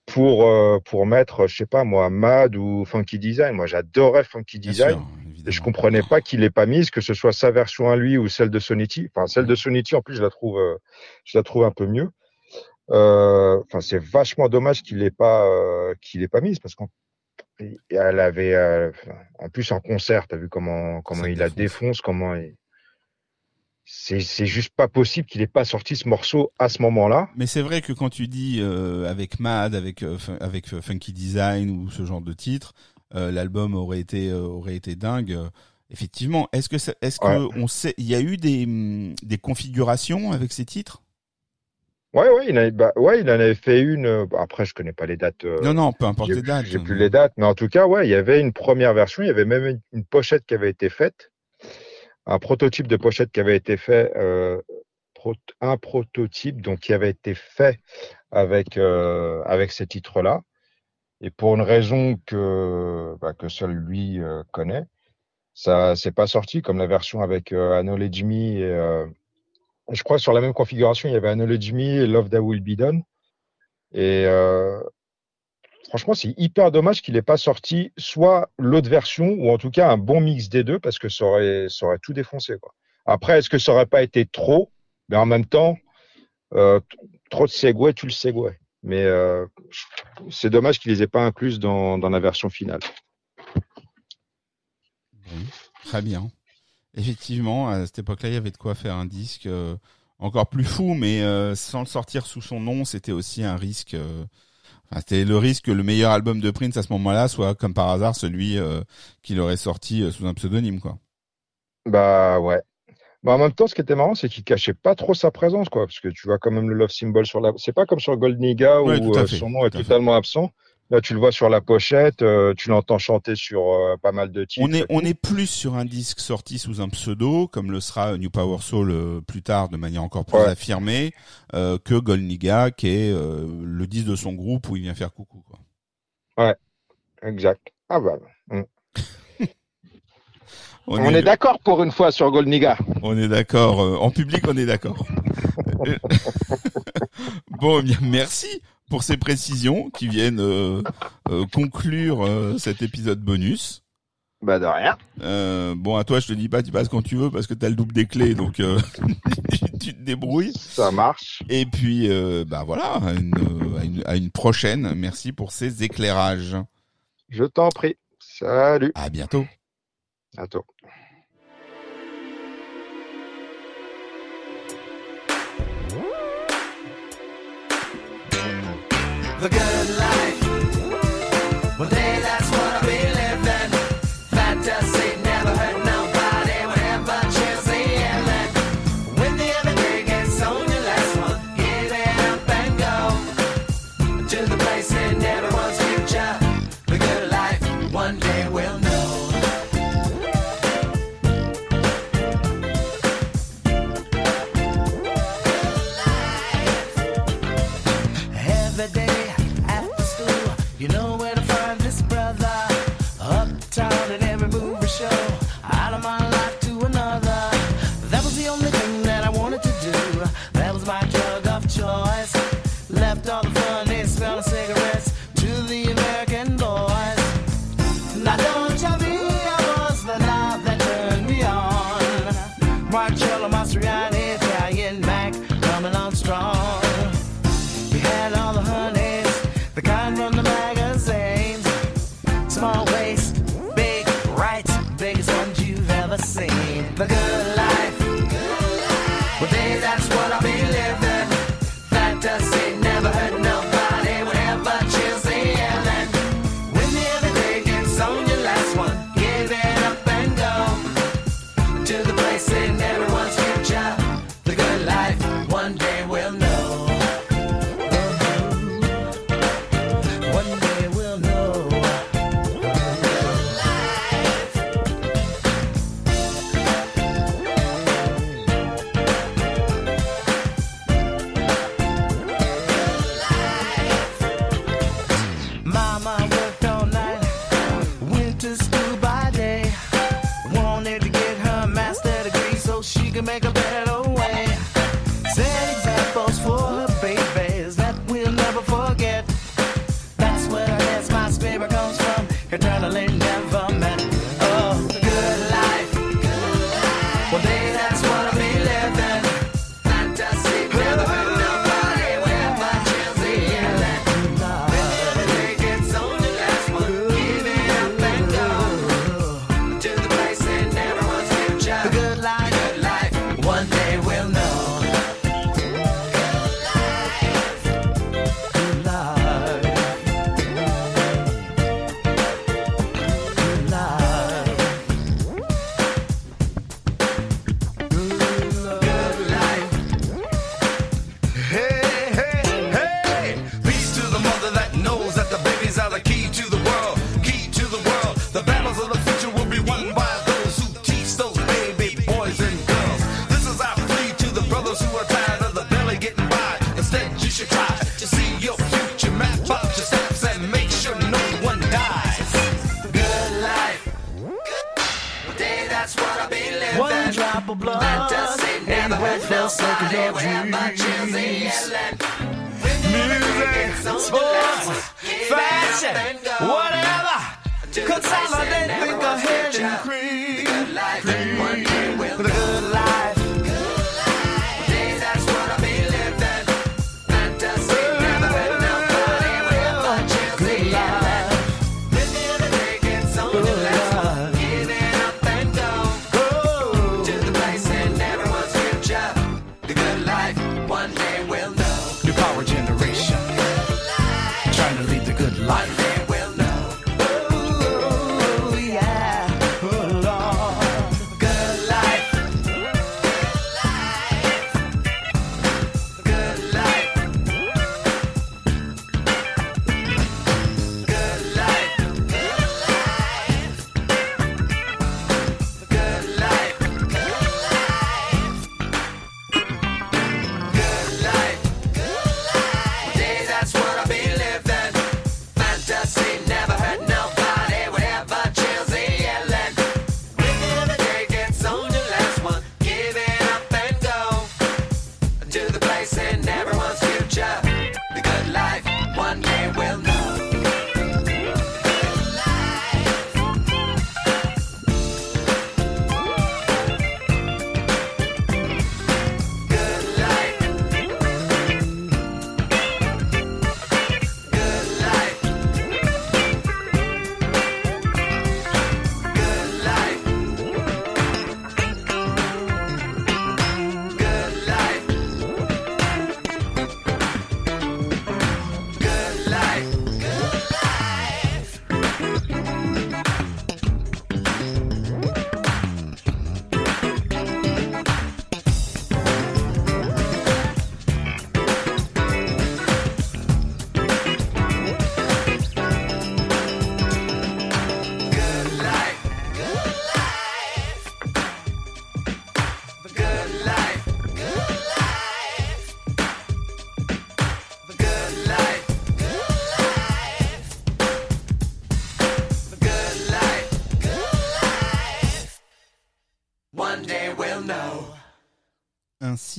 pour, euh, pour mettre, je sais pas moi, MAD ou Funky Design. Moi, j'adorais Funky Bien Design. sûr, Et je comprenais pas qu'il l'ait pas mise, que ce soit sa version à lui ou celle de Sonity. Enfin, celle de Sonity, en plus, je la trouve, euh, je la trouve un peu mieux. Euh, Enfin, c'est vachement dommage qu'il l'ait pas, qu'il l'ait pas mise parce qu'elle avait, euh, en plus en concert, t'as vu comment, comment il la défonce. défonce, comment il... c'est, juste pas possible qu'il ait pas sorti ce morceau à ce moment-là. Mais c'est vrai que quand tu dis euh, avec Mad, avec euh, avec euh, Funky Design ou ce genre de titre, euh, l'album aurait été aurait été dingue. effectivement, est-ce que on sait il y a eu des des configurations avec ces titres? Ouais, ouais, il, a, bah, ouais, il en avait fait une. bah, après, je connais pas les dates. euh, Non non, peu importe les dates. j'ai plus les dates, mais en tout cas, ouais, il y avait une première version, il y avait même une, une pochette qui avait été faite, un prototype de pochette qui avait été fait, euh, un prototype donc qui avait été fait avec euh, avec ces titres-là, et pour une raison que bah, que seul lui euh, connaît, ça c'est pas sorti comme la version avec Acknowledge Me et je crois sur la même configuration, il y avait Acknowledge Me et Love That Will Be Done. Et franchement, c'est hyper dommage qu'il n'ait pas sorti soit l'autre version ou en tout cas un bon mix des deux parce que ça aurait, tout défoncé. Après, est-ce que ça aurait pas été trop? Mais en même temps, euh, trop de segway, tu le segway. Mais euh, c'est dommage qu'il les ait pas inclus dans, la version finale. Très bien. Effectivement, à cette époque-là, il y avait de quoi faire un disque euh, encore plus fou, mais sans le sortir sous son nom, c'était aussi un risque. Enfin, c'était le risque que le meilleur album de Prince à ce moment-là soit, comme par hasard, celui euh, qu'il aurait sorti euh, sous un pseudonyme, quoi. Bah ouais. Mais en même temps, ce qui était marrant, c'est qu'il cachait pas trop sa présence, quoi, parce que tu vois quand même le love symbol sur la. C'est pas comme sur Gold Nigga où Ouais, euh, son nom est tout totalement absent. Là, tu le vois sur la pochette, euh, tu l'entends chanter sur euh, pas mal de titres. On est, on est plus sur un disque sorti sous un pseudo, comme le sera New Power Soul euh, plus tard, de manière encore plus Ouais. affirmée, que Golniga, qui est le disque de son groupe où il vient faire coucou, quoi. Exact. Ah bah. mm. On, On est d'accord pour une fois sur Gold Nigga. On est d'accord. en public, on est d'accord. bon, eh bien, merci pour ces précisions qui viennent euh, euh, conclure euh, cet épisode bonus. Bah de rien. Euh, bon, à toi, je te dis pas, tu passes quand tu veux parce que t'as le double des clés, donc euh, tu te débrouilles. Ça marche. Et puis, euh, bah voilà, à une, à une, à une prochaine. Merci pour ces éclairages. Je t'en prie. Salut. À bientôt. À toi. The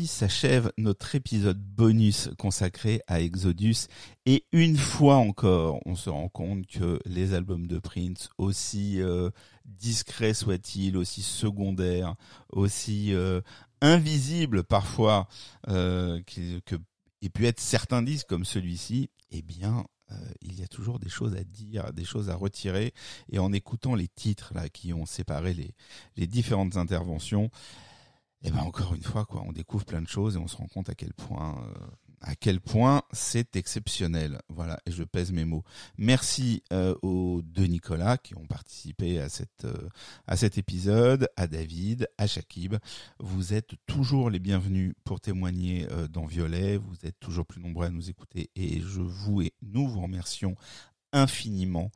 S'achève notre épisode bonus consacré à Exodus. Et une fois encore, on se rend compte que les albums de Prince, aussi euh, discrets soient-ils, aussi secondaires, aussi euh, invisibles parfois euh, que, aient pu être certains disques comme celui-ci, eh bien, euh, il y a toujours des choses à dire, des choses à retirer. Et en écoutant les titres là qui ont séparé les, les différentes interventions, et ben encore une fois quoi, on découvre plein de choses et on se rend compte à quel point euh, à quel point c'est exceptionnel. Voilà, et je pèse mes mots. Merci euh, aux deux Nicolas qui ont participé à cette euh, à cet épisode, à David, à Shakib. Vous êtes toujours les bienvenus pour témoigner euh, dans Violet. Vous êtes toujours plus nombreux à nous écouter et je vous et nous vous remercions infiniment,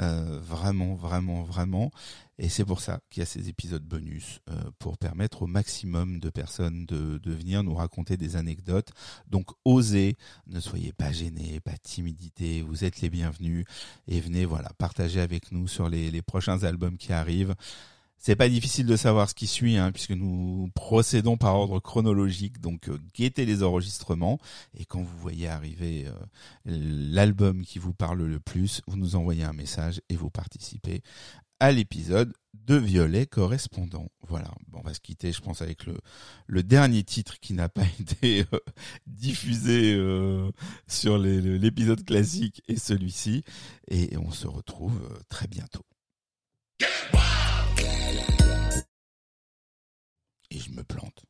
euh, vraiment, vraiment, vraiment. Et c'est pour ça qu'il y a ces épisodes bonus euh, pour permettre au maximum de personnes de, de, venir nous raconter des anecdotes. Donc osez, ne soyez pas gênés, pas timidité, vous êtes les bienvenus et venez voilà partager avec nous sur les, les prochains albums qui arrivent. C'est pas difficile de savoir ce qui suit, hein, puisque nous procédons par ordre chronologique, donc euh, guettez les enregistrements, et quand vous voyez arriver euh, l'album qui vous parle le plus, vous nous envoyez un message et vous participez à l'épisode de Violet correspondant. Voilà, bon, on va se quitter, je pense, avec le, dernier titre qui n'a pas été euh, diffusé euh, sur l'épisode classique et celui-ci. Et, on se retrouve euh, très bientôt. Et je me plante.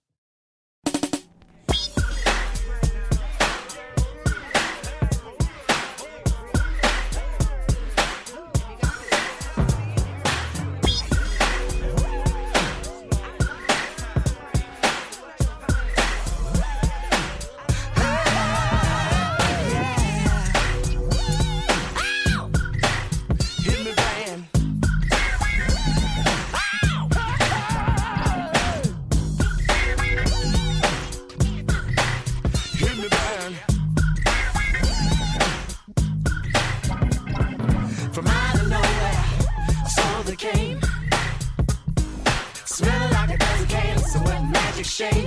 shame.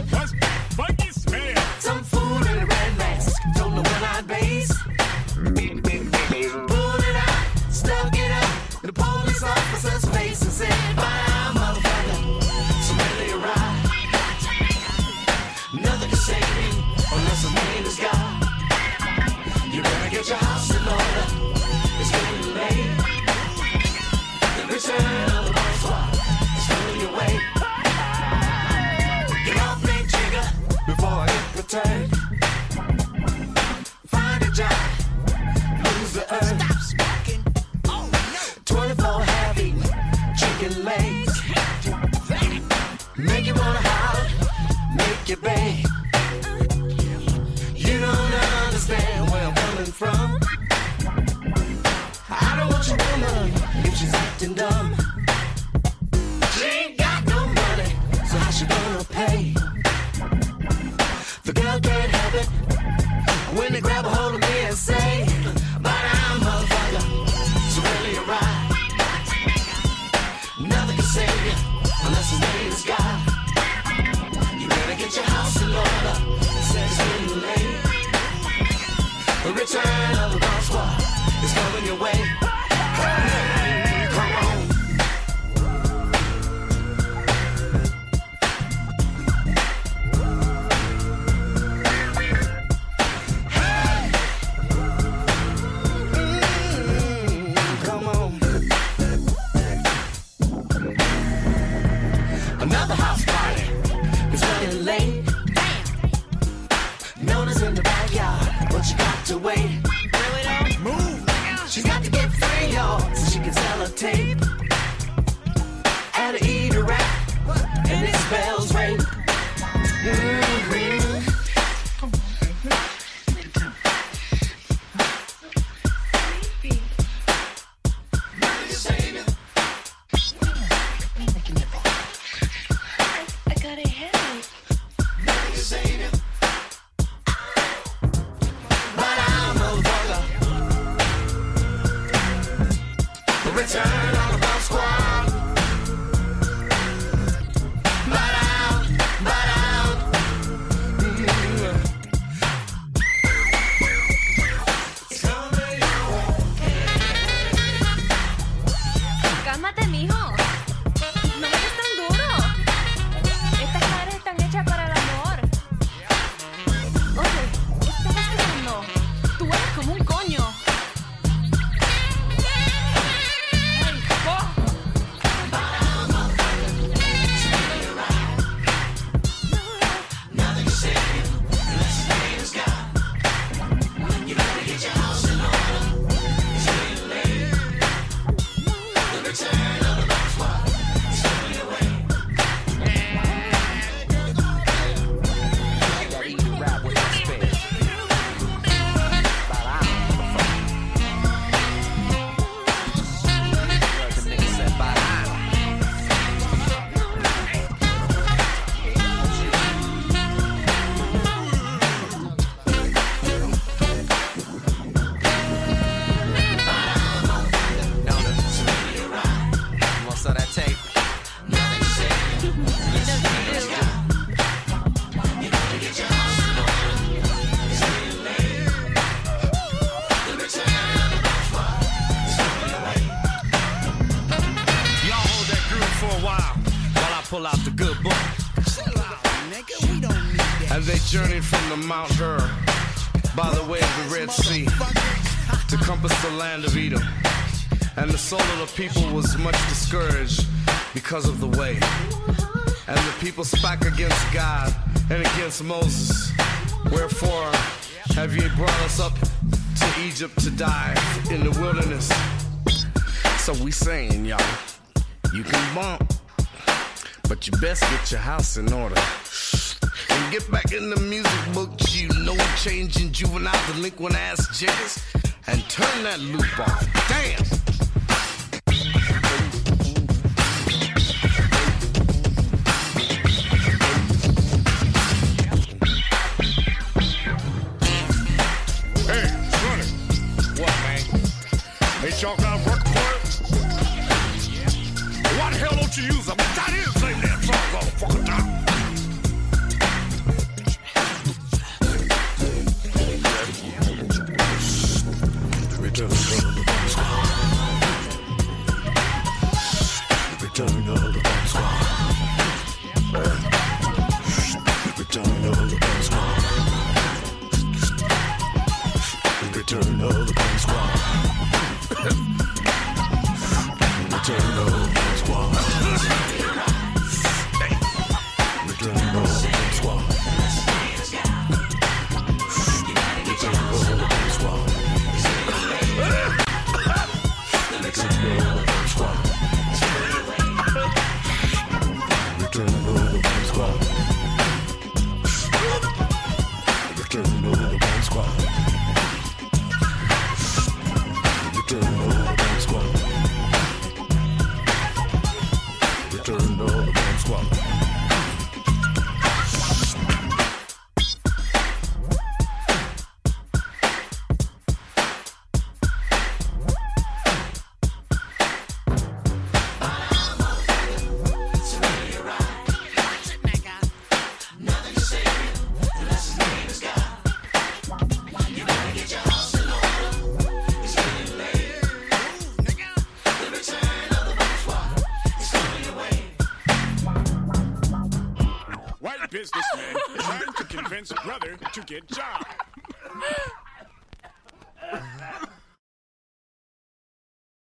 much discouraged because of the way. And the people spake against God and against Moses. Wherefore have ye brought us up to Egypt to die in the wilderness? So we saying, y'all, you can bump, but you best get your house in order. And get back in the music books, you know, changing juvenile delinquent ass jiggers, and turn that loop off. Damn!